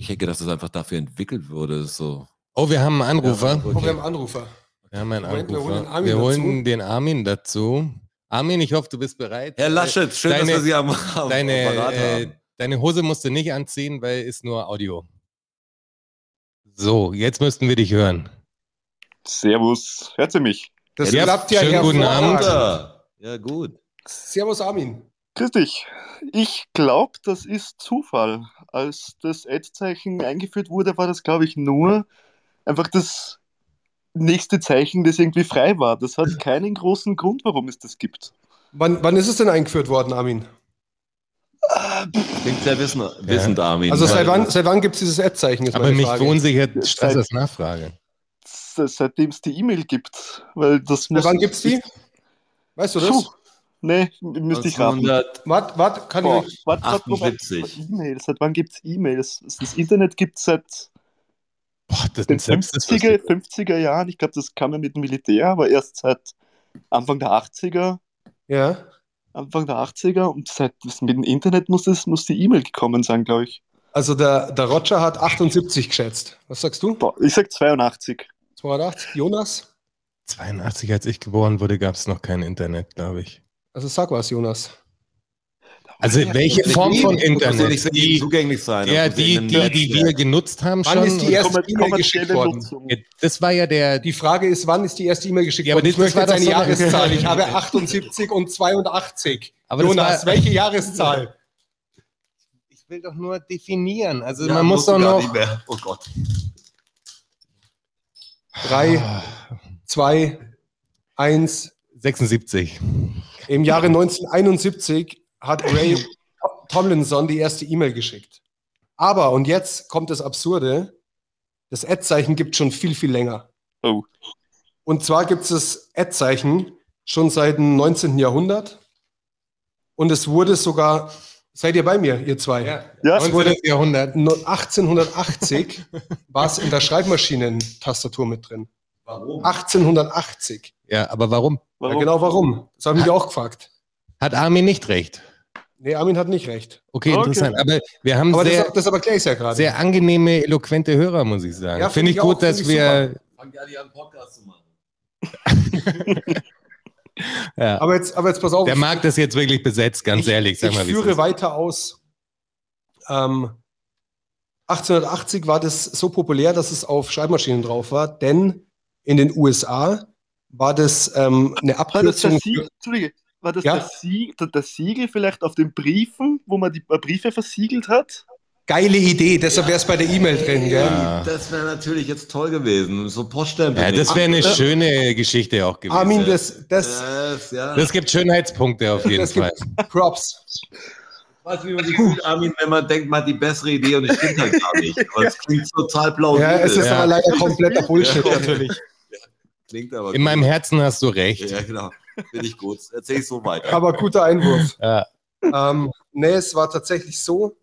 Ich denke, dass das einfach dafür entwickelt wurde. So. Oh, wir haben einen Anrufer. Ja, Oh, wir haben einen Anrufer. Wir haben einen Moment, wir holen den Anrufer. Armin Wir dazu. holen den Armin dazu. Armin, ich hoffe, du bist bereit. Herr Laschet, schön, deine, dass wir Sie am, am deine, Apparat äh, haben. deine Hose musst du nicht anziehen, weil ist nur Audio. So, jetzt müssten wir dich hören. Servus, hört ihr mich? Das Ja, klappt ja schönen guten. Abend. Ja, gut. Servus Armin. Grüß dich. Ich glaube, das ist Zufall. Als das Ad-Zeichen eingeführt wurde, war das, glaube ich, nur einfach das nächste Zeichen, das irgendwie frei war. Das hat (laughs) keinen großen Grund, warum es das gibt. Wann, wann ist es denn eingeführt worden, Armin? Klingt sehr wissen, wissend, Armin. Also seit Ja. wann, seit wann gibt es dieses Ad-Zeichen? Aber mich verunsichert Stressers Nachfrage. S- Seitdem es die E-Mail gibt. Weil das Seit muss. wann gibt es die? Weißt du das? Puh. Nee, müsste ich raten. 1900 Warte, warte, kann Boah, ich. warte, warte, Moment. 78. E-Mails. Seit wann gibt es E-Mails? Das Internet gibt es seit Boah, das den selbst das 50er, 50er Jahren. Ich glaube, das kam ja mit dem Militär, aber erst seit Anfang der 80er. Ja. Anfang der 80er und seit mit dem Internet muss, es, muss die E-Mail gekommen sein, glaube ich. Also der, der Roger hat 78 geschätzt. Was sagst du? Boah, ich sag 82. 280. Jonas? 82, als ich geboren wurde, gab es noch kein Internet, glaube ich. Also sag was, Jonas. Also welche Form von Internet? nicht Die, zugänglich sein. ja, muss die, die, die wir genutzt haben Wann schon. ist die erste E-Mail geschickt worden? Das war ja der. Die Frage ist, wann ist die erste E-Mail geschickt Ja, aber worden? Ich möchte jetzt eine so Jahreszahl. Ich (laughs) habe 78 und 82. Aber Jonas, war- welche Jahreszahl? Ich will doch nur definieren. Also Ja, man muss doch noch. Oh Gott. Drei, zwei, eins. 76. Im Jahre 1971 hat Ray Tomlinson die erste E-Mail geschickt. Aber, und jetzt kommt das Absurde, das Ad-Zeichen gibt schon viel, viel länger. Oh. Und zwar gibt es das Ad-Zeichen schon seit dem 19. Jahrhundert. Und es wurde sogar, seid ihr bei mir, ihr zwei? Ja, 19. Jahrhundert. No- 1880 war es in der Schreibmaschinentastatur mit drin. Warum? 1880. Ja, aber warum? warum? Ja, genau warum. Das haben wir auch gefragt. Hat Armin nicht recht? Nee, Armin hat nicht recht. Okay, Okay. interessant. Aber wir haben Aber sehr, das, das erkläre ich ja gerade. sehr angenehme, eloquente Hörer, muss ich sagen. Ja, Finde find ich ich gut, auch, dass find wir. Fangt ja an, einen Podcast zu machen. (laughs) Ja. Aber jetzt, aber jetzt pass auf. Der Markt ist jetzt wirklich besetzt, ganz ich, ehrlich. Sag ich mal, führe weiter aus. Ähm, 1880 war das so populär, dass es auf Schreibmaschinen drauf war, denn in den USA war das ähm, eine War das, der Abkürzung. Siegel, Entschuldige, war das Ja? der, Sieg, der, der Siegel vielleicht auf den Briefen, wo man die äh, Briefe versiegelt hat? Geile Idee, deshalb wäre es bei der E-Mail drin, gell? Ja. Das wäre natürlich jetzt toll gewesen. So Poststempel. Ja, das wäre eine Äh, schöne Geschichte auch gewesen. Armin, das, das, Das, ja. Das gibt Schönheitspunkte auf jeden das Fall. Props. weiß, wie man sich fühlt, Armin, wenn man denkt, man hat die bessere Idee und es stimmt halt gar nicht. Aber es klingt total plausibel. Ja, es ist Ja. aber leider kompletter Bullshit natürlich. Klingt aber In meinem Herzen hast du recht. Ja, genau. Finde ich gut. Erzähl ich so weiter. Aber guter Einwurf. Ja. Ähm, nee, es war tatsächlich so,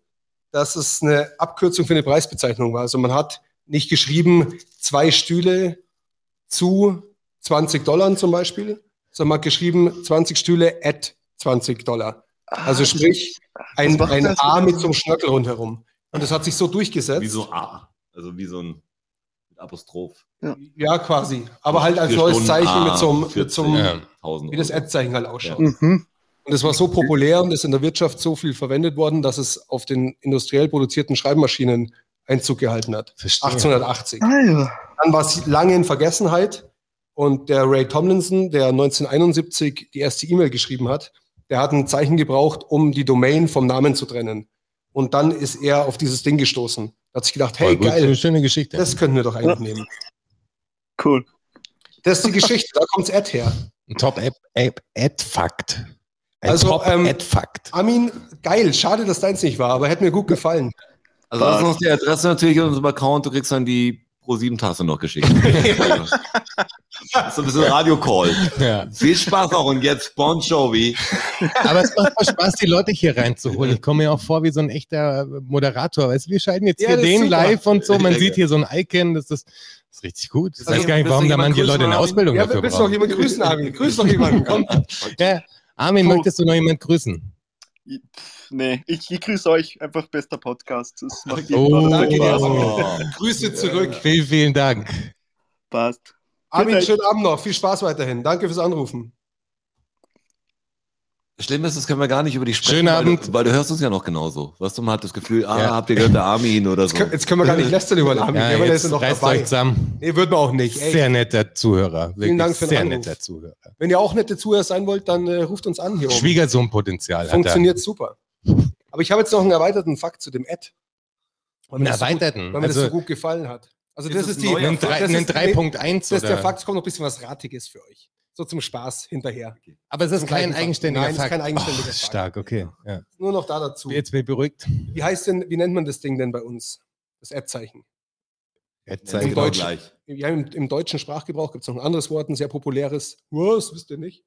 dass es eine Abkürzung für eine Preisbezeichnung war. Also man hat nicht geschrieben zwei Stühle zu 20 Dollar zum Beispiel, sondern man hat geschrieben 20 Stühle at 20 Dollar. Also sprich ein, ein A mit mit so einem Schnörkel rundherum. Und das hat sich so durchgesetzt. Wie so A. Also wie so ein Apostroph. Ja, quasi. Aber halt als neues Zeichen A, mit so einem, mit 40, so einem Ja. 1000 wie das. Ad-Zeichen halt ausschaut. Mhm. Und es war so populär und ist in der Wirtschaft so viel verwendet worden, dass es auf den industriell produzierten Schreibmaschinen Einzug gehalten hat. Verstehe. 1880. Ah ja. Dann war es lange in Vergessenheit und der Ray Tomlinson, der 1971 die erste E-Mail geschrieben hat, der hat ein Zeichen gebraucht, um die Domain vom Namen zu trennen. Und dann ist er auf dieses Ding gestoßen. Da hat sich gedacht, hey, gut. Eine geil, schöne Geschichte. das könnten wir doch eigentlich nehmen. Cool. Das ist die Geschichte, da kommt's Ad her. Ein Top-Ad-Fakt. Ein Also, ähm, Top-Ad-Fakt. Armin, geil, schade, dass deins nicht war, aber hätte mir gut gefallen. Also das ist noch die Adresse natürlich in unserem Account. Du kriegst dann die Pro 7 Tasse noch geschickt. (laughs) Das ist so ein bisschen Radio-Call. (laughs) Ja. Viel Spaß auch und jetzt Bon Jovi. Aber es macht voll Spaß, die Leute hier reinzuholen. Ich komme mir auch vor wie so ein echter Moderator. Weißt, du, wir schalten jetzt Ja, hier den super. live und so. Man Ja, sieht ja. hier so ein Icon. Das ist, das ist richtig gut. Ich weiß Also, gar nicht, willst warum da jemanden manche Leute eine? Ausbildung Ja, dafür willst du noch brauchen. jemanden grüßen, Armin? Grüß doch jemanden, komm. (laughs) Ja. Armin, Puh. möchtest du noch jemand grüßen? Nee, ich, ich grüße euch. Einfach bester Podcast. Das macht Oh, danke dir, Oh. Grüße zurück. Vielen, vielen Dank. Passt. Armin, schönen Abend noch. Viel Spaß weiterhin. Danke fürs Anrufen. Schlimm ist, das können wir gar nicht über dich sprechen. Schönen weil Abend. Du, weil du hörst uns ja noch genauso. Weißt du, man hat das Gefühl, ah, Ja. habt ihr gehört, der Armin oder Jetzt so. können, jetzt können wir gar nicht lästern über den Armin, Ja, aber der ist ja noch reißt dabei. euch zusammen. Nee, wird man auch nicht. Ey, Sehr netter Zuhörer. Wirklich Dank für den sehr Anruf. netter Zuhörer. wenn ihr auch nette Zuhörer sein wollt, dann äh, ruft uns an hier oben. Schwiegersohnpotenzial hat er. Funktioniert super. Aber ich habe jetzt noch einen erweiterten Fakt zu dem Ad. Weil mir das so erweiterten. Weil mir das Also so gut gefallen hat. Also Ist das ist die... ist- 3.1 Das ist der? Fakt, es kommt noch ein bisschen was Ratiges für euch. So zum Spaß hinterher. Aber es ist kein gleichen Fakt. eigenständiger Nein, es ist kein eigenständiger Oh, Fakt. stark, okay. Ja. Nur noch da dazu. Jetzt bin ich beruhigt. Wie heißt denn, wie nennt man das Ding denn bei uns? Das Ad-Zeichen. Jetzt Ja, Im genau Deutschen. gleich. Ja, im, im deutschen Sprachgebrauch gibt es noch ein anderes Wort, ein sehr populäres. Was, wisst ihr nicht?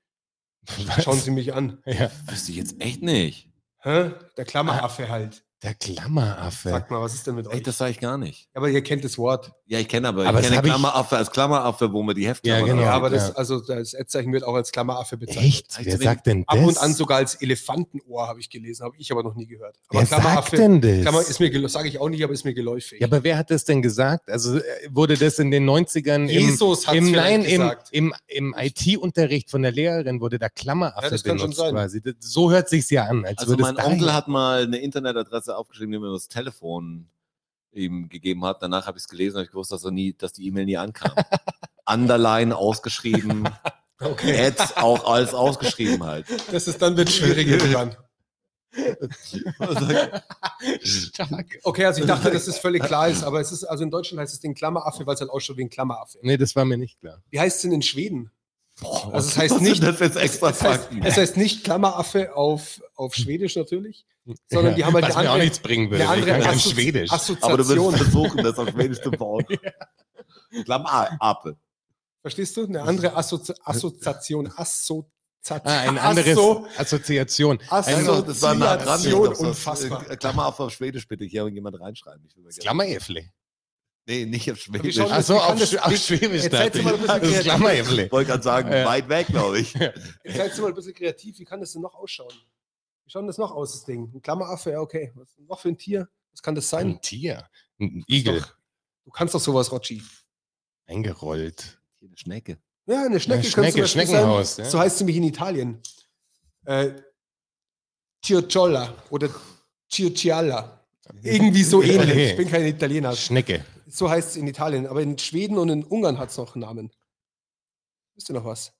Schauen Sie mich an. Ja. Wüsste ich jetzt echt nicht. Hä? Der Klammeraffe halt. Der Klammeraffe. Sag mal, was ist denn mit euch? Echt, das sage ich gar nicht. aber ihr kennt das Wort. Ja, ich kenne aber, Aber ich kenne hab ich- Klammeraffe als Klammeraffe, wo man die Hefte Ja, genau. Ja, aber das, also das Ad-Zeichen wird auch als Klammeraffe bezeichnet. Echt? Wer sagt denn das? Ab und an sogar als Elefantenohr habe ich gelesen, habe ich aber noch nie gehört. Aber Wer sagt Klammeraffe, denn das? Klammer ist mir, sage ich auch nicht, aber ist mir geläufig. ja, aber wer hat das denn gesagt? Also äh, wurde das in den 90ern Jesus im, im, nein, im, gesagt. im, im IT-unterricht von der Lehrerin wurde da Klammeraffe Ja, das kann schon benutzt sein. quasi. Das, so hört sich's ja an. Als Also mein Onkel hat mal eine Internetadresse aufgeschrieben, die mir das Telefon ihm gegeben hat. Danach habe ich es gelesen, habe ich gewusst, dass, er nie, dass die E-Mail nie ankam. Underline ausgeschrieben, (laughs) okay. Ads auch alles ausgeschrieben halt. Das ist dann wird schwierig (laughs) irgendwann. Stark. Okay, also ich dachte, dass das völlig klar ist, (laughs) aber es ist, also in Deutschland heißt es den Klammeraffe, weil es halt ausschaut wie ein Klammeraffe. Nee, das war mir nicht klar. Wie heißt es denn in Schweden? Boah, Also es heißt nicht- das jetzt extra es, heißt, Fakten? es heißt nicht Klammeraffe auf, auf Schwedisch natürlich, sondern (laughs) die haben halt Was eine mir auch andere, nichts bringen würde. eine andere ich kann Assozi Schwedisch. Aber du Assoziation. willst versuchen, das auf Schwedisch zu bauen. (laughs) Klammeraffe. Verstehst du? Eine andere Assozi Assoziation. Assoziation. Ah, ein anderes Asso Assoziation. Assoziation. das war nah dran. Das, Unfassbar. äh, Klammeraffe auf Schwedisch bitte. Hier jemand reinschreiben. Ich will Klammeräffle. Nee, nicht auf Schwedisch. Achso, auf, Sch- auf Schwäbisch. Jetzt dachte seid ihr mal ein ich. bisschen Das ist kreativ. Klammeräffle. Ich wollte gerade sagen, Ja. weit weg, glaube ich. Jetzt seid ihr mal ein bisschen kreativ. Wie kann das denn noch ausschauen? Wie schaut das noch aus, das Ding? Ein Klammeraffe, ja, okay. Was noch für ein Tier? Was kann das sein? Ein Tier. Ein Igel. Doch, du kannst doch sowas, Rotschi. Eingerollt. Hier eine Schnecke. Ja, eine Schnecke, Eine Schnecke, Schneckenhaus, Sein. ja. So heißt sie mich in Italien. Äh, Ciociola oder Ciocialla. Irgendwie so (laughs) ähnlich. Okay. Ich bin kein Italiener. Schnecke. So heißt es in Italien. Aber in Schweden und in Ungarn hat es noch einen Namen. Wisst ihr noch was?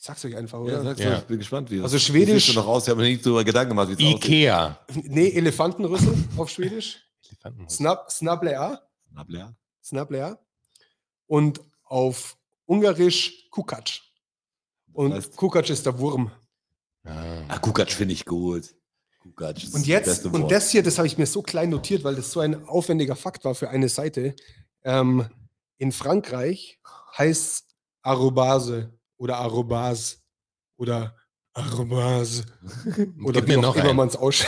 Ich sag's euch einfach, Ja, oder? sag's Ja. ich bin gespannt, wie das Also wie Schwedisch- du noch aus. Ich habe mir nicht drüber Gedanken gemacht, wie es aussieht. Ikea. (laughs) nee, Elefantenrüssel auf Schwedisch. Elefantenhaus. Snab, Snablea. Snabler. Snablea. Und auf Ungarisch Kukac. Und heißt- Kukac ist der Wurm. Ah. Ah, Kukac finde ich gut. Kukac ist Und das jetzt, beste und das hier, das habe ich mir so klein notiert, weil das so ein aufwendiger Fakt war für eine Seite. Ähm, in Frankreich heißt Arrobase oder Arrobas oder Arrobase (laughs) oder Gib wie mir auch immer man es auss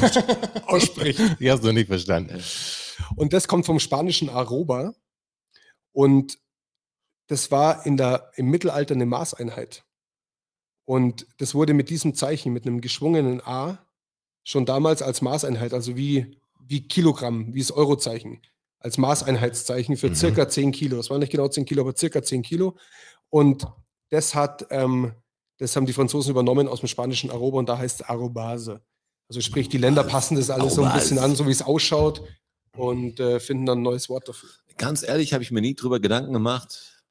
(laughs) ausspricht. Die hast du nicht verstanden. Und das kommt vom spanischen Arroba. Und das war in der, im Mittelalter eine Maßeinheit. Und das wurde mit diesem Zeichen, mit einem geschwungenen A, schon damals als Maßeinheit, also wie, wie Kilogramm, wie das Eurozeichen, als Maßeinheitszeichen für Mhm. circa 10 Kilo. Es waren nicht genau 10 Kilo, aber circa 10 Kilo. Und das hat, ähm, das haben die Franzosen übernommen aus dem spanischen Aroba und da heißt es Arrobase. Also sprich, die Länder passen das alles so ein bisschen an, so wie es ausschaut und äh, finden dann ein neues Wort dafür. Ganz ehrlich, habe ich mir nie drüber Gedanken gemacht.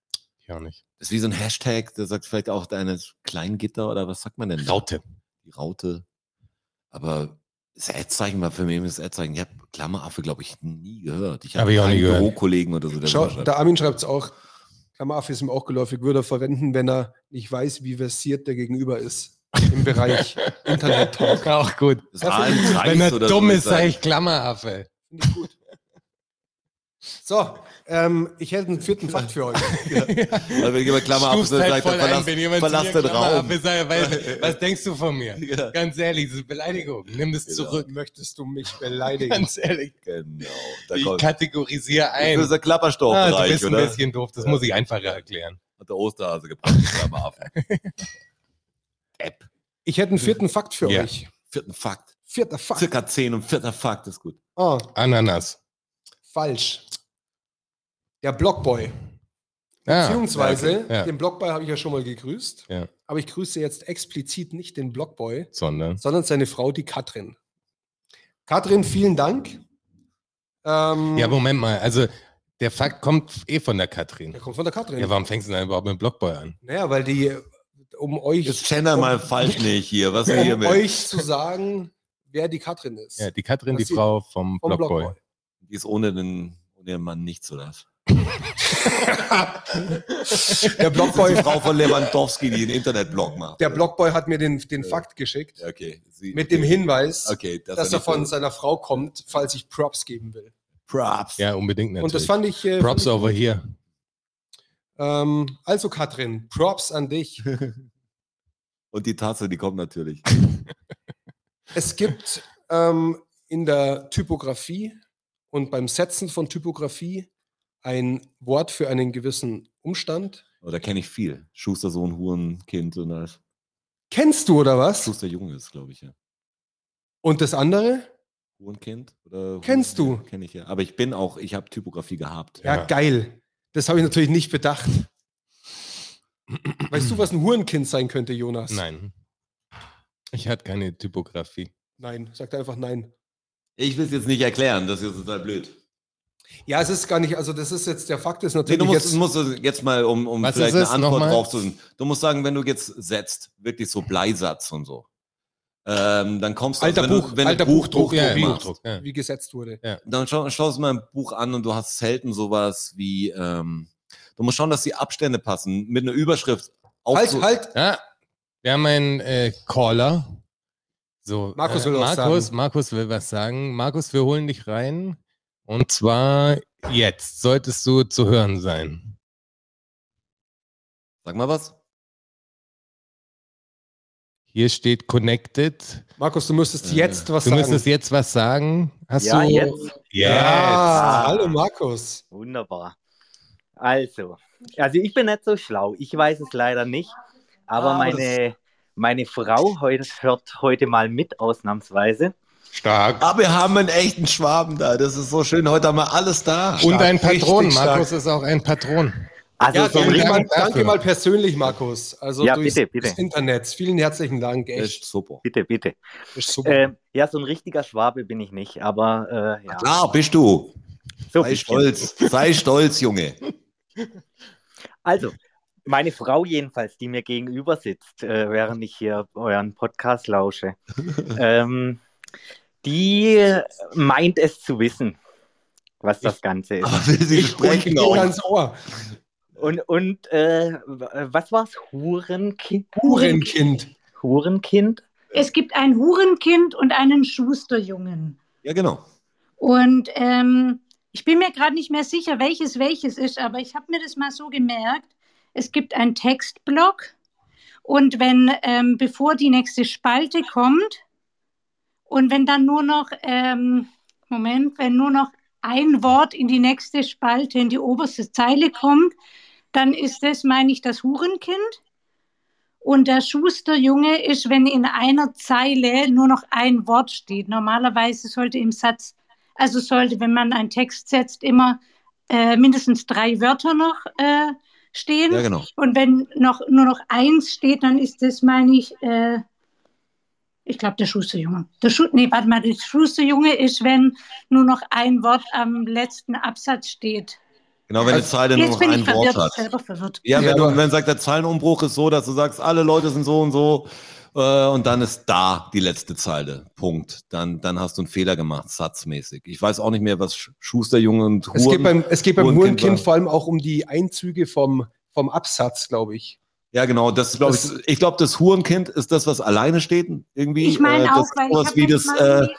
Ich auch nicht. Das ist wie so ein Hashtag, der sagt vielleicht auch deine Kleingitter oder was sagt man denn? Raute. Die Raute. Aber das Ad-Zeichen war für mich immer das Ad-Zeichen. Ich habe Klammeraffe, glaube ich, nie gehört. Ich Hab ich auch nie keinen gehört. Bürokollegen oder so. Der Schau, der Armin schreibt es auch. Klammeraffe ist ihm auch geläufig, würde er verwenden, wenn er nicht weiß, wie versiert der Gegenüber ist im Bereich (laughs) Internet-Talk. Auch gut. Das Wenn er dumm ist, würde sag ich ich Klammeraffe. Finde ich gut. So, ähm, ich hätte einen vierten Fakt für euch. (laughs) Also wenn jemand Klammer ab, Stufst dann halt sagt voll ein, verlass, wenn jemand verlass den Klammer Raum. ab ist, sag ich, was, was denkst du von mir? Ja. Ganz ehrlich, das ist Beleidigung. Nimm das Genau. zurück. Möchtest du mich (laughs) beleidigen? Ganz ehrlich. Genau. Da Ich kommt. kategorisiere Das ein. ist der Ah, du bist ein oder? bisschen doof, das Ja. muss ich einfacher erklären. Hat der Osterhase gebracht, die Klammeraffen. (laughs) App. Ich hätte einen vierten Fakt für Ja. euch. Vierten Fakt. Vierter Fakt. Circa 10 und vierter Fakt ist gut. Ah, Ananas. Falsch. Der Blockboy. Ah, Beziehungsweise, okay, ja. den Blockboy habe ich ja schon mal gegrüßt. Ja. Aber ich grüße jetzt explizit nicht den Blockboy, Sondern. sondern seine Frau, die Katrin. Katrin, vielen Dank. Ähm, Ja, Moment mal. Also, der Fakt kommt eh von der Katrin. der kommt von der Katrin. Ja, warum fängst du denn überhaupt mit Blockboy an? naja, weil die, um euch, Jetzt gender mal falsch nicht hier. Was ist hier um mit? euch zu sagen, wer die Katrin ist. Ja, die Katrin, die Was sie- Frau vom, vom Blockboy. Blockboy. Die ist ohne den, ohne den Mann nicht so das. (laughs) Der Blockboy, Die Frau von Lewandowski, die einen Internetblog macht. der Blockboy hat mir den, den Fakt geschickt. Okay. Sie, Mit dem Hinweis, okay, dass, dass er von so- seiner Frau kommt, falls ich Props geben will. Props. Ja, unbedingt natürlich. Und das fand ich. Äh, Props fand ich over gut. here. Ähm, also, Katrin, Props an dich. (laughs) Und die Tasse, die kommt natürlich. Es gibt ähm, in der Typografie und beim Setzen von Typografie ein Wort für einen gewissen Umstand. Aber da kenne ich viel. Schustersohn, Hurenkind und alles. Kennst du oder was? Schusterjunge ist, glaube ich, ja. Und das andere? Hurenkind? Oder Kennst du? Kenne ich ja. Aber ich bin auch, ich habe Typografie gehabt. Ja, Ja. geil. Das habe ich natürlich nicht bedacht. Weißt du, was ein Hurenkind sein könnte, Jonas? Nein. Ich hatte keine Typografie. Nein, sagt einfach nein. Ich will es jetzt nicht erklären, das ist total blöd. Ja, es ist gar nicht, also das ist jetzt, der Fakt ist Nee, natürlich du musst, jetzt, musst du jetzt mal, um, um vielleicht eine? Antwort Nochmal? drauf zu Du musst sagen, wenn du jetzt setzt, wirklich so Bleisatz und so, ähm, dann kommst du, Alter wenn Buch- du, wenn alter du Buch, Buchdruck, Buchdruck ja, Buchdruck, ja. wie gesetzt wurde. dann schau, schaust du mal ein Buch an und du hast selten sowas wie, ähm, du musst schauen, dass die Abstände passen, mit einer Überschrift. Halt, halt, Ja, wir haben einen äh, Caller. So, Markus äh, will was Markus, sagen. Markus will was sagen. Markus, wir holen dich rein. Und zwar jetzt solltest du zu hören sein. Sag mal was. Hier steht Connected. Markus, du müsstest Äh, jetzt was Du sagen. müsstest jetzt was sagen. Hast Ja, du jetzt. Ja, Jetzt. hallo Markus. Wunderbar. Also, also ich bin nicht so schlau. Ich weiß es leider nicht. Aber Ah, aber meine, meine Frau heute, hört heute mal mit, ausnahmsweise. stark. Aber wir haben einen echten Schwaben da. Das ist so schön. Heute haben wir alles da. Und ein Stark, Patron. richtig stark. Markus ist auch ein Patron. Also Ja, so danke, mal, danke mal persönlich, Markus. Also Ja, durchs, bitte, bitte. durchs Internet. Vielen herzlichen Dank. Echt super. bitte, bitte. Ist super. Ähm, ja, so ein richtiger Schwabe bin ich nicht, aber äh, ja. Klar, bist du. So Sei bisschen. stolz. Sei stolz, Junge. Also, meine Frau jedenfalls, die mir gegenüber sitzt, äh, während ich hier euren Podcast lausche, (laughs) ähm, die meint es zu wissen, was das Ganze ist. Aber will sie ich spreche sprechen auch. ans Ohr. Und, und äh, was war's? Hurenkind? Hurenkind. Hurenkind? Es gibt ein Hurenkind und einen Schusterjungen. Ja, genau. Und ähm, ich bin mir gerade nicht mehr sicher, welches welches ist, aber ich habe mir das mal so gemerkt. Es gibt einen Textblock und wenn, ähm, bevor die nächste Spalte kommt und wenn dann nur noch, ähm, Moment, wenn nur noch ein Wort in die nächste Spalte, in die oberste Zeile kommt, dann ist das, meine ich, das Hurenkind. Und der Schusterjunge ist, wenn in einer Zeile nur noch ein Wort steht. Normalerweise sollte im Satz, also sollte, wenn man einen Text setzt, immer äh, mindestens drei Wörter noch äh, stehen. Ja, genau. Und wenn noch, nur noch eins steht, dann ist das, meine ich, äh, ich glaube, der Schusterjunge. Der Schu nee, warte mal, der Schusterjunge ist, wenn nur noch ein Wort am letzten Absatz steht. Genau, wenn eine Zeile nur Jetzt noch bin ich ein Wort hat. Ja, Ja, wenn, du, wenn sagt, der Zeilenumbruch ist so, dass du sagst, alle Leute sind so und so äh, und dann ist da die letzte Zeile. Punkt. Dann, dann hast du einen Fehler gemacht, satzmäßig. Ich weiß auch nicht mehr, was Sch- Schusterjunge und Es geht Huren. beim, es geht beim Hurenkind Hurenkind vor allem auch um die Einzüge vom, vom Absatz, glaube ich. Ja, genau. Das glaube Das- ich. Ich glaube, das Hurenkind ist das, was alleine steht. Irgendwie. Ich meine äh, auch, das, weil ich wie das. mal Äh, irgendwie-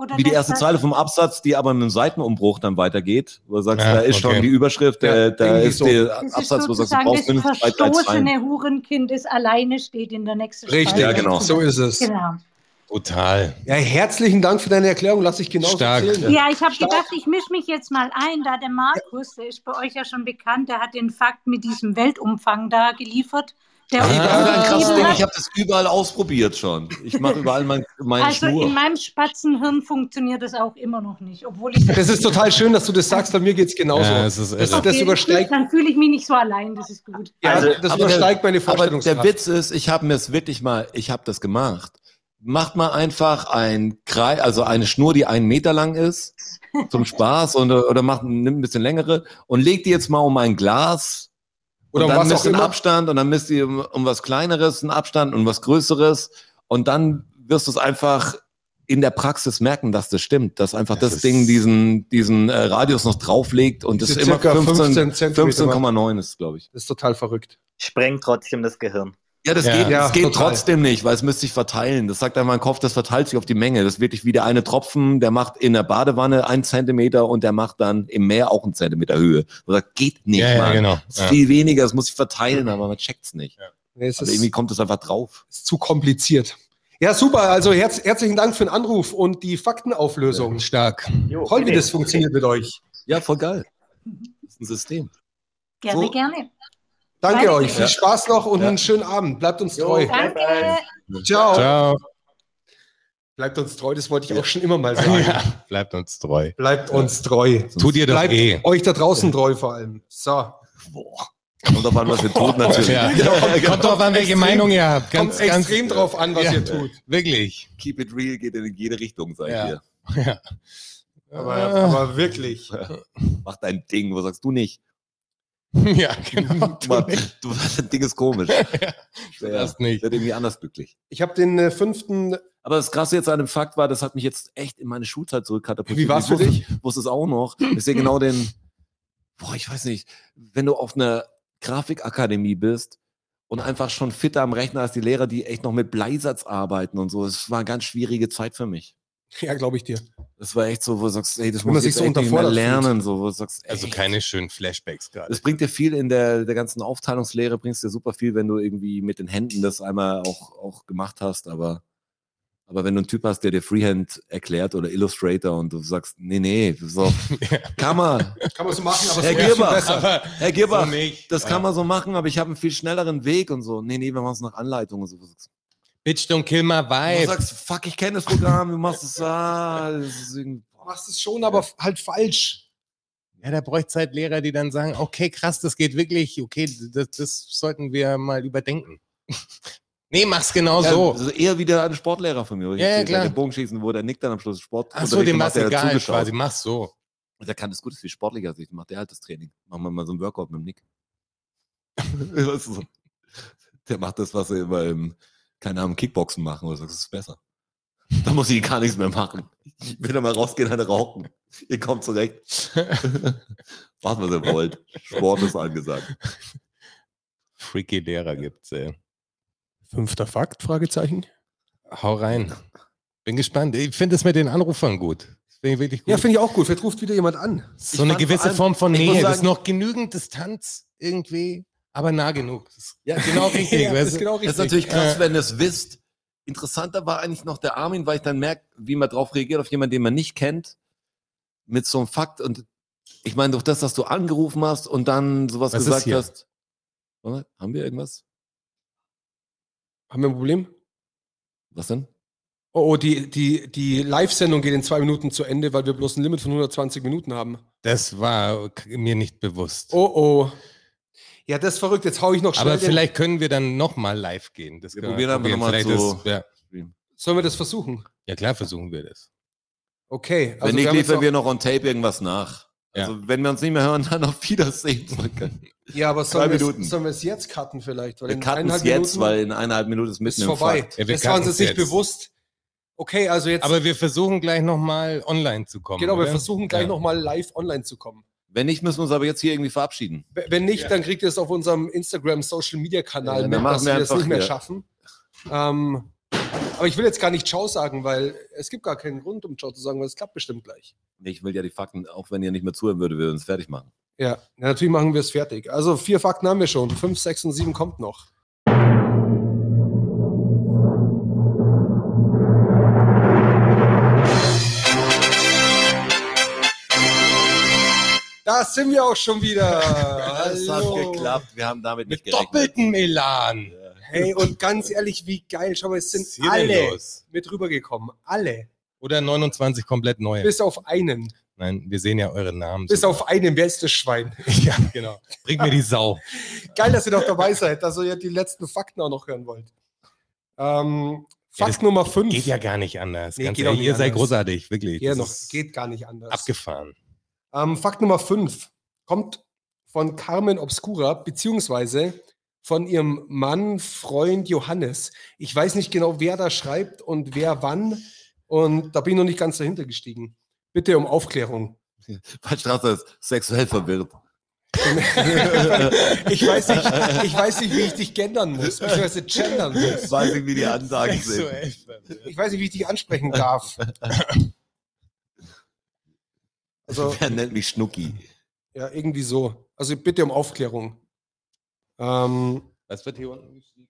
Oder wie die erste Zeile vom Absatz, die aber mit einem Seitenumbruch dann weitergeht, wo du sagst, Ja, da ist schon okay. die Überschrift, Ja, äh, da ist so. der ist Absatz, wo du sagst, du brauchst das verstoßene Hurenkind, das alleine steht in der nächsten Richtig, Spalte. Ja, genau. So ist es. Genau. Total. Ja, herzlichen Dank für deine Erklärung. Lass ich genauso Stark. zählen. Ja, ich habe gedacht, ich mische mich jetzt mal ein, da der Markus, der ist bei euch ja schon bekannt, der hat den Fakt mit diesem Weltumfang da geliefert. Der Ah, Ey, das ist ein krasses Ding. Ich habe das überall ausprobiert schon. Ich mache überall mein, meine Also Schnur. in meinem Spatzenhirn funktioniert das auch immer noch nicht, obwohl ich Das ist total schön, dass du das sagst. Bei mir geht es genauso. Ja, es ist das, das Okay, übersteigt, Dann fühle ich mich nicht so allein, das ist gut. ja, Also, das übersteigt meine Aber der Vorstellungskraft. Witz ist, ich habe mir es wirklich mal, ich habe das gemacht. Macht mal einfach ein Kreis, also eine Schnur, die einen Meter lang ist, zum Spaß und, oder macht nimmt ein bisschen längere und legt die jetzt mal um ein Glas Oder und um dann misst ihr einen. Abstand und dann misst ihr um, um was kleineres einen Abstand und was größeres und dann wirst du es einfach in der Praxis merken, dass das stimmt, dass einfach Das das, Ding diesen diesen äh, Radius noch drauflegt und das immer circa 15 15 Zentimeter 15,9 ist, glaube ich. Das ist total verrückt. Sprengt trotzdem das Gehirn. Ja, das Ja. geht, Ja, das geht total. trotzdem nicht, weil es müsste sich verteilen. Das sagt dann mein Kopf, das verteilt sich auf die Menge. Das ist wirklich wie der eine Tropfen, der macht in der Badewanne einen Zentimeter und der macht dann im Meer auch einen Zentimeter Höhe. Und sagt, geht nicht, Ja, ja, Mann. genau. Das ist Ja. viel weniger, das muss sich verteilen, aber man checkt's nicht. Nee, es Aber ist, irgendwie kommt es einfach drauf. ist zu kompliziert. Ja, super. Also herz, herzlichen Dank für den Anruf und die Faktenauflösung. Stark. Toll, wie das funktioniert mit euch. Ja, voll geil. Das ist ein System. Gerne, So. gerne. Danke Danke. euch. Viel Spaß noch und Ja. einen schönen Abend. Bleibt uns treu. Danke. Ciao. Ciao. Bleibt uns treu, das wollte ich auch schon immer mal (laughs) sagen. Ja, bleibt uns treu. Bleibt uns treu. Tut ihr doch Bleibt eh. euch da draußen treu vor allem. So. Boah. Kommt drauf an, was wir tun, (laughs) natürlich. Ja. Ja, Kommt drauf an, welche Extrem- Meinung ihr habt. Kommt Ganz, ganz extrem drauf an, was Ja. ihr tut. Wirklich. Keep it real geht in jede Richtung, sag ich Ja. dir. Ja. Aber, aber wirklich. Mach dein Ding, wo sagst du nicht? (laughs) ja, genau. (laughs) Du, mal- du das Ding ist komisch. (laughs) Du das nicht. wird irgendwie anders glücklich. Ich habe den äh, fünften. Aber das Krasse jetzt an dem Fakt war, das hat mich jetzt echt in meine Schulzeit zurückkatapultiert. Wie war's Ich für wusste- dich? Wusste es auch noch. Ich sehe genau den, boah, ich weiß nicht, wenn du auf einer Grafikakademie bist und einfach schon fitter am Rechner als die Lehrer, die echt noch mit Bleisatz arbeiten und so. Es war eine ganz schwierige Zeit für mich. (laughs) Ja, glaube ich dir. Das war echt so, wo du sagst, ey, das Wenn man muss sich ich so unterfordert lernen, so, wo du sagst, Also echt. keine schönen Flashbacks gerade. Das bringt dir viel in der, der ganzen Aufteilungslehre, bringst dir super viel, wenn du irgendwie mit den Händen das einmal auch, auch gemacht hast, aber, aber wenn du einen Typ hast, der dir Freehand erklärt oder Illustrator und du sagst, nee, nee, so, (laughs) kann man, Kann man so machen, aber Herr Gierbach, besser. Herr Gierbach, So das Ja. kann man so machen, aber ich habe einen viel schnelleren Weg und so, nee, nee, wir machen es nach Anleitung und so. Bitch, don't kill my Du vibe. sagst, fuck, ich kenne das Programm, du machst es, ah, das Du machst es schon, aber halt falsch. Ja, da bräuchte es halt Lehrer, die dann sagen, okay, krass, das geht wirklich, okay, das, das sollten wir mal überdenken. (laughs) nee, mach's genau Ja, so. also eher wieder ein Sportlehrer von mir. wo ich Ja, ja, klar. Der Bogenschießen, wo der Nick dann am Schluss Sport. Ach so, dem mach's der hat egal quasi, mach's so. Und der kann das gut, ist viel sportlicher als ich. Macht der halt das Training. Machen wir mal so ein Workout mit dem Nick. (laughs) (laughs) Weißt du, so. der macht das, was er immer im, keine Ahnung, Kickboxen machen oder so. Das ist besser. (laughs) Da muss ich gar nichts mehr machen. Ich will da mal rausgehen, eine rauchen. Ihr kommt zurecht. (laughs) Macht, was ihr wollt. Sport ist angesagt. Freaky Lehrer gibt's, ey. Fünfter Fakt? Fragezeichen. Hau rein. Bin gespannt. Ich finde es mit den Anrufern gut. Finde ich wirklich gut. Ja, finde ich auch gut. Vielleicht ruft wieder jemand an. so eine fand gewisse allem- Form von ich Nähe. Das ist sagen- noch genügend Distanz irgendwie, aber nah genug. Das ist ja, genau (laughs) richtig. ja, das ist genau Das richtig. ist natürlich krass, wenn ihr es wisst. Interessanter war eigentlich noch der Armin, weil ich dann merke, wie man drauf reagiert auf jemanden, den man nicht kennt, mit so einem Fakt. Und ich meine, durch das, dass du angerufen hast und dann sowas Was gesagt hast. Warte, haben wir irgendwas? Haben wir ein Problem? Was denn? Oh, oh die, die, die Live-Sendung geht in zwei Minuten zu Ende, weil wir bloß ein Limit von 120 Minuten haben. Das war mir nicht bewusst. Oh, oh. Ja, das ist verrückt. Jetzt hau ich noch schnell. aber vielleicht können wir dann nochmal live gehen. Das Wir können probieren einfach nochmal ist- ja. Sollen wir das versuchen? ja, klar versuchen wir das. Okay. Wenn nicht, wir liefern noch- wir noch on tape irgendwas nach. Ja. Also, wenn wir uns nicht mehr hören, (laughs) dann auf Wiedersehen. Ja, aber sollen wir, es, sollen wir es jetzt cutten vielleicht? Weil Wir in cutten es jetzt, Minuten weil in eineinhalb Minuten ist mitten im vorbei. Ja, wir das waren sie sich bewusst. Okay, also jetzt. Aber wir versuchen gleich nochmal online zu kommen. genau, wir oder? versuchen gleich Ja. nochmal live online zu kommen. Wenn nicht, müssen wir uns aber jetzt hier irgendwie verabschieden. Wenn nicht, dann kriegt ihr es auf unserem Instagram Social Media Kanal Ja, mit, dass wir wir es einfach nicht mehr hier. schaffen. Ähm, Aber ich will jetzt gar nicht Ciao sagen, weil es gibt gar keinen Grund, um Ciao zu sagen, weil es klappt bestimmt gleich. Ich will ja die Fakten, auch wenn ihr nicht mehr zuhören würdet, wir uns fertig machen. Ja, ja, natürlich machen wir es fertig. Also vier Fakten haben wir schon. Fünf, sechs und sieben kommt noch. Da sind wir auch schon wieder. (laughs) Das hat geklappt. Wir haben damit nicht Mit gerechnet. doppeltem Elan. Hey, und ganz ehrlich, wie geil. Schau mal, es sind alle los? mit rübergekommen. Alle. Oder 29 komplett neue. Bis auf einen. Nein, wir sehen ja eure Namen. Bis auf einen. Wer ist das Schwein? (laughs) Ja, genau. Bring mir die Sau. (laughs) Geil, dass ihr noch dabei seid, dass ihr ja die letzten Fakten auch noch hören wollt. Ähm, Ja, Fakt das Nummer 5. Geht ja gar nicht anders. Nee, Ganz geht ehrlich, nicht ihr seid anders. großartig, wirklich. Hier Das noch, geht gar nicht anders. abgefahren. Ähm, Fakt Nummer 5 kommt von Carmen Obscura, beziehungsweise von ihrem Mann, Freund Johannes. Ich weiß nicht genau, wer da schreibt und wer wann. Und da bin ich noch nicht ganz dahinter gestiegen. Bitte um Aufklärung. Weil Strasser ist sexuell verwirrt. (laughs) ich, weiß nicht, ich weiß nicht, wie ich dich gendern muss, beziehungsweise gendern muss. Weiß ich, wie die Ansagen sind. Ich weiß nicht, wie ich dich ansprechen darf. (laughs) Also, (laughs) Wer nennt mich Schnucki? ja, irgendwie so. Also bitte um Aufklärung. Ähm, Was wird hier unten geschrieben?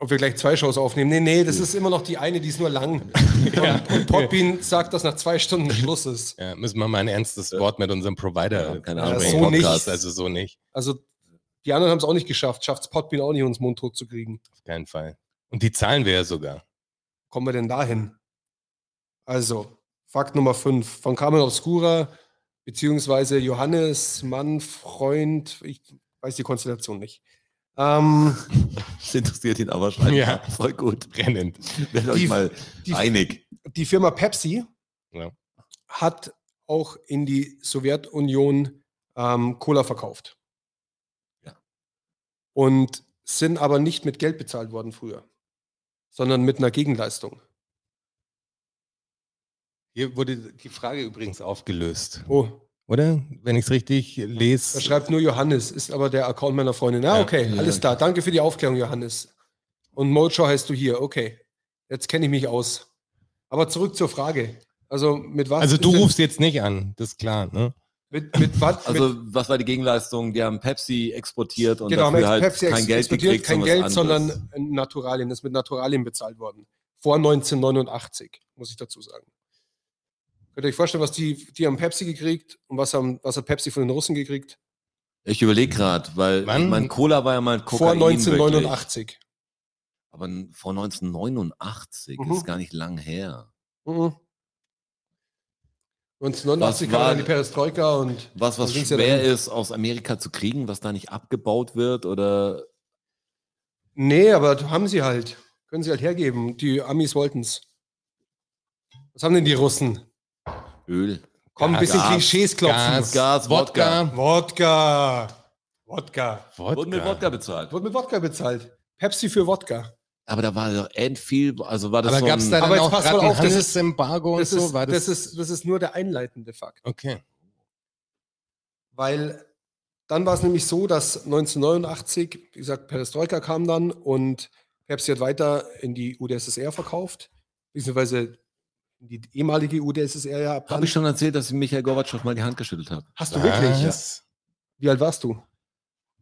ob wir gleich zwei Shows aufnehmen. Nee, nee, das ist immer noch die eine, die ist nur lang. (laughs) Und, und Podbean sagt, dass nach zwei Stunden Schluss ist. Ja, müssen wir mal ein ernstes Wort mit unserem Provider Ja, keine Ahnung, sprechen. so nicht. Podcast, Also so nicht. Also die anderen haben es auch nicht geschafft. Schafft es Podbean auch nicht, uns mundtot zu kriegen. Auf keinen Fall. Und die zahlen wir ja sogar. Kommen wir denn dahin? Also, Fakt Nummer 5 von Carmen Obscura, beziehungsweise Johannes, Mann, Freund, ich weiß die Konstellation nicht. Ähm, Das interessiert ihn aber scheinbar. Ja. Voll gut. Brennend. Werdet Die- euch mal die- einig. die Firma Pepsi Ja. hat auch in die Sowjetunion ähm, Cola verkauft. Ja. Und sind aber nicht mit Geld bezahlt worden früher, sondern mit einer Gegenleistung. Hier wurde die Frage übrigens aufgelöst. Oh, Oder? Wenn ich es richtig da lese. schreibt nur Johannes, ist aber der Account meiner Freundin. Ah, Ja. okay, Ja. alles da. Danke für die Aufklärung, Johannes. Und Mojo heißt du hier. Okay, jetzt kenne ich mich aus. Aber zurück zur Frage. Also mit was? Also du rufst jetzt nicht an, das ist klar, ne? mit, mit was? Also, mit, was war die Gegenleistung? Die haben Pepsi exportiert und genau, dafür halt Pepsi kein Geld exportiert, gekriegt, kein sondern Geld, anderes. sondern Naturalien. Das ist mit Naturalien bezahlt worden. Vor 1989, muss ich dazu sagen. Könnt ihr euch vorstellen, was die, die haben Pepsi gekriegt und was, haben, was hat Pepsi von den Russen gekriegt? Ich überlege gerade, weil ich mein Cola war ja mal Kokain Vor Wirklich. 1989. Aber n- vor 1989 Mhm. ist gar nicht lang her. Mhm. 1989 Was kam war- dann die Perestroika und Was, was ja schwer dahin. ist, aus Amerika zu kriegen, was da nicht abgebaut wird oder nee, aber haben sie halt. Können sie halt hergeben. Die Amis wollten es. Was haben denn die Russen? Öl. Komm, ein bisschen Gas, Klischees klopfen. Gas, Gas, Wodka. Wodka. Wodka. Wurden mit Wodka bezahlt. Wurde mit Wodka bezahlt. Pepsi für Wodka. Aber da war doch end viel, also war das Aber so gab es da ein, dann auch gerade ein auf, das ist- Handelsembargo und Das, so? War das, das, ist, das ist nur der einleitende Fakt. okay. Weil dann war es nämlich so, dass 1989, wie gesagt, Perestroika kam dann und Pepsi hat weiter in die UdSSR verkauft, beziehungsweise die ehemalige UdSSR ja habe abwandert. ich schon erzählt, dass ich Michael Gorbatschow mal die Hand geschüttelt habe. Hast du wirklich? Was? Wie alt warst du?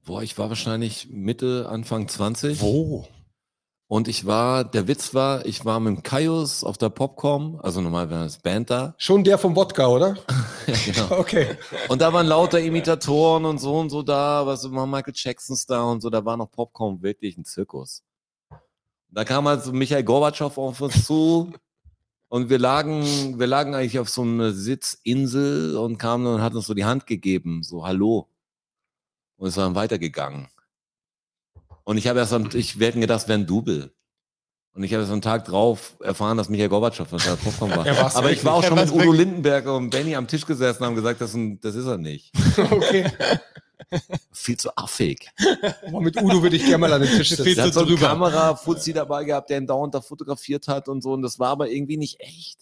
Boah, ich war wahrscheinlich Mitte, Anfang 20. Wo? Und ich war, der Witz war, ich war mit dem Kaius auf der Popcom, also normal wäre das Band da. Schon der vom Wodka, oder? (laughs) ja, genau. (laughs) Okay. Und da waren lauter Imitatoren und so und so da, was immer Michael Jacksons da und so, da war noch Popcorn wirklich ein Zirkus. Da kam halt so Michael Gorbatschow auf uns zu und wir lagen, wir lagen eigentlich auf so einer Sitzinsel und kamen und hat uns so die Hand gegeben, so Hallo. Und ist dann weitergegangen. Und ich habe erst am, ich wir hätten gedacht, es wäre ein Double. Und ich habe erst am Tag drauf erfahren, dass Michael Gorbatschow auf der Popcorn war. (laughs) War's Aber ich war auch wirklich. schon mit Udo Lindenberger und Benny am Tisch gesessen und haben gesagt, das das ist er nicht. (laughs) okay. Viel zu affig. Mit Udo würde ich gerne mal an den Tisch Viel sitzen. Der hat so einen. Kamera-Fuzzi dabei gehabt, der ihn dauernd da fotografiert hat und so. Und das war aber irgendwie nicht echt.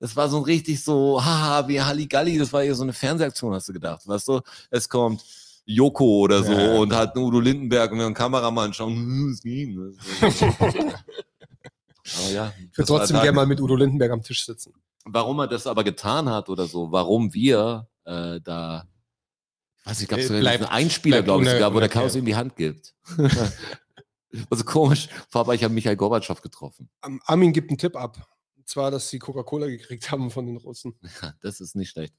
Das war so ein richtig so, haha, wie Halligalli. Das war eher so eine Fernsehaktion, hast du gedacht. Weißt du, es kommt Joko oder so Ja. und hat einen Udo Lindenberg und wir einen Kameramann schauen, hm, es (laughs) ging. Aber ja, Ich würde trotzdem gerne mal mit Udo Lindenberg am Tisch sitzen. Warum er das aber getan hat oder so, warum wir äh, da, weiß nicht, gab es Äh, bleibt- einen Einspieler, glaube ich, sogar, wo der. Chaos ihm die Hand gibt. (laughs) also komisch, aber ich habe Michael Gorbatschow getroffen. Am- Armin gibt einen Tipp ab. Und zwar, dass sie Coca-Cola gekriegt haben von den Russen. (laughs) Ja, das ist nicht schlecht.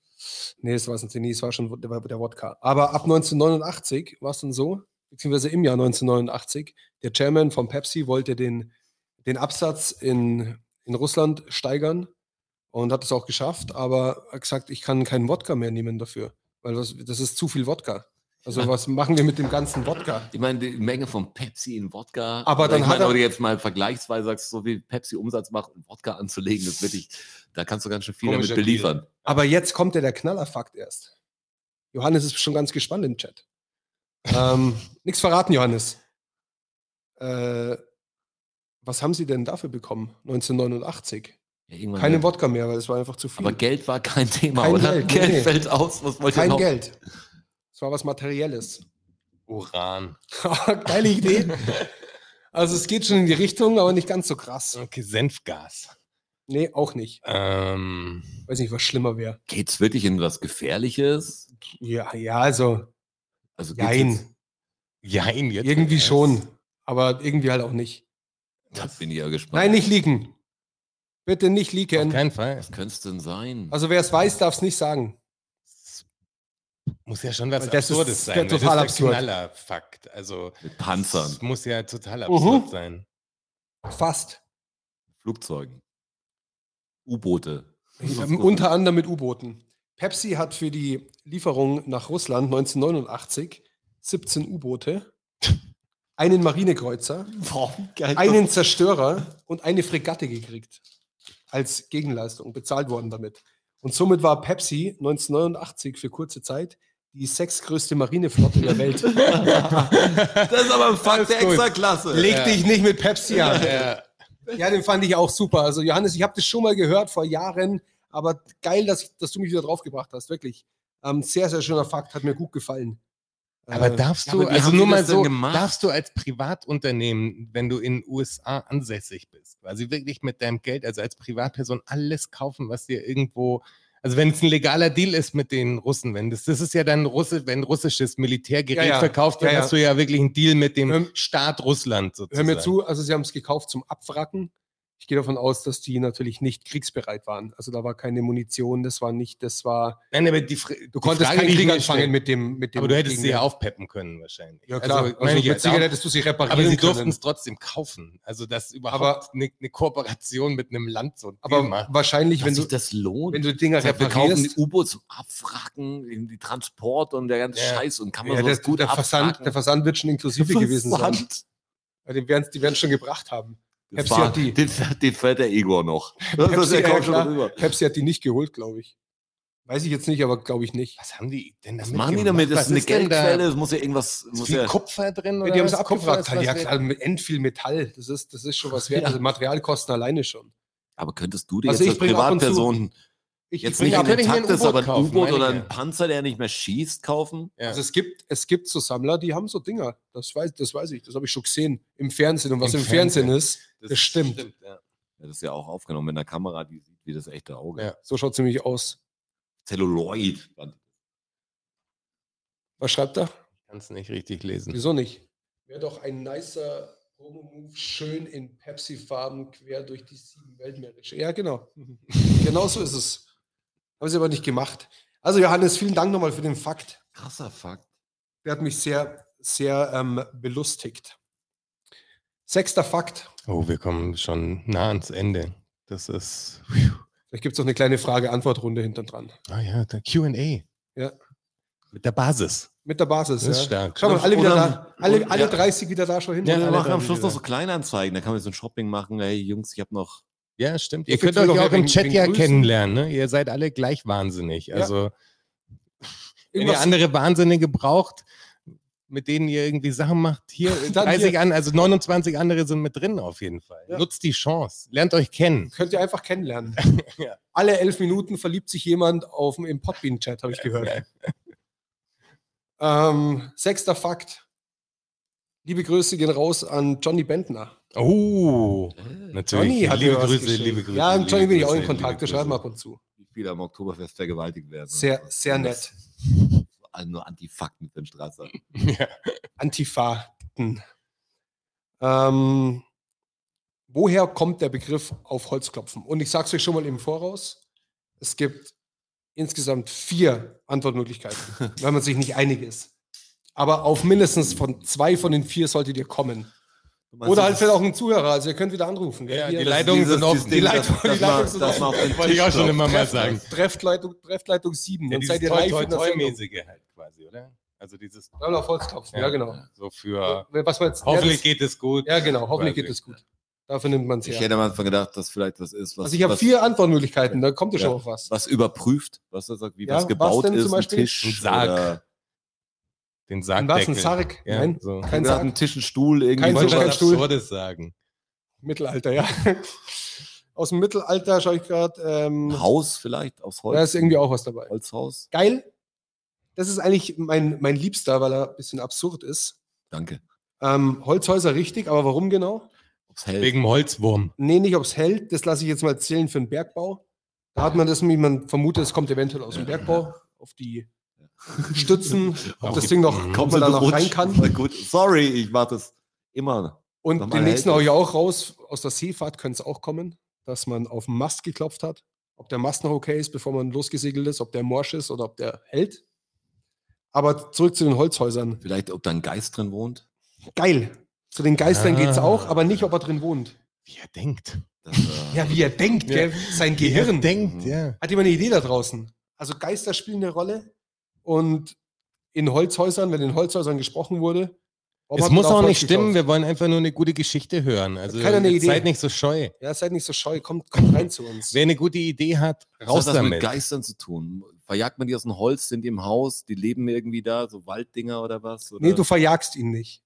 Nee, das war es nicht. Es war schon der, der Wodka. Aber ab 1989 war es dann so, beziehungsweise im Jahr 1989, der Chairman von Pepsi wollte den, den Absatz in, in Russland steigern und hat es auch geschafft, aber hat gesagt, ich kann keinen Wodka mehr nehmen dafür, weil das, das ist zu viel Wodka. Also was machen wir mit dem ganzen Wodka? Ich meine, die Menge von Pepsi in Wodka. Aber dann ich hat meine, er- wenn du jetzt mal vergleichsweise sagst, so wie Pepsi Umsatz macht, um Wodka anzulegen, das wirklich, da kannst du ganz schön viel damit beliefern. Aber jetzt kommt ja der Knallerfakt erst. Johannes ist schon ganz gespannt im Chat. ähm, (laughs) Nichts verraten, Johannes. Äh, was haben Sie denn dafür bekommen? 1989. Ja, irgendwann Keine Wodka mehr, weil es war einfach zu viel. Aber Geld war kein (laughs) Thema, Kein oder? Geld, nee, Geld nee. fällt aus. Was wollt ihr Kein noch? Geld. Es war was Materielles. Uran. (laughs) Geile Idee. Also es geht schon in die Richtung, aber nicht ganz so krass. Okay, Senfgas. Nee, auch nicht. Ähm, Weiß nicht, was schlimmer wäre. Geht's wirklich in was Gefährliches? Ja, ja, also Also geht's jetzt- jein. jein, jetzt Irgendwie schon. Aber irgendwie halt auch nicht. Da bin ich ja gespannt. Nein, nicht liegen. Bitte nicht Auf liegen. keinen Fall. Was könnte es denn sein? Also wer es weiß, darf es nicht sagen. Muss ja schon was das ist Absurdes sein. total das absurd. ist der Knallerfakt. Also, Mit Panzern, es muss ja total Mhm. absurd sein. Fast. Flugzeugen, U-Boote. Unter anderem mit U-Booten. Pepsi hat für die Lieferung nach Russland 1989 17 U-Boote, einen Marinekreuzer, einen Zerstörer und eine Fregatte gekriegt. Als Gegenleistung, bezahlt worden damit. Und somit war Pepsi 1989 für kurze Zeit die sechstgrößte Marineflotte der Welt. (laughs) Das ist aber ein Fakt der Alles gut. Extraklasse. Leg Ja. dich nicht mit Pepsi an. Ja. Ja, den fand ich auch super. Also Johannes, ich habe das schon mal gehört vor Jahren, aber geil, dass, dass du mich wieder draufgebracht hast, wirklich. Ähm, sehr, sehr schöner Fakt, hat mir gut gefallen. Aber Äh, darfst ja, du, aber also nur mal so, darfst du als Privatunternehmen, wenn du in den USA ansässig bist, quasi wirklich mit deinem Geld, also als Privatperson, alles kaufen, was dir irgendwo, also wenn es ein legaler Deal ist mit den Russen, wenn das, das ist ja dann Russe, wenn russisches Militärgerät Ja, ja. verkauft wird, hast du ja wirklich einen Deal mit dem Hör- Staat Russland Hör sozusagen. mir zu, also sie haben es gekauft zum Abwracken. Ich gehe davon aus, dass die natürlich nicht kriegsbereit waren. Also da war keine Munition, das war nicht, das war. Nein, aber die, Du die konntest keinen die Krieg anfangen mit dem, mit dem. Aber du hättest sie ja aufpeppen können wahrscheinlich. Ja, klar. Also, meine ich ja, mit Sicherheit hättest du sie reparieren Aber sie können. durften es trotzdem kaufen. Also, dass überhaupt Aber- eine, eine Kooperation mit einem Land so ein Aber macht. wahrscheinlich, Wenn wenn du, sich das lohnt. wenn du Dinger wir kaufen die reparierst. U-Boote zum Abwracken, in die Transport und der ganze Ja. Scheiß und kann man Ja, der, sowas gut der, Versand, der Versand wird schon inklusive gewesen sein. Versand. Ja, werden die werden schon gebracht haben. Das Pepsi war, hat die. Den, fährt- den fährt der Igor noch. (laughs) Pepsi, der ja, klar. Pepsi hat die nicht geholt, glaube ich. Weiß ich jetzt nicht, aber glaube ich nicht. Was haben die denn Was damit machen die damit? Das Was ist eine? Geldquelle, es muss ja irgendwas. Ist Muss viel ja, Kupfer drin? Oder die haben es was? Abgefragt. ist Halt. Ja, was klar, mit end viel Metall. Das ist, das ist schon was wert. Ja. Also Materialkosten alleine schon. aber könntest du dir Also jetzt als Privatperson Ich, jetzt ich nicht ein ich intaktes, U-Boot aber ein kaufen, U-Boot oder ich ein. Panzer, der nicht mehr schießt, kaufen? Ja. Also es gibt, es gibt so Sammler, die haben so Dinger. Das weiß, das weiß ich. Das habe ich schon gesehen im Fernsehen. Und was im, Im Fernsehen, Fernsehen. ist, das, stimmt. ja. Ja, das ist ja auch aufgenommen mit einer Kamera, die sieht wie das echte Auge. Ja. So schaut es nämlich aus. Celluloid. Was schreibt er? Kannst nicht richtig lesen. Wieso nicht? Wäre doch ein nicer Promo-Move, schön in Pepsi-Farben quer durch die sieben Weltmeere. Ja, genau. (laughs) genau so ist es. Haben sie aber nicht gemacht. Also Johannes, vielen Dank nochmal für den Fakt. Krasser Fakt. Der hat mich sehr, sehr ähm, belustigt. Sechster Fakt. Oh, wir kommen schon nah ans Ende. Das ist. Vielleicht gibt es noch eine kleine Frage-Antwort-Runde hinten dran. Ah ja, der QA. Ja. Mit der Basis. Mit der Basis. Das ist ja. stark. Schau mal, alle, wieder da, alle, alle ja. 30 wieder da schon hin. Ja, wir machen am Schluss wieder. noch so Kleinanzeigen, da kann man so ein Shopping machen. Hey Jungs, ich habe noch. Ja, stimmt. Ihr könnt euch auch im Chat ja kennenlernen. Ne? Ihr seid alle gleich wahnsinnig. Also, wenn ihr andere Wahnsinnige braucht, mit denen ihr irgendwie Sachen macht, hier (laughs) Dann 30 hier. an, also 29 andere sind mit drin auf jeden Fall. Ja. Nutzt die Chance. Lernt euch kennen. Könnt ihr einfach kennenlernen. (laughs) Ja. Alle elf Minuten verliebt sich jemand auf dem, im Podbean-Chat, habe ich gehört. (laughs) ähm, sechster Fakt. Liebe Grüße gehen raus an Johnny Bentner. Oh, Äh, natürlich. Johnny hat liebe mir was Grüße, liebe Grüße. Ja, mit Johnny bin ich auch in liebe Kontakt. Wir Grüße. schreiben ab und zu. Wie viele am Oktoberfest vergewaltigt werden. Sehr, sehr nett. Also nur Antifakten für den Strasser. Ja. Antifaten. Ähm, woher kommt der Begriff auf Holz klopfen? Und ich sage es euch schon mal im Voraus. Es gibt insgesamt vier Antwortmöglichkeiten, (laughs) wenn man sich nicht einig ist. Aber auf mindestens von zwei von den vier solltet ihr kommen. Oder halt das vielleicht auch ein Zuhörer. Also ihr könnt wieder anrufen. gell? Ja, die das- Leitungen sind offen. Die Leitung, die sind man offen. auf den Wollte ich auch schon immer mal sagen. Treffleitung, Treffleitung 7. Ja, Dann seid ihr live toll, in der toll Sendung. mäßige halt quasi, oder? Also dieses. Dreimal auf Holz klopfen, ja, genau. So für. Was jetzt, Hoffentlich ja, geht es gut. das, ja, genau, hoffentlich geht es gut. Dafür nimmt man es Ich hätte am Anfang gedacht, dass vielleicht was ist, was, Also ich habe vier Antwortmöglichkeiten, da kommt ihr schon Ja. auf was. was überprüft, was er sagt, wie Ja, was was gebaut denn zum ist, ein Beispiel? Tisch. Ein Sarg. Den was, Sargdeckel. ein Sarg? Ja, Nein, so. kein Sarg. ein Tisch, ein Stuhl, irgendwie Kein Ich wollte Tisch, kein Stuhl. Absurdes sagen. Mittelalter, ja. (laughs) Aus dem Mittelalter schaue ich gerade. Ähm, Haus vielleicht aus Holz. da ist irgendwie auch was dabei. Holzhaus. Geil. Das ist eigentlich mein, mein Liebster, weil er ein bisschen absurd ist. Danke. Ähm, Holzhäuser richtig, aber warum genau? Ob's hält. Wegen dem Holzwurm. Nee, nicht ob's hält. Das lasse ich jetzt mal zählen für den Bergbau. Da hat man das, wie man vermutet, es kommt eventuell aus dem Bergbau auf die (laughs) Stützen, ob das Ding noch, Mhm. ob Kommt man da noch rein kann. Gut. Sorry, ich mache das immer. Und den nächsten hält hau ich auch raus. Aus der Seefahrt könnte es auch kommen, dass man auf den Mast geklopft hat. Ob der Mast noch okay ist, bevor man losgesegelt ist, ob der morsch ist oder ob der hält. Aber zurück zu den Holzhäusern. Vielleicht, ob da ein Geist drin wohnt. Geil. Zu den Geistern geht es Ah. auch, aber nicht, ob er drin wohnt. Wie er denkt. Das, äh, (laughs) Ja, wie er denkt, Ja. gell? sein Wie er Gehirn. denkt, ja. Hat jemand eine Idee da draußen? Also Geister spielen eine Rolle und in Holzhäusern, wenn in Holzhäusern gesprochen wurde. warum Es muss auch nicht stimmen, wir wollen einfach nur eine gute Geschichte hören. Also keiner eine Idee? seid nicht so scheu. Ja, seid nicht so scheu, kommt, kommt rein zu uns. Wer eine gute Idee hat, was raus hat das mit damit. Geistern zu tun? Verjagt man die aus dem Holz, sind die im Haus, die leben irgendwie da, so Walddinger oder was? Oder Nee, du verjagst ihn nicht.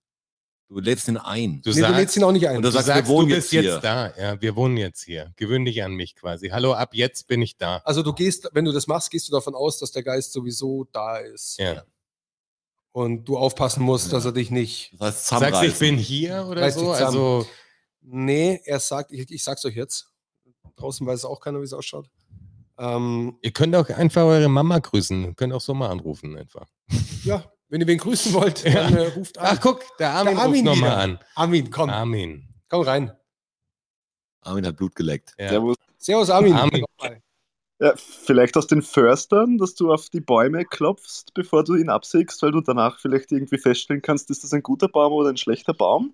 Du lädst ihn ein. Du nee, du lädst ihn auch nicht ein. Und du Du sagst, sagst, wir wohnen du jetzt bist hier. jetzt da. Ja, wir wohnen jetzt hier. Gewöhn dich an mich quasi. Hallo, ab jetzt bin ich da. Also du gehst, wenn du das machst, gehst du davon aus, dass der Geist sowieso da ist. Ja. Und du aufpassen musst, dass er dich nicht. Das heißt, Sagst du, ich bin hier oder Reiß so? Also, Nee, er sagt, ich, ich sag's euch jetzt. Draußen weiß auch keiner, wie es ausschaut. Ähm, ihr könnt auch einfach eure Mama grüßen. Ihr könnt auch so mal anrufen einfach. ja, (laughs) wenn ihr wen grüßen (laughs) wollt, Ja. dann äh, ruft an. Ach, guck, der Armin, Der Armin ruft nochmal an. Armin, komm, Armin. komm rein. Armin hat Blut geleckt. Ja. Servus. Servus, Armin. Armin. Ja, vielleicht aus den Förstern, dass du auf die Bäume klopfst, bevor du ihn absägst, weil du danach vielleicht irgendwie feststellen kannst, ist das ein guter Baum oder ein schlechter Baum.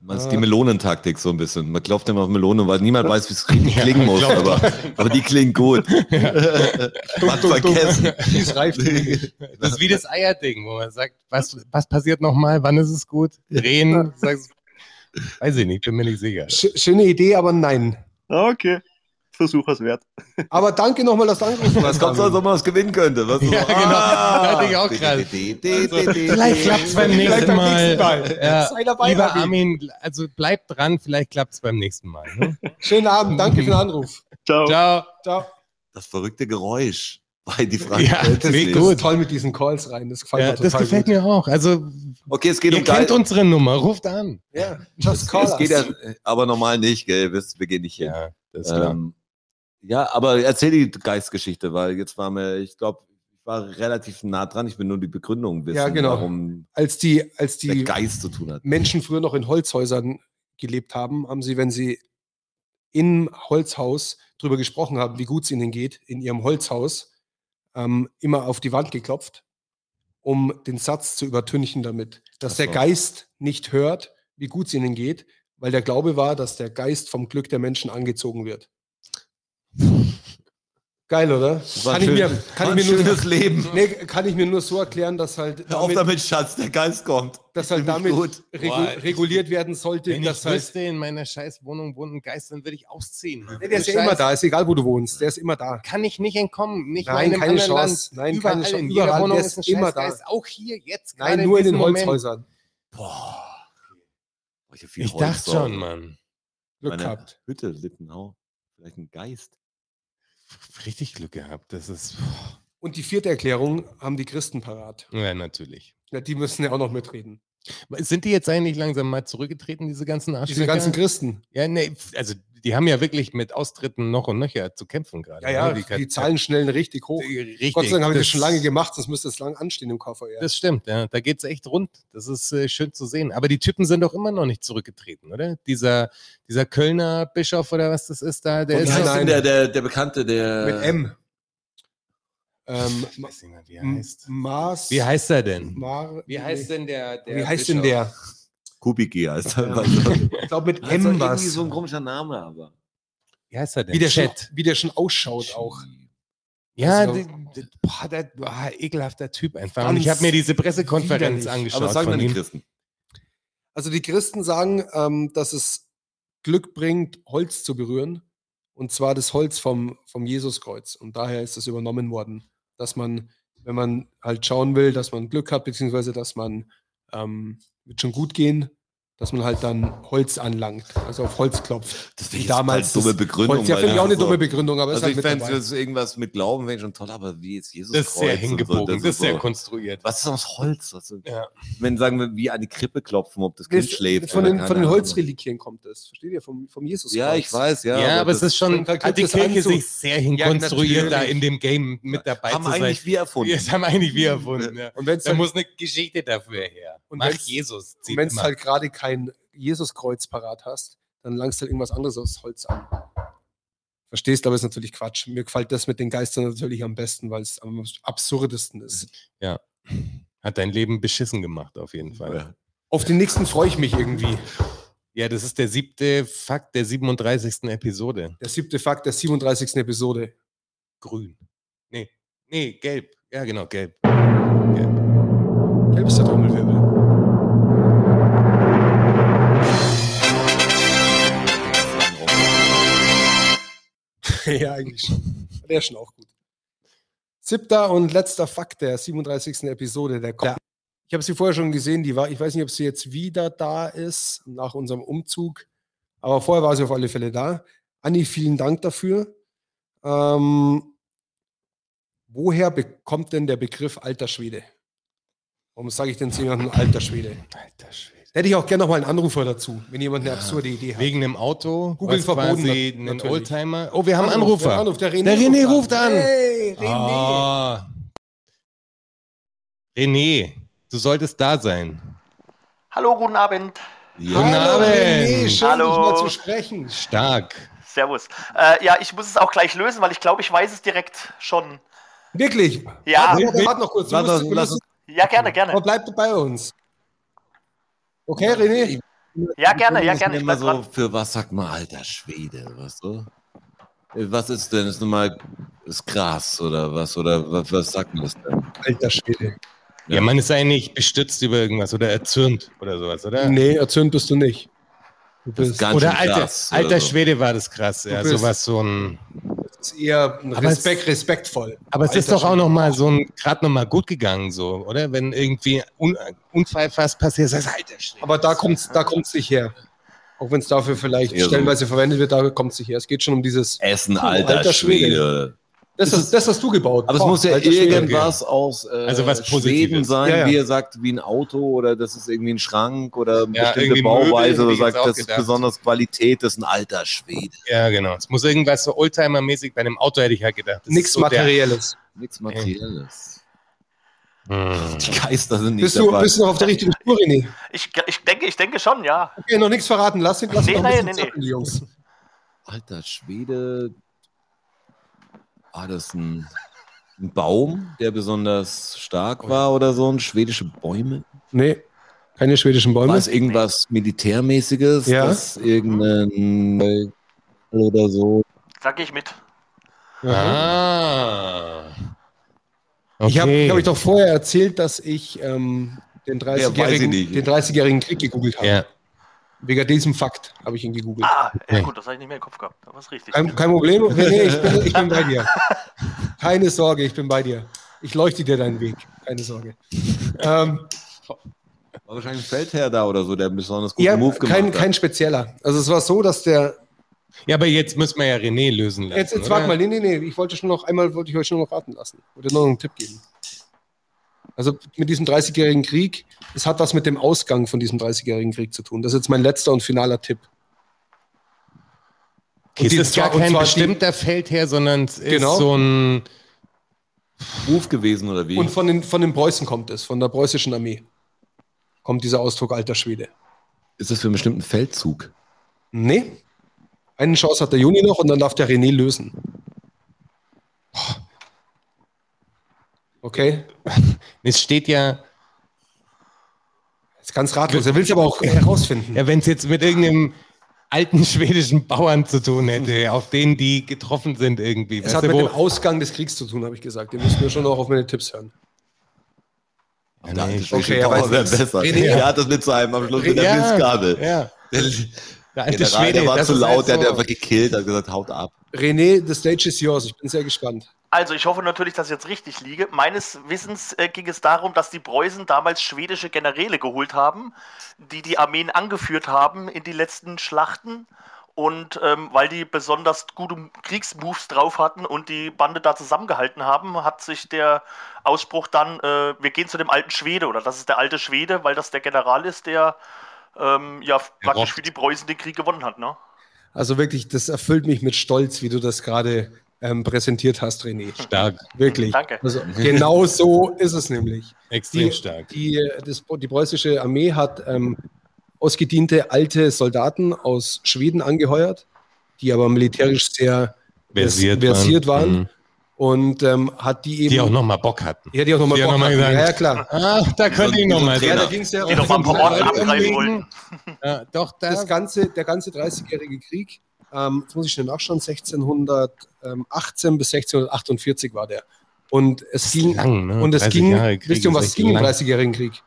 Das ist Ah. die Melonentaktik so ein bisschen. Man klopft immer auf Melonen, weil niemand weiß, wie es richtig klingen muss, klopft. aber, aber die klingen gut. (laughs) Man Dumm, dumm, dumm. vergessen. Die ist reif. Das ist wie das Eierding, wo man sagt, was, was passiert nochmal? Wann ist es gut? Drehen? Sagst, weiß ich nicht, bin mir nicht sicher. Sch schöne Idee, aber nein. Ah, okay. Versuch es wert. Aber danke nochmal, dass du angerufen Das hast. kommt so, als Armin. ob man was gewinnen könnte. Was Ja, genau. (laughs) Hätte ich auch gerade. Also, Vielleicht klappt es beim nächsten Mal. Mal. Ja, dabei, lieber Armin. Also bleib dran, vielleicht klappt es beim nächsten Mal. Ne? (laughs) Schönen Abend, danke für den Anruf. Ciao. Ciao. Ciao. Das verrückte Geräusch. Weil die Frage Ja. Das gut. ist toll mit diesen Calls rein. Das gefällt Ja, mir das total gefällt gut. mir auch. Also, Okay, es geht ihr um kennt unsere Nummer, ruft an. Ja, just call Es geht ja, us. aber normal nicht, gell? Wir, wir gehen nicht hin. Ja, das ist klar. Ähm, ja, aber erzähl die Geistgeschichte, weil jetzt war mir, ich glaube, ich war relativ nah dran. Ich will nur die Begründung wissen, Ja, genau. warum Als die, als der die Geist zu tun hat. Menschen früher noch in Holzhäusern gelebt haben, haben sie, wenn sie im Holzhaus drüber gesprochen haben, wie gut es ihnen geht, in ihrem Holzhaus, ähm, immer auf die Wand geklopft, um den Satz zu übertünchen damit, dass Ach der so. Geist nicht hört, wie gut es ihnen geht, weil der Glaube war, dass der Geist vom Glück der Menschen angezogen wird. Geil, oder? Kann ein ich, schön- mir, kann, ich mir nur, schönes Leben. nee, kann ich mir nur so erklären, dass halt Hör auf damit, damit, Schatz, der Geist kommt. dass halt ich damit gut. regu Boah, reguliert werden sollte, Wenn ich dass halt wüsste, in meiner scheiß Wohnung wohnt ein Geist, dann würde ich ausziehen. Nee, der ist ja immer da, ist egal, wo du wohnst. Der ist immer da. Kann ich nicht entkommen. Nicht Nein, keine Chance. Land. Nein, Überall, keine Chance. in jeder Überall, Wohnung der ist ein immer Scheißgeist. da. Auch hier, jetzt Nein, gerade nur in den Moment. Holzhäusern. Boah. Ich Ich Holz dachte schon. Mann. Glück gehabt. Hütte, Littenau. Vielleicht ein Geist. Richtig Glück gehabt. Das ist. Und die vierte Erklärung haben die Christen parat. Ja, natürlich. Ja, die müssen ja auch noch mitreden. Sind die jetzt eigentlich langsam mal zurückgetreten, diese ganzen Arschlöcher? Diese ganzen Christen. Ja, nee, also die haben ja wirklich mit Austritten noch und nöcher zu kämpfen gerade. Ja, ja, ne? die, Zahlen schnellen richtig hoch. Richtig. Gott sei Dank habe ich das Das- schon lange gemacht, sonst müsste es lang anstehen im KVR. Das stimmt, ja. Da geht es echt rund. Das ist äh, schön zu sehen. Aber die Typen sind doch immer noch nicht zurückgetreten, oder? Dieser, dieser Kölner Bischof oder was das ist da, der Wie ist heißt doch- denn der, der, der Bekannte, der. Mit M. Ähm, Ich weiß nicht mehr, wie er heißt. Mars. Wie heißt er denn? Mar Wie heißt denn der? der Wie heißt denn Bischof? der? Kubicki heißt er. Ja. (laughs) Also, Ich glaube mit also M irgendwie was. so ein komischer Name, aber. Wie heißt er denn? wie, der schon, Chat. wie der schon ausschaut auch. Ja, Also- boah, der, boah, ekelhafter Typ einfach. Und ich habe mir diese Pressekonferenz widerlich. angeschaut Aber was sagen von denn die. Christen? Also die Christen sagen, ähm, dass es Glück bringt, Holz zu berühren. Und zwar das Holz vom, vom Jesuskreuz. Und daher ist das übernommen worden. Dass man, wenn man halt schauen will, dass man Glück hat, beziehungsweise dass man ähm, wird schon gut gehen, dass man halt dann Holz anlangt, also auf Holz klopft. Das finde ich damals damals dumme das Begründung. Holz, ja, finde ich auch das eine so- dumme Begründung, aber Also ist ich halt mit fände dabei. das irgendwas mit Glauben wäre schon toll, aber wie jetzt Jesus Das ist sehr Kreuz und so, hingebogen, das ist sehr so- konstruiert. Was ist aus Holz? Was, Ja. Wenn sagen wir, wie an die Krippe klopfen, ob das Kind Das- schläft. von den, von den Ahnung. Holzrelikien kommt das. Versteht ihr? Vom, vom Jesus. Ja, ich weiß, ja. Ja, aber es das ist schon, da hat die es Kirche sich sehr hinkonstruiert, da natürlich. in dem Game mit dabei haben zu sein. eigentlich wir erfunden. Das haben eigentlich wir erfunden, ja. Und wenn es Da halt, muss eine Geschichte dafür her. Und Mach Jesus. und wenn's immer. halt gerade kein Jesuskreuz parat hast, dann langst halt irgendwas anderes aus Holz an. Verstehst, aber ist natürlich Quatsch. Mir gefällt das mit den Geistern natürlich am besten, weil es am absurdesten ist. Hat dein Leben beschissen gemacht, auf jeden Fall. Ja. Auf den nächsten freue ich mich irgendwie. Ja, das ist der siebte Fakt der 37. Episode. Der siebte Fakt der 37. Episode. Grün. Nee, nee, gelb. Ja, genau, gelb. Gelb. Gelb ist der Trommelwirbel. Ja, eigentlich schon. Der ist schon auch gut. Siebter und letzter Fakt der 37. Episode. Der kommt. Ich habe sie vorher schon gesehen, die war, ich weiß nicht, ob sie jetzt wieder da ist, nach unserem Umzug. Aber vorher war sie auf alle Fälle da. Anni, vielen Dank dafür. Ähm, woher bekommt denn der Begriff alter Schwede? Warum sage ich denn zu jemandem alter Schwede? Alter Schwede. Da hätte ich auch gerne noch mal einen Anrufer dazu, wenn jemand eine absurde Idee hat. Wegen dem Auto. Google verboten, quasi einen natürlich. Oldtimer. Oh, wir haben einen Anruf, Anrufer. Der, Anruf, der René, Der René ruft an. Hey, René. Ah. René, du solltest da sein. Hallo, guten Abend. Guten Hallo, Abend. René, schön, Hallo. dich mal zu sprechen. Stark. Servus. Äh, ja, ich muss es auch gleich lösen, weil ich glaube, ich weiß es direkt schon. Wirklich? Ja, Warte, warte, noch kurz. Du Warte, musst- du lass musst- ja, gerne, gerne. Aber bleib bei uns. Okay, René? Ja, gerne, ja, gerne. Ich immer so, dran. für was sagt man alter Schwede, weißt du? Was ist denn? Ist nun mal ist Gras oder was? Oder was, was sagt man das denn? Alter Schwede. Ja, man ist eigentlich bestürzt über irgendwas oder erzürnt oder sowas, oder? Nee, erzürnt bist du nicht. Du bist, ganz Oder alter, krass, oder alter so. Schwede war das krass, ja, sowas so ein. Ist eher ein Aber es- Respekt, respektvoll. Aber es ist doch auch Schwede. noch mal so ein, gerade noch mal gut gegangen, so, oder? Wenn irgendwie Un Unfall fast passiert, sagst du, alter Schwede. Aber da kommt es da kommt's nicht her. Auch wenn es dafür vielleicht Eher so- stellenweise verwendet wird, da kommt es nicht her. Es geht schon um dieses. Essen, alter, alter Schwede. Schwede. Das, ist, das hast du gebaut. Aber es muss ja irgendwas aus äh, Also was Schweden sein, Ja, ja. wie er sagt, wie ein Auto oder das ist irgendwie ein Schrank oder eine Ja, bestimmte Möbel, Bauweise hätte oder sagt, das ist gedacht. besonders Qualität, das ist ein alter Schwede. Ja, genau. Es muss irgendwas so Oldtimer-mäßig, bei einem Auto hätte ich halt gedacht. das Nichts ist so Materielles. Nichts Materielles. Hm. Die Geister sind nicht Bist du, dabei. bist du noch auf der richtigen Spur, René? Ich, ich denke, ich denke schon, ja. Okay, noch nichts verraten. Lass ihn, lass ihn Nee, noch ein bisschen nee, nee, Jungs. Alter Schwede. War das ein, ein Baum, der besonders stark war oder so? Ein schwedische Bäume? Nee, keine schwedischen Bäume. War es irgendwas Militärmäßiges? Ja. Das irgendein oder so? Sag ich mit. Ah. Ich habe Okay. hab ich doch vorher erzählt, dass ich ähm, den weiß ich 30-jährigen nicht. den 30-jährigen Krieg gegoogelt habe. Ja. Wegen diesem Fakt habe ich ihn gegoogelt. Ah, ja gut, das habe ich nicht mehr im Kopf gehabt. Das war richtig. Kein, kein Problem, (laughs) René, ich bin, ich bin bei dir. Keine Sorge, ich bin bei dir. Ich leuchte dir deinen Weg. Keine Sorge. Ähm, War wahrscheinlich ein Feldherr da oder so, der einen besonders guten ja, Move gemacht kein, hat. kein spezieller. Also es war so, dass der. ja, aber jetzt müssen wir ja René lösen lassen. Jetzt, jetzt warte mal, nee, nee, nee. Ich wollte schon noch einmal wollte ich euch schon noch raten lassen. Wollte noch einen Tipp geben. Also mit diesem 30-jährigen Krieg, es hat was mit dem Ausgang von diesem 30-jährigen Krieg zu tun. Das ist jetzt mein letzter und finaler Tipp. Und Es ist gar kein die- bestimmter Feldherr, sondern es Genau. ist so ein. Ruf gewesen oder wie? Und von den, von den Preußen kommt es, von der preußischen Armee. Kommt dieser Ausdruck alter Schwede. ist das für einen bestimmten Feldzug? Nee. Eine Chance hat der Juni noch und dann darf der René lösen. Okay. (laughs) Es steht ja, Ist ganz ratlos. Er will es aber auch (laughs) herausfinden. ja wenn es jetzt mit irgendeinem alten schwedischen Bauern zu tun hätte, (laughs) auf denen die getroffen sind irgendwie. Es hat du, mit wo- dem Ausgang des Kriegs zu tun, habe ich gesagt. Ihr müsst mir schon auch auf meine Tipps hören. Der alte nee, okay, es ist- besser. René- Er hat das mit seinem am Schluss mit der ja, Mistgabel. ja. Der Der alte General, Schwede, der war zu laut, der hat so- einfach gekillt, hat gesagt, haut ab. René, the stage is yours. Ich bin sehr gespannt. Also, ich hoffe natürlich, dass ich jetzt richtig liege. Meines Wissens äh, ging es darum, dass die Preußen damals schwedische Generäle geholt haben, die die Armeen angeführt haben in die letzten Schlachten. Und ähm, weil die besonders gute Kriegsmoves drauf hatten und die Bande da zusammengehalten haben, hat sich der Ausspruch dann, äh, wir gehen zu dem alten Schwede oder das ist der alte Schwede, weil das der General ist, der ähm, ja praktisch für die Preußen den Krieg gewonnen hat. Ne? Also wirklich, das erfüllt mich mit Stolz, wie du das gerade ähm, präsentiert hast, René. Stark, Wirklich. Danke. Also, genau so ist es nämlich. extrem Die, stark. die, das, die preußische Armee hat ähm, ausgediente alte Soldaten aus Schweden angeheuert, die aber militärisch sehr Versiert, versiert waren. Mhm. Und ähm, hat die eben. Die auch nochmal Bock hatten. ja, die auch nochmal auch Bock noch mal hatten. gesagt- Ja, ja, klar. Ah, da könnte ich nochmal. Trainer. Ja, da ging es ja Die noch mal ein paar abgreifen. Ja, doch, da. das ganze, der ganze 30-jährige Krieg, ähm, jetzt muss ich schnell nachschauen, 1618 bis 1648 war der. Und es ging, lang, ne? und es 30 ging, wisst ihr, um was es ging im lang. 30-jährigen Krieg?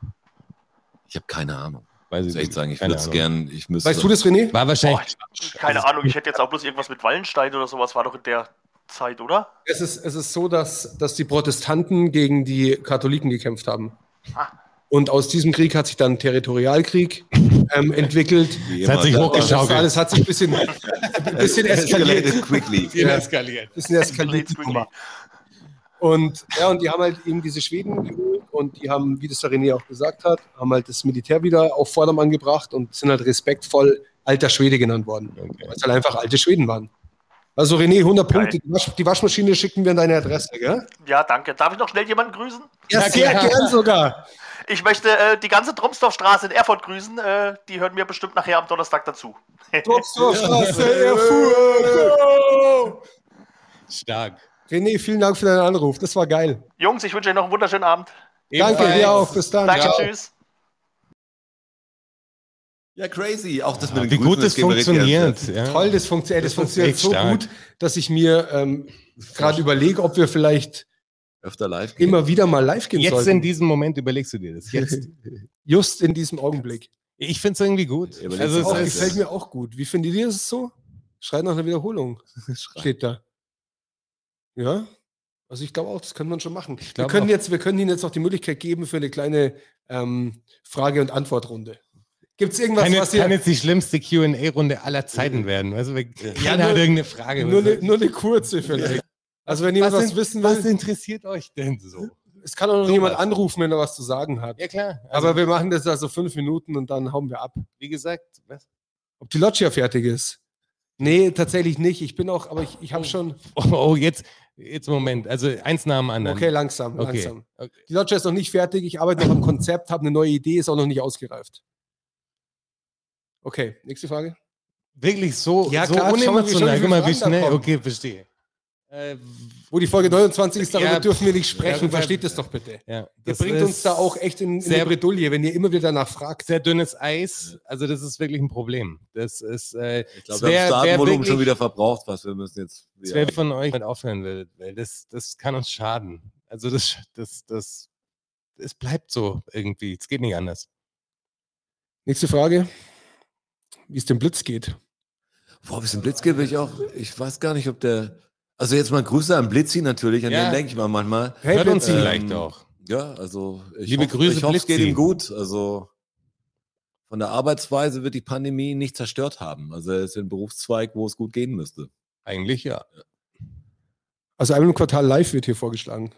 Ich habe keine Ahnung. Weiß Ich echt sagen, ich würde es gern, ich müsste. Weißt du das, René? War wahrscheinlich. Keine Ahnung, ich hätte jetzt auch bloß irgendwas mit Wallenstein oder sowas, war doch in der Zeit, oder? Es ist, es ist so, dass, dass die Protestanten gegen die Katholiken gekämpft haben. Ah. Und aus diesem Krieg hat sich dann ein Territorialkrieg ähm, entwickelt. Es hat sich hochgeschaukelt. alles hat sich ein bisschen, (laughs) ein bisschen eskaliert. Quickly. Ja. eskaliert. bisschen eskaliert. Und ja, und die haben halt eben diese Schweden geholt und die haben, wie das der René auch gesagt hat, haben halt das Militär wieder auf Vordermann gebracht und sind halt respektvoll alter Schwede genannt worden. Okay. Weil es halt einfach alte Schweden waren. Also René, 100 Geil. Punkte. Die, Wasch, die Waschmaschine schicken wir an deine Adresse, gell? Ja, danke. Darf ich noch schnell jemanden grüßen? Ja, Ja, sehr klar. gern sogar. Ich möchte äh, die ganze Tromsdorfstraße in Erfurt grüßen. Äh, die hören mir bestimmt nachher am Donnerstag dazu. (laughs) Straße, Erfurt. Stark. René, vielen Dank für deinen Anruf. Das war geil. Jungs, ich wünsche euch noch einen wunderschönen Abend. Danke Ebenfalls. dir auch. Bis dann. Danke, Ciao. tschüss. Ja, crazy. Auch das mit den Wie Grüßen, gut ans funktioniert. Ja. Toll, das, funktio ey, das, Das funktioniert so stark. gut, dass ich mir ähm, gerade überlege, ob wir vielleicht Öfter live gehen. immer wieder mal live gehen Jetzt sollten. in diesem Moment überlegst du dir das. Jetzt. (laughs) Just in diesem Augenblick. Ich finde es irgendwie gut. Ja, Also, es Auch, das gefällt mir auch gut. Wie findet ihr das so? Schreit nach einer Wiederholung. (laughs) (laughs) Steht da. Ja? Also ich glaube auch, das könnte man schon machen. Wir können, auch. jetzt, wir können Ihnen jetzt noch die Möglichkeit geben für eine kleine ähm, Frage- und Antwortrunde. Gibt es irgendwas, kann, jetzt, was ihr... kann jetzt die schlimmste QA-Runde aller Zeiten werden. Also, Ja, keiner hat nur- irgendeine Frage. nur, eine, nur eine kurze vielleicht. Also wenn jemand was, in- wissen was will, interessiert euch denn so? es kann auch noch sowas. jemand anrufen, wenn er was zu sagen hat. Ja, klar. Also, Aber wir machen das also fünf Minuten und dann hauen wir ab. wie gesagt, was? Ob die Loggia fertig ist? Nee, tatsächlich nicht. Ich bin auch, aber ich, ich habe schon. Oh, oh, jetzt, jetzt Moment. Also eins nach dem anderen. Okay, langsam, Okay. langsam. okay. Die Loggia ist noch nicht fertig. Ich arbeite noch am Konzept, habe eine neue Idee, ist auch noch nicht ausgereift. Okay, nächste Frage. Wirklich so, Ja, so klar, unemotional. schon Guck mal, wie schnell. Okay, verstehe. Äh, Wo die Folge 29 ist, darüber Ja, dürfen wir nicht sprechen. darüber- Versteht das doch bitte. ja, Ihr das bringt uns da auch echt in, in sehr- Bredouille, wenn ihr immer wieder danach fragt. sehr dünnes Eis. Also das ist wirklich ein Problem. Das ist, äh, Ich glaube, wir haben Startvolumen wirklich- schon wieder verbraucht, was wir müssen jetzt. es wäre von euch mit aufhören will, weil das, das kann uns schaden. Also das, das, das, es bleibt so irgendwie. Es geht nicht anders. Nächste Frage. Wie es dem Blitz geht. Boah, ein bisschen Blitz gebe ich auch. Ich weiß gar nicht, ob der. Also jetzt mal Grüße an Blitzi natürlich, an Ja. den denke ich mal manchmal. Hey, Hört uns Blitzi. vielleicht Ähm, auch. Ja, also ich Liebe hoffe, Grüße, ich hoffe, es geht ihm gut. Also von der Arbeitsweise wird die Pandemie ihn nicht zerstört haben. Also er ist ein Berufszweig, wo es gut gehen müsste. Eigentlich ja. Also einmal im Quartal live wird hier vorgeschlagen.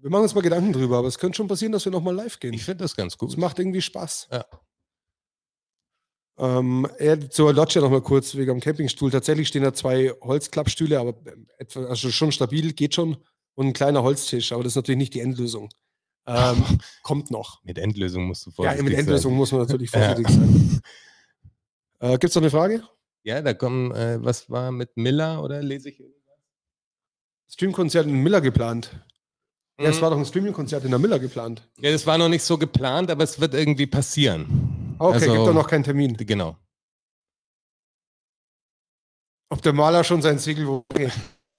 Wir machen uns mal Gedanken drüber, aber es könnte schon passieren, dass wir nochmal live gehen. Ich finde das ganz gut. Es macht irgendwie Spaß. Ja. Ähm, er, zur Loggia noch mal kurz wegen am Campingstuhl. Tatsächlich stehen da zwei Holzklappstühle, aber etwa, also schon stabil, geht schon. Und ein kleiner Holztisch, aber das ist natürlich nicht die Endlösung. Ähm, (laughs) kommt noch. Mit Endlösung musst du Ja, vorsichtig mit Endlösung sein. muss man natürlich (laughs) Ja. vorsichtig sein. Äh, Gibt es noch eine Frage? Ja, da kommen, äh, was war mit Miller oder lese ich? Streamkonzert in Miller geplant. Ja, es Mhm. war doch ein Streaming-Konzert in der Miller geplant. Ja, das war noch nicht so geplant, aber es wird irgendwie passieren. Okay, Also- gibt da noch keinen Termin. Genau. Ob der Maler schon sein Segel wo.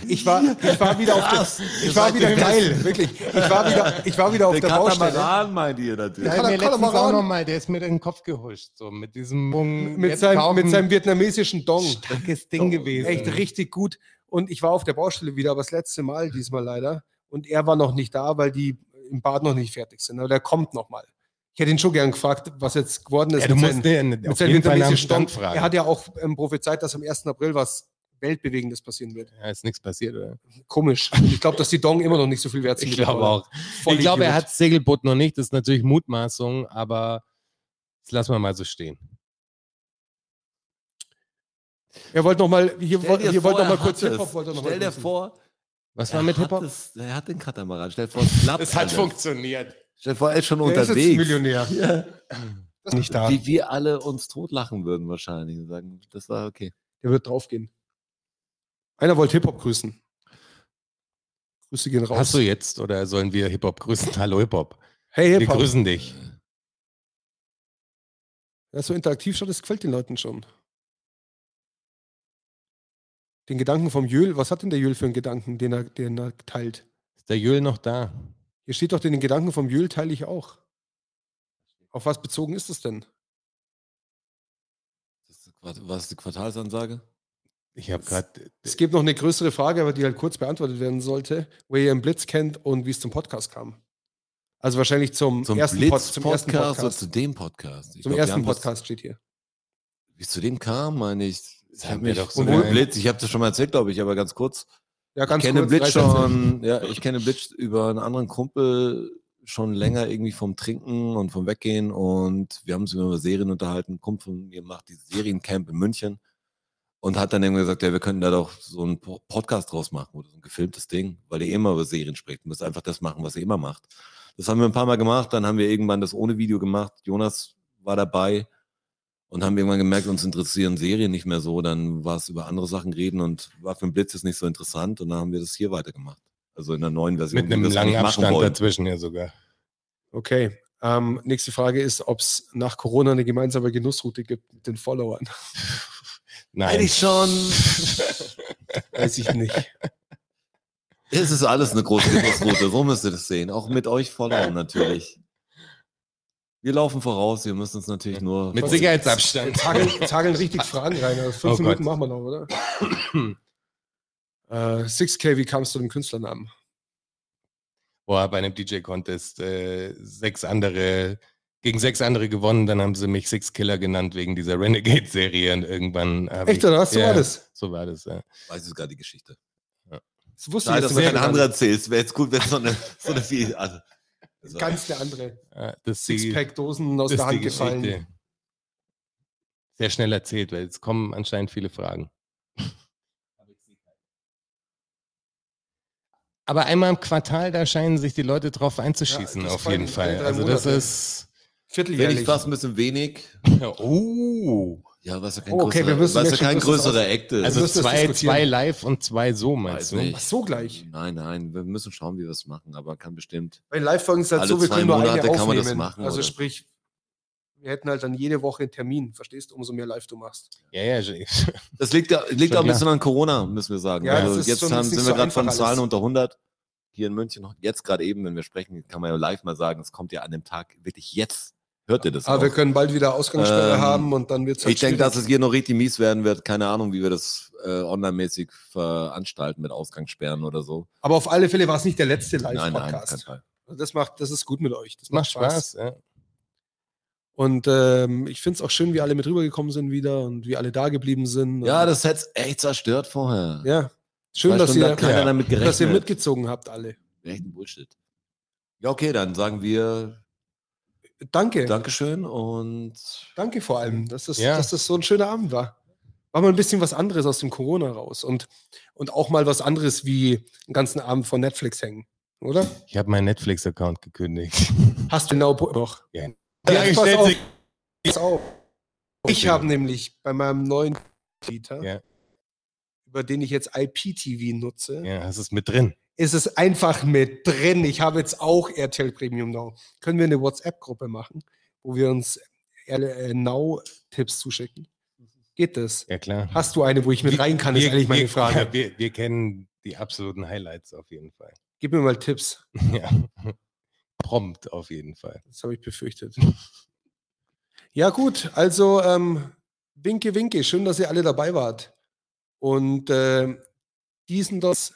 Ich war, ich war wieder auf Krass, der, ich war wieder geil, wirklich. Ich war wieder, ich war wieder auf Der der, Baustelle. Katamaran meint ihr natürlich. Der er- er letztens mal auch noch mal, der ist mir in den Kopf gehuscht, so mit diesem Mung, Mit seinem, mit seinem vietnamesischen Dong. starkes Ding gewesen. Echt richtig gut. Und ich war auf der Baustelle wieder, aber das letzte Mal diesmal leider. Und er war noch nicht da, weil die im Bad noch nicht fertig sind. Aber der kommt noch mal. Ich hätte ihn schon gern gefragt, was jetzt geworden ist Ja, du mit musst seinen- den mit auf seinem jeden Fall nach dem vietnamesischen Stand fragen. Er hat ja auch ähm, prophezeit, dass am 1. April was Weltbewegendes passieren wird. ja, ist nichts passiert, oder? Komisch. Ich glaube, dass die Dong immer noch nicht so viel wert sind. Ich glaube auch. Voll ich glaube, er hat das Segelboot noch nicht. Das ist natürlich Mutmaßung, aber das lassen wir mal so stehen. Er wollte noch mal, hier, hier wollte vor, noch mal kurz Hip-Hop. wollte er Stell dir wissen. vor, Was war mit Hip-Hop? er hat den Katamaran. Stell dir vor, es klappt (laughs) Es hat alles. funktioniert. Stell vor, er ist schon Er ist jetzt unterwegs. Millionär. (laughs) Ja. Das ist nicht da. Wie wir alle uns totlachen würden wahrscheinlich und sagen, das war okay. Der wird draufgehen. Einer wollte Hip-Hop grüßen. Grüße gehen raus. Hast du jetzt oder sollen wir Hip-Hop grüßen? (laughs) Hallo Hip-Hop. hey, Wir Hip-Hop. grüßen dich. Ja, so interaktiv schaut, das gefällt den Leuten schon. Den Gedanken vom Jöl, was hat denn der Jöl für einen Gedanken, den er, den er teilt? Ist der Jöl noch da? Hier steht doch, den Gedanken vom Jöl teile ich auch. Auf was bezogen ist das denn? Das Was ist die Quartalsansage? Ich habe gerade. Es gibt noch eine größere Frage, aber die halt kurz beantwortet werden sollte, wo ihr den Blitz kennt und wie es zum Podcast kam. Also wahrscheinlich zum, Zum ersten, Pod, Blitz zum ersten Podcast oder Podcast. zu dem Podcast? Ich Zum glaub, ersten das- Podcast steht hier. Wie es zu dem kam, meine ich. Habe wir mich doch und sogar- Blitz, ich habe das schon mal erzählt, glaube ich, aber ganz kurz. Ja, ganz ich kenne kurz, Blitz schon, ja, ich kenne Blitz über einen anderen Kumpel schon länger irgendwie vom Trinken und vom Weggehen und wir haben uns über Serien unterhalten. Ein Kumpel von mir macht dieses Seriencamp in München und hat dann irgendwie gesagt, ja, wir könnten da doch so einen Po- Podcast draus machen oder so ein gefilmtes Ding, weil ihr immer über Serien spricht. Ihr müsst einfach das machen, was ihr immer macht. Das haben wir ein paar Mal gemacht, dann haben wir irgendwann das ohne Video gemacht. Jonas war dabei und haben irgendwann gemerkt, uns interessieren Serien nicht mehr so. Dann war es über andere Sachen reden und war für den Blitz jetzt nicht so interessant und dann haben wir das hier weitergemacht. Also in der neuen Version. Mit einem langen Abstand wollen. dazwischen ja sogar. Okay. Ähm, nächste Frage ist, ob es nach Corona eine gemeinsame Genussroute gibt mit den Followern. (laughs) Nein. Eigentlich schon. (laughs) Weiß ich nicht. Es ist alles eine große Genussroute, so müsst ihr das sehen. Auch mit euch Followern natürlich. Wir laufen voraus, wir müssen uns natürlich nur. Mit Sicherheitsabstand. (laughs) Jetzt hageln richtig Fragen rein. Also fünf Oh Minuten Gott. machen wir noch, oder? (clears throat) äh, 6K, wie kamst du dem Künstlernamen? Boah, bei einem DJ-Contest äh, sechs andere, gegen sechs andere gewonnen, dann haben sie mich Six Killer genannt wegen dieser Renegade-Serie und irgendwann. Echt, oder was? So ja, war das? So war das, ja. Weiß ich sogar die Geschichte. Das wusste Schade, ich dass du nicht. keine andere erzählst. Wäre jetzt gut, wenn so eine, so eine (laughs) viel. Also, also, Ganz eine andere. Ja, das Sixpack-Dosen aus das der ist die Hand gefallen. Geschichte. Sehr schnell erzählt, weil jetzt kommen anscheinend viele Fragen. (laughs) Aber einmal im Quartal, da scheinen sich die Leute drauf einzuschießen, das auf jeden Fall. Also das ist. Vierteljährlich. ich fast ein bisschen wenig. (laughs) Oh. Ja, was ja kein Oh, okay, wir größerer, müssen was ja kein größerer Act ist. Also zwei, zwei live und zwei so, meinst Weiß du? nicht. Ach, so gleich. Nein, nein, wir müssen schauen, wie wir es machen, aber kann bestimmt. Bei Live-Folgen ist es halt so, wir können nur eine kann man das machen, also oder? sprich, wir hätten halt dann jede Woche einen Termin, verstehst du, umso mehr live du machst. Ja, ja. (laughs) Das liegt, ja, liegt auch ein bisschen an Corona, müssen wir sagen. Ja, also jetzt schon- haben, sind wir so gerade von Zahlen alles. unter 100 hier in München. Jetzt gerade eben, wenn wir sprechen, kann man ja live mal sagen, es kommt ja an dem Tag wirklich jetzt. Hört ihr das Aber wir auch? können bald wieder Ausgangssperre Ähm, haben und dann wird es halt Ich denke, dass es hier noch richtig mies werden wird. Keine Ahnung, wie wir das äh, online-mäßig veranstalten mit Ausgangssperren oder so. Aber auf alle Fälle war es nicht der letzte Nein, nein, auf keinen Live-Podcast. Fall. Das macht, das ist gut mit euch. Das Macht Spaß, ja. Und ähm, ich finde es auch schön, wie alle mit rübergekommen sind wieder und wie alle da geblieben sind. Ja, das hätte echt zerstört vorher. ja. Schön, Zwei dass ihr, hat keiner ja, damit dass ihr mitgezogen habt, alle. Echt ein Bullshit. Ja, okay, dann sagen wir Danke. Dankeschön und Danke vor allem, dass das, Ja. dass das so ein schöner Abend war. War mal ein bisschen was anderes aus dem Corona raus und, und auch mal was anderes wie einen ganzen Abend vor Netflix hängen, oder? Ich habe meinen Netflix-Account gekündigt. (laughs) Hast du genau noch? Ja. Ja, Frage pass auf. Pass auf. Ich Okay. habe nämlich bei meinem neuen Anbieter, Ja. über den ich jetzt IPTV nutze, Ja, hast es mit drin. Ist es einfach mit drin. Ich habe jetzt auch RTL Premium Now. Können wir eine WhatsApp-Gruppe machen, wo wir uns äh, Now-Tipps zuschicken? Geht das? Ja, klar. Hast du eine, wo ich mit Wir- rein kann, ist wir- eigentlich meine wir, Frage. Ja, wir, wir kennen die absoluten Highlights auf jeden Fall. Gib mir mal Tipps. (laughs) Ja. Prompt auf jeden Fall. Das habe ich befürchtet. Ja, gut. Also, ähm, Winke, Winke. Schön, dass ihr alle dabei wart. Und äh, diesen das,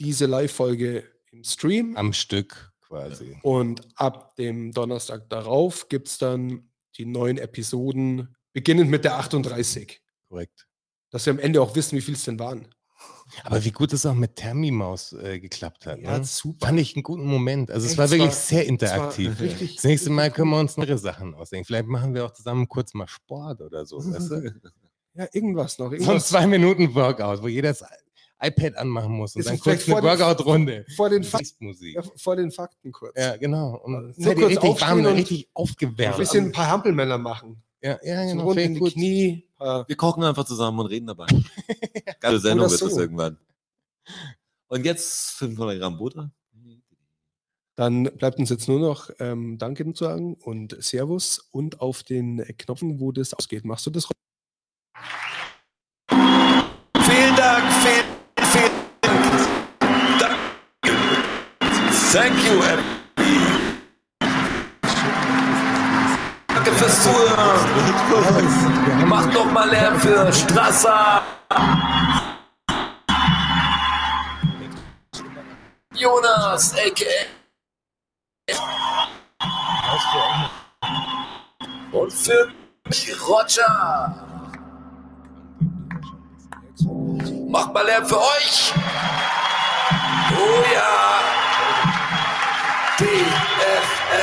diese Live-Folge im Stream. Am Stück quasi. Und ab dem Donnerstag darauf gibt es dann die neuen Episoden, beginnend mit der 38. Korrekt. Dass wir am Ende auch wissen, wie viel es denn waren. Aber wie gut es auch mit Thermimaus äh, geklappt hat. Ja, ne? super. Fand ich einen guten Moment. Also es Echt, war es wirklich war- sehr war interaktiv. richtig- das nächste Mal können wir uns andere Sachen ausdenken. Vielleicht machen wir auch zusammen kurz mal Sport oder so. Weißt du? (laughs) Ja, irgendwas noch. So ein Irgendwas. zwei Minuten Workout, wo jeder iPad anmachen muss und Ist dann es kurz eine Workout-Runde. Vor den, Fa Musik. ja, vor den Fakten kurz. Ja, genau. Und Nur seid kurz richtig warm, und richtig Ein aufgewärmt. bisschen ein paar Hampelmänner machen. Ja, ja, So genau. rund in finde die ich gut. Knie. Paar wir kochen einfach zusammen und reden dabei. (laughs) Geile Sendung wird das so. irgendwann. Und jetzt 500 Gramm Butter. Dann bleibt uns jetzt nur noch ähm, Danke zu sagen und Servus und auf den Knopfen, wo das ausgeht. Machst du das? Vielen Dank, vielen, Thank you, Happy. Danke fürs Zuhören. Macht doch mal Lärm für Strasser. Jonas, a.k.a. Und für Roger. Macht mal Lärm für euch. Oh ja.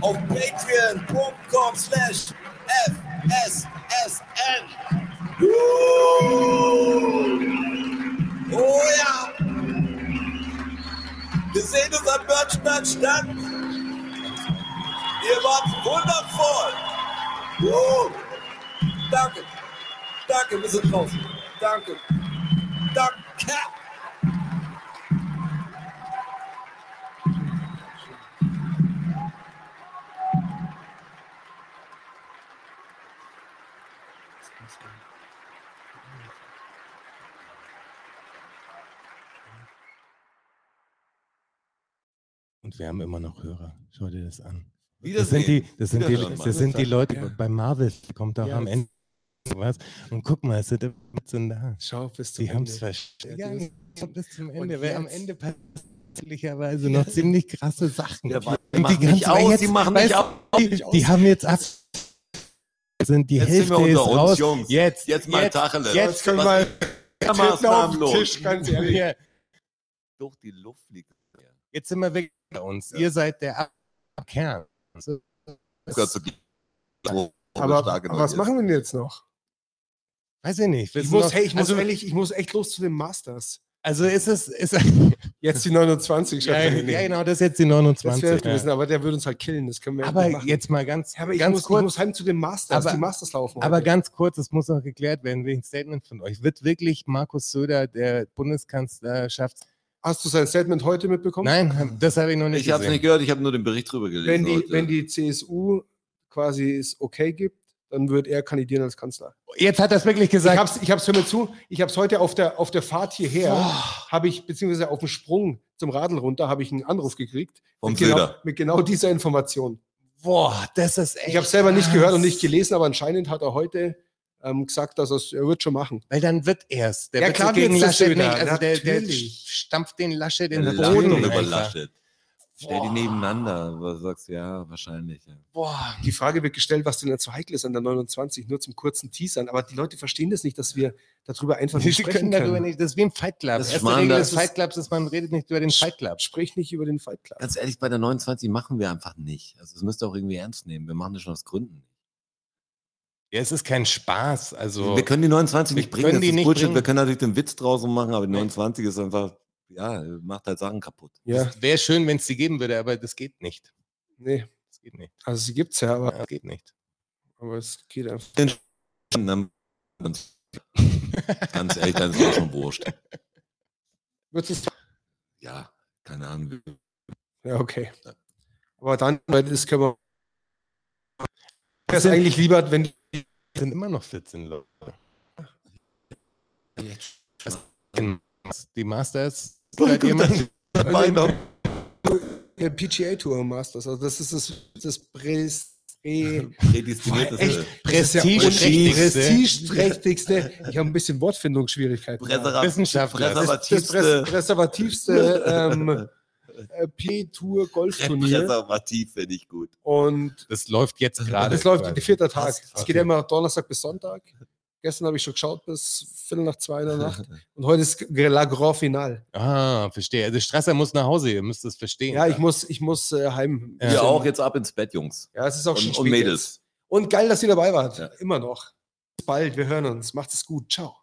auf patreon.com slash fssn. Uh, oh ja. Wir sehen uns am Börnstein statt. Ihr wart wundervoll. Uh, danke, danke, wir sind draußen. Danke. Danke. Und wir haben immer noch Hörer. Schau dir das an. Das sind die, das sind die, das sind die Leute Ja. bei Marvel, kommt auch Ja, am Ende was. Und guck mal, es sind sind da. Schau bis zum Die haben Ende. es verstanden. Ja, die bis zum Ende, weil am jetzt- Ende passiert noch ziemlich krasse Sachen. Ja, Und machen nicht weil aus, die machen nicht weißt aus. du, Die, die haben jetzt ab. Sind die Jetzt sind Hälfte wir ist unter uns, raus. Jungs. Jetzt, Jetzt mal Tacheles. Jetzt können wir auf den los? Tisch, ganz ehrlich. Durch die Luft fliegt. jetzt sind wir weg bei uns. Ihr seid der Kern. Aber, aber was machen wir denn jetzt noch? Weiß ich nicht. Ich muss, noch- hey, ich muss also, ehrlich, ich muss echt los zu den Masters. also ist es. Ist, Jetzt die 29. ja, ja, genau, das ist jetzt die Das 29. wäre ja. gewesen, aber der würde uns halt killen. Das können wir Aber nicht machen. jetzt mal ganz, ja, aber ich, ganz muss, ich kurz. muss heim zu den Masters. Aber- die Masters laufen. Aber heute. ganz kurz, es muss noch geklärt werden, wegen Statement von euch. Wird wirklich Markus Söder der Bundeskanzlerschaft? Hast du sein Statement heute mitbekommen? Nein, das habe ich noch nicht Ich habe es nicht gehört, ich habe nur den Bericht drüber gelesen. Wenn die, heute. wenn die CSU quasi es okay gibt, dann wird er kandidieren als Kanzler. Jetzt hat er es wirklich Ich gesagt. ich hab's, hör mir zu, ich hab's heute auf der, auf der Fahrt hierher, habe ich, beziehungsweise auf dem Sprung zum Radl runter, habe ich einen Anruf gekriegt. Vom mit, genau, mit genau dieser Information. Boah, das ist echt. Ich habe selber nicht gehört und nicht gelesen, aber anscheinend hat er heute ähm, gesagt, dass er's- er wird schon machen. Weil dann wird er's. Der Ja, wird klar so gegen Laschet wieder, nicht. Also der, der stampft den Laschet in den Lachen Boden. über. Laschet. Stell die nebeneinander. Was sagst du? Ja, wahrscheinlich. Ja. Boah. Die Frage wird gestellt, was denn jetzt so heikel ist an der 29, nur zum kurzen Teasern. Aber die Leute verstehen das nicht, dass wir darüber einfach nicht Sie sprechen können darüber können. nicht. Das ist wie im Fight Club. Das ist Erste Regel das des ist- Fight Clubs ist, man redet nicht über den Fight Club. Sprich nicht über den Fight Club. Ganz ehrlich, bei der 29 machen wir einfach nicht. Also das müsst ihr auch irgendwie ernst nehmen. Wir machen das schon aus Gründen. Ja, es ist kein Spaß. Also wir können die 29 wir nicht bringen. können Das die ist nicht Bullshit. bringen. Wir können natürlich den Witz draußen machen, aber die Nee. 29 ist einfach, ja, macht halt Sachen kaputt. Ja, wäre schön, wenn es die geben würde, aber das geht nicht. nee. Das geht nicht. Also sie gibt's ja, aber, Ja, das geht nicht. aber es geht einfach. Dann- Ganz ehrlich, dann ist es schon wurscht. Wird es Ja, keine Ahnung. Ja, okay. Aber dann, weil das können wir. Wäre es eigentlich lieber, wenn Es sind immer noch 14 Leute. Die Masters. (laughs) seid ihr (laughs) PGA Tour Masters, also das ist das, das Pres Pre prestigeträchtigste. Ich habe ein bisschen Wortfindungsschwierigkeiten. Wissenschaftler. Das, das Präservativste, ähm, (laughs) äh, PGA Tour Golfturnier. Präservativ finde ich gut. Und Das läuft jetzt gerade. das läuft der vierte Tag. Es geht ja immer Donnerstag bis Sonntag. Gestern habe ich schon geschaut bis Viertel nach zwei in der Nacht. (laughs) Und heute ist La Grand Final. Ah, verstehe. Also Strasser muss nach Hause, ihr müsst es verstehen. Ja, ich muss, ich muss äh, heim. Ja. Auch jetzt ab ins Bett, Jungs. Ja, es ist auch schon Und, spät und Mädels. jetzt. Und geil, dass ihr dabei wart. Ja. Immer noch. Bis bald, wir hören uns. Macht es gut. Ciao.